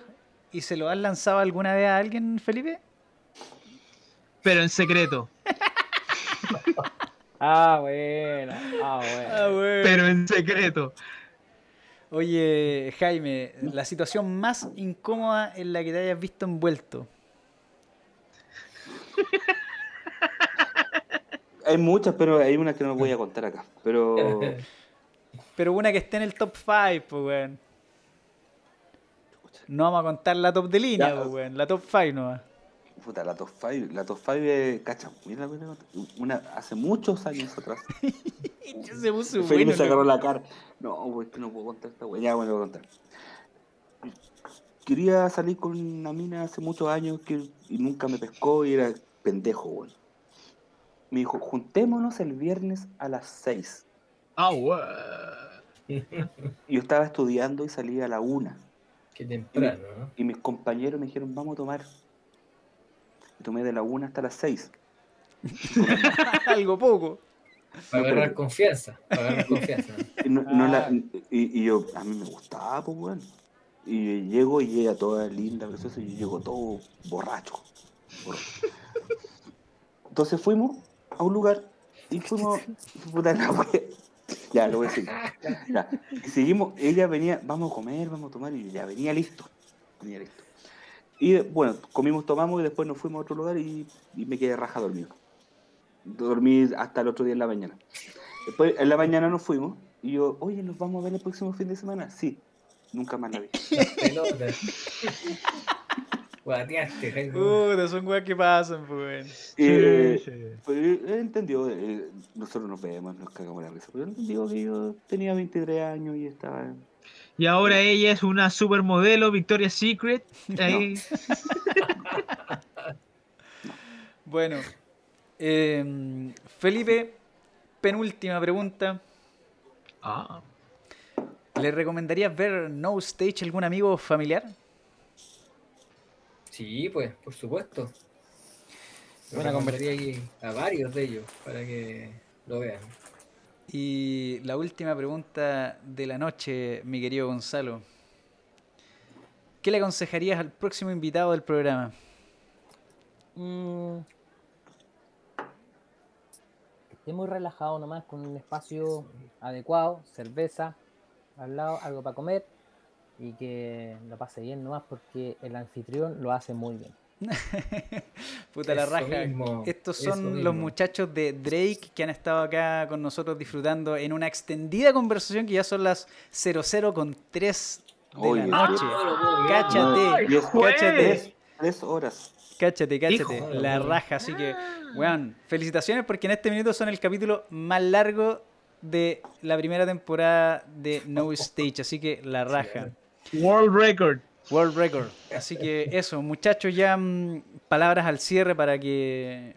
y se lo has lanzado alguna vez a alguien, Felipe? Pero en secreto. Ah, bueno. Ah, bueno. Ah, bueno. Pero en secreto. Oye, Jaime, la situación más incómoda en la que te hayas visto envuelto. Hay muchas, pero hay una que no voy a contar acá. Pero Pero una que esté en el top 5, pues, weón. No vamos a contar la top de línea, pues, weón. La top 5 nomás. Puta, la top 5, la top 5 es, cacha, mira, mira, una, hace muchos años atrás. Se puso Felipe bueno. se agarró ¿no? la cara. No, pues que no puedo contar esta weá. Ya, bueno, voy a contar. Quería salir con una mina hace muchos años que, y nunca me pescó y era pendejo, weón. Me dijo, juntémonos el viernes a las 6. Ah, yo estaba estudiando y salía a la 1. Qué temprano, ¿no? Y mis compañeros me dijeron, vamos a tomar. Tomé de la 1 hasta las 6. Algo poco. Para No, agarrar pero- confianza. Para agarrar confianza. ¿no? Y, no- no la- Ah. y- y yo, a mí me gustaba, pues, weón. Y llego y ella toda linda, preciosa, y yo llego todo borracho. borracho. Entonces fuimos a un lugar y fuimos. Puta la wea. Ya, lo voy a decir. Ya. Y seguimos, ella venía, vamos a comer, vamos a tomar, y yo ya venía listo. Venía listo. Y bueno, comimos, tomamos y después nos fuimos a otro lugar y, y me quedé raja dormido. Dormí hasta el otro día en la mañana. Después en la mañana nos fuimos y yo, oye, ¿nos vamos a ver el próximo fin de semana? Sí, nunca más la vi. Guateaste. Puta, son weas que pasan, pues, weón. Eh, Sí, sí. Él entendió, eh, nosotros nos vemos, nos cagamos la risa, pero él entendió que yo tenía 23 años y estaba... Y ahora ella es una supermodelo, Victoria's Secret. Ahí. Bueno, em, Felipe, penúltima pregunta. Ah, ¿Le recomendarías ver No Stage a algún amigo o familiar? Sí, pues, por supuesto. Buena Buena conversaría a varios de ellos para que lo vean. Y la última pregunta de la noche, mi querido Gonzalo. ¿Qué le aconsejarías al próximo invitado del programa? Mm. Esté muy relajado nomás, con un espacio adecuado, cerveza al lado, algo para comer y que lo pase bien nomás porque el anfitrión lo hace muy bien. Puta la raja. mismo, Estos eso son los mismo. muchachos de Drake que han estado acá con nosotros disfrutando en una extendida conversación que ya son las 00 con 3 de Oye, la noche. no puedo creer. Cáchate, juez. cáchate. Horas. Cáchate, cáchate, Hijo la raja. Así que, weón, felicitaciones porque en este minuto son el capítulo más largo de la primera temporada de No Stage. Así que la raja. World Record. World Record. Así que eso, muchachos, ya mm, palabras al cierre para que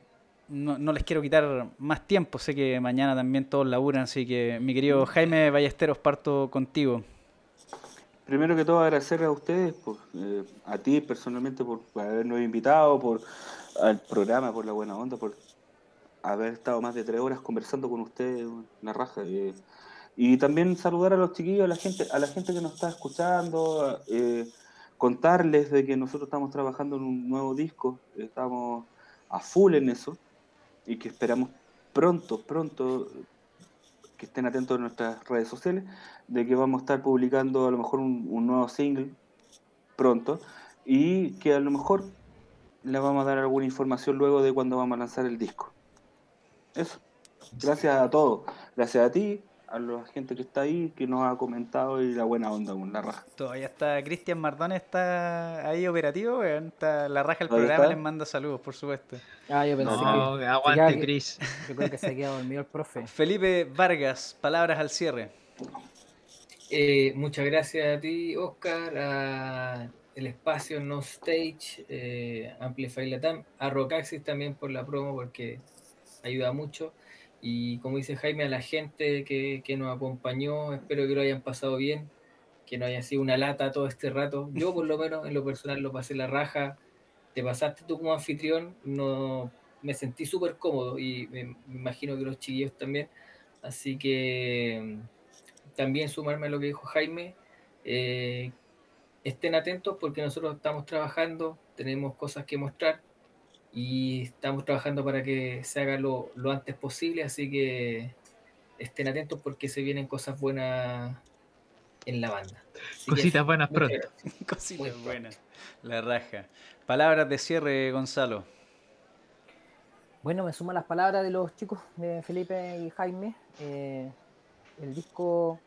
no, les quiero quitar más tiempo. Sé que mañana también todos laburan, así que mi querido Jaime Ballesteros, parto contigo. Primero que todo agradecer a ustedes, por, eh, a ti personalmente por habernos invitado, por al programa, por la buena onda, por haber estado más de tres horas conversando con ustedes, la raja. eh. y también saludar a los chiquillos, a la gente, a la gente que nos está escuchando, eh, contarles de que nosotros estamos trabajando en un nuevo disco, estamos a full en eso y que esperamos pronto, pronto que estén atentos a nuestras redes sociales, de que vamos a estar publicando a lo mejor un, un nuevo single pronto y que a lo mejor le vamos a dar alguna información luego de cuando vamos a lanzar el disco. Eso. Gracias a todos. Gracias a ti, a la gente que está ahí, que nos ha comentado y la buena onda con la raja. Todavía está Cristian Mardón, está ahí operativo, weón. Está la raja del programa, está. les manda saludos, por supuesto. Ah, yo pensé No, que. aguante, que-. Yo creo que se ha quedado dormido el profe. Felipe Vargas, palabras al cierre. Eh, muchas gracias a ti, Oscar, a el espacio No Stage, eh, Amplify Latam, a Rocaxis también por la promo porque ayuda mucho. Y como dice Jaime, a la gente que, que nos acompañó, espero que lo hayan pasado bien, que no haya sido una lata todo este rato. Yo por lo menos en lo personal lo pasé la raja, te pasaste tú como anfitrión, no me sentí súper cómodo y me, me imagino que los chiquillos también. Así que también sumarme a lo que dijo Jaime. eh, estén atentos porque nosotros estamos trabajando, tenemos cosas que mostrar y estamos trabajando para que se haga lo, lo antes posible, así que estén atentos porque se vienen cosas buenas en la banda. Así que Cositas buenas pronto. Cositas buenas. La raja. Palabras de cierre, Gonzalo. Bueno, me suman las palabras de los chicos de Felipe y Jaime. Eh, el disco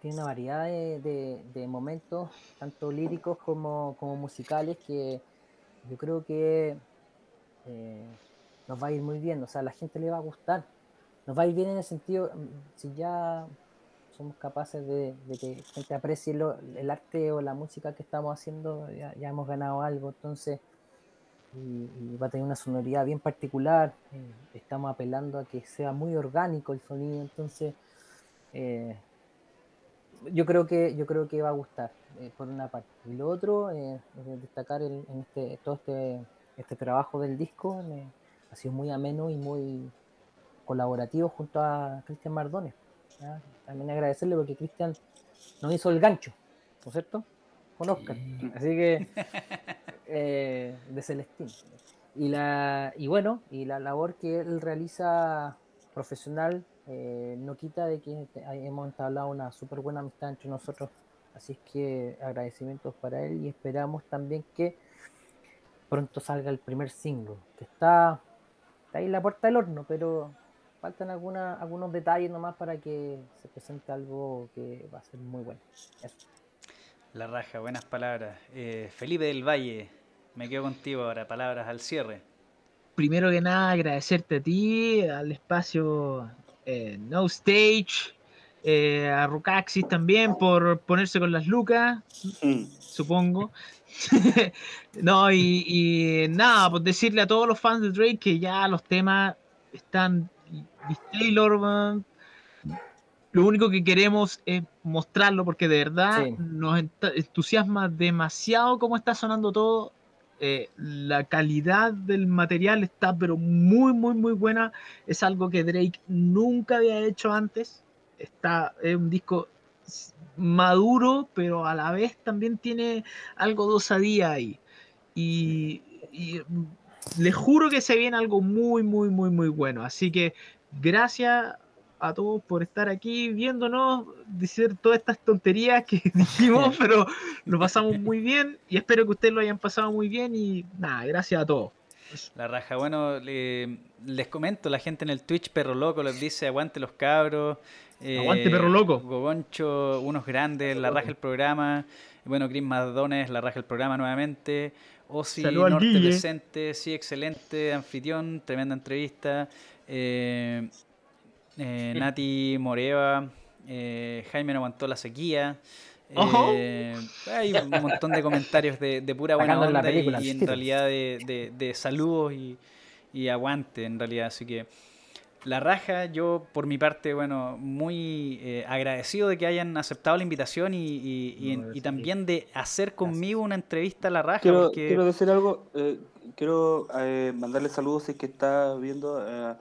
tiene una variedad de, de- de momentos, tanto líricos como, como musicales, que yo creo que eh, nos va a ir muy bien. O sea, a la gente le va a gustar. Nos va a ir bien en el sentido, mm, si ya somos capaces de, de que gente aprecie el arte o la música que estamos haciendo, ya, hemos ganado algo. Entonces, va a tener una sonoridad bien particular. eh, estamos apelando a que sea muy orgánico el sonido, entonces eh, yo creo que yo creo que va a gustar por una parte. Y lo otro, eh, es destacar en este todo este este trabajo del disco eh, ha sido muy ameno y muy colaborativo junto a Cristian Mardones. ¿ya? También agradecerle porque Cristian nos hizo el gancho, ¿no es cierto? Con Oscar. Sí. Así que eh, de Celestín. Y, la, y bueno, y la labor que él realiza profesional eh, no quita de que hemos entablado una súper buena amistad entre nosotros. Así que agradecimientos para él y esperamos también que pronto salga el primer single, que está, está ahí en la puerta del horno, pero faltan alguna, algunos detalles nomás para que se presente algo que va a ser muy bueno. Eso. La raja, buenas palabras. Eh, Felipe del Valle, me quedo contigo ahora. Palabras al cierre. Primero que nada, agradecerte a ti, al espacio eh, No Stage, eh, a Rucaxis también por ponerse con las lucas, Mm. supongo. no, y, y nada, pues decirle a todos los fans de Drake que ya los temas están Taylor, man. Lo único que queremos es mostrarlo porque de verdad Sí. nos ent- entusiasma demasiado cómo está sonando todo. Eh, la calidad del material está pero muy muy muy buena. Es algo que Drake nunca había hecho antes. Está es un disco maduro, pero a la vez también tiene algo de osadía ahí. Y, y, les juro que se viene algo muy, muy, muy, muy bueno. Así que gracias a todos por estar aquí viéndonos, decir todas estas tonterías que dijimos, pero lo pasamos muy bien y espero que ustedes lo hayan pasado muy bien y nada, gracias a todos. La raja, bueno, le- les comento, la gente en el Twitch, Perro Loco, les dice aguante los cabros. Eh, Aguante, Perro Loco. Gogoncho, unos grandes, la raja el programa. Bueno, Chris Mardones, la raja el programa nuevamente. Osi Norte presente, sí, excelente, anfitrión, tremenda entrevista. Eh, eh, Nati Moreva, eh, Jaime no aguantó la sequía. Eh, hay un montón de comentarios de, de pura buena onda y- película, y, en realidad de, de- de saludos y, y aguante en realidad. Así que la raja, yo por mi parte, bueno, muy eh, agradecido de que hayan aceptado la invitación y, y- y- No, y también de hacer conmigo una entrevista a la raja. Quiero, porque... quiero decir algo. eh, quiero eh, mandarle saludos si es que está viendo a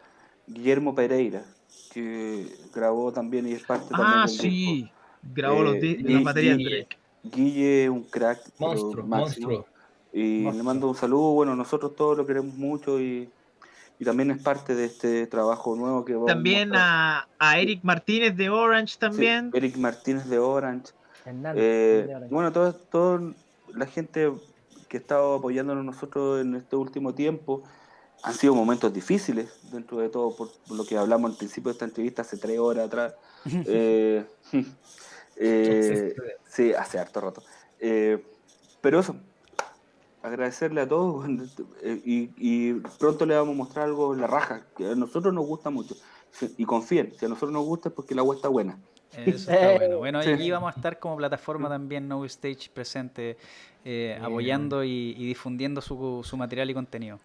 Guillermo Pereira, que grabó también y es parte también Ah, del disco. sí, grabó los Eh, las baterías de Guille- Drake. Guille un crack. Monstruo, monstruo. Y le mando un saludo, bueno, nosotros todos lo queremos mucho y, y también es parte de este trabajo nuevo que vamos También a, a Eric Martínez de Orange también. Sí, Eric Martínez de Orange. Hernández, Eh, de Orange. bueno, toda todo la gente que ha estado apoyándonos nosotros en este último tiempo han sido momentos difíciles dentro de todo, por, por lo que hablamos al principio de esta entrevista hace tres horas atrás. Eh, eh, sí, hace harto rato. Eh, pero eso, agradecerle a todos eh, y, y pronto le vamos a mostrar algo en la raja, que a nosotros nos gusta mucho. Y confíen, si a nosotros nos gusta es porque la agua está buena. Eso está bueno. Bueno, y Sí. aquí vamos a estar como plataforma también No Stage presente, eh, apoyando y, y difundiendo su, su material y contenido.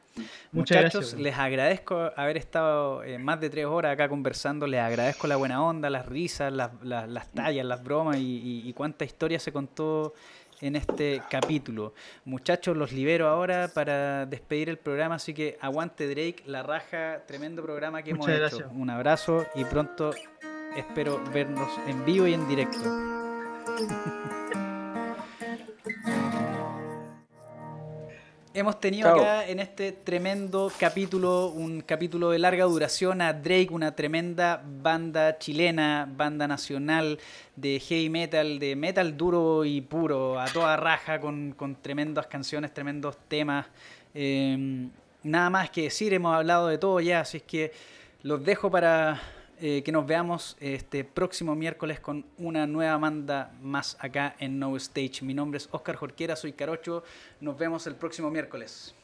Muchas Muchachos, gracias. les agradezco haber estado eh, más de tres horas acá conversando. Les agradezco la buena onda, las risas, las, las- las tallas, las bromas y, y- y cuánta historia se contó en este capítulo. Muchachos, los libero ahora para despedir el programa, así que aguante Drake, la raja, tremendo programa que Muchas hemos gracias. hecho. Un abrazo y pronto espero vernos en vivo y en directo. Hemos tenido Chao. acá en este tremendo capítulo, un capítulo de larga duración, a Drake, una tremenda banda chilena, banda nacional de heavy metal, de metal duro y puro, a toda raja, con, con tremendas canciones, tremendos temas. Eh, nada más que decir, hemos hablado de todo ya, así es que los dejo para eh, que nos veamos este próximo miércoles con una nueva banda más acá en No Stage. Mi nombre es Oscar Jorquera, soy Carocho. Nos vemos el próximo miércoles.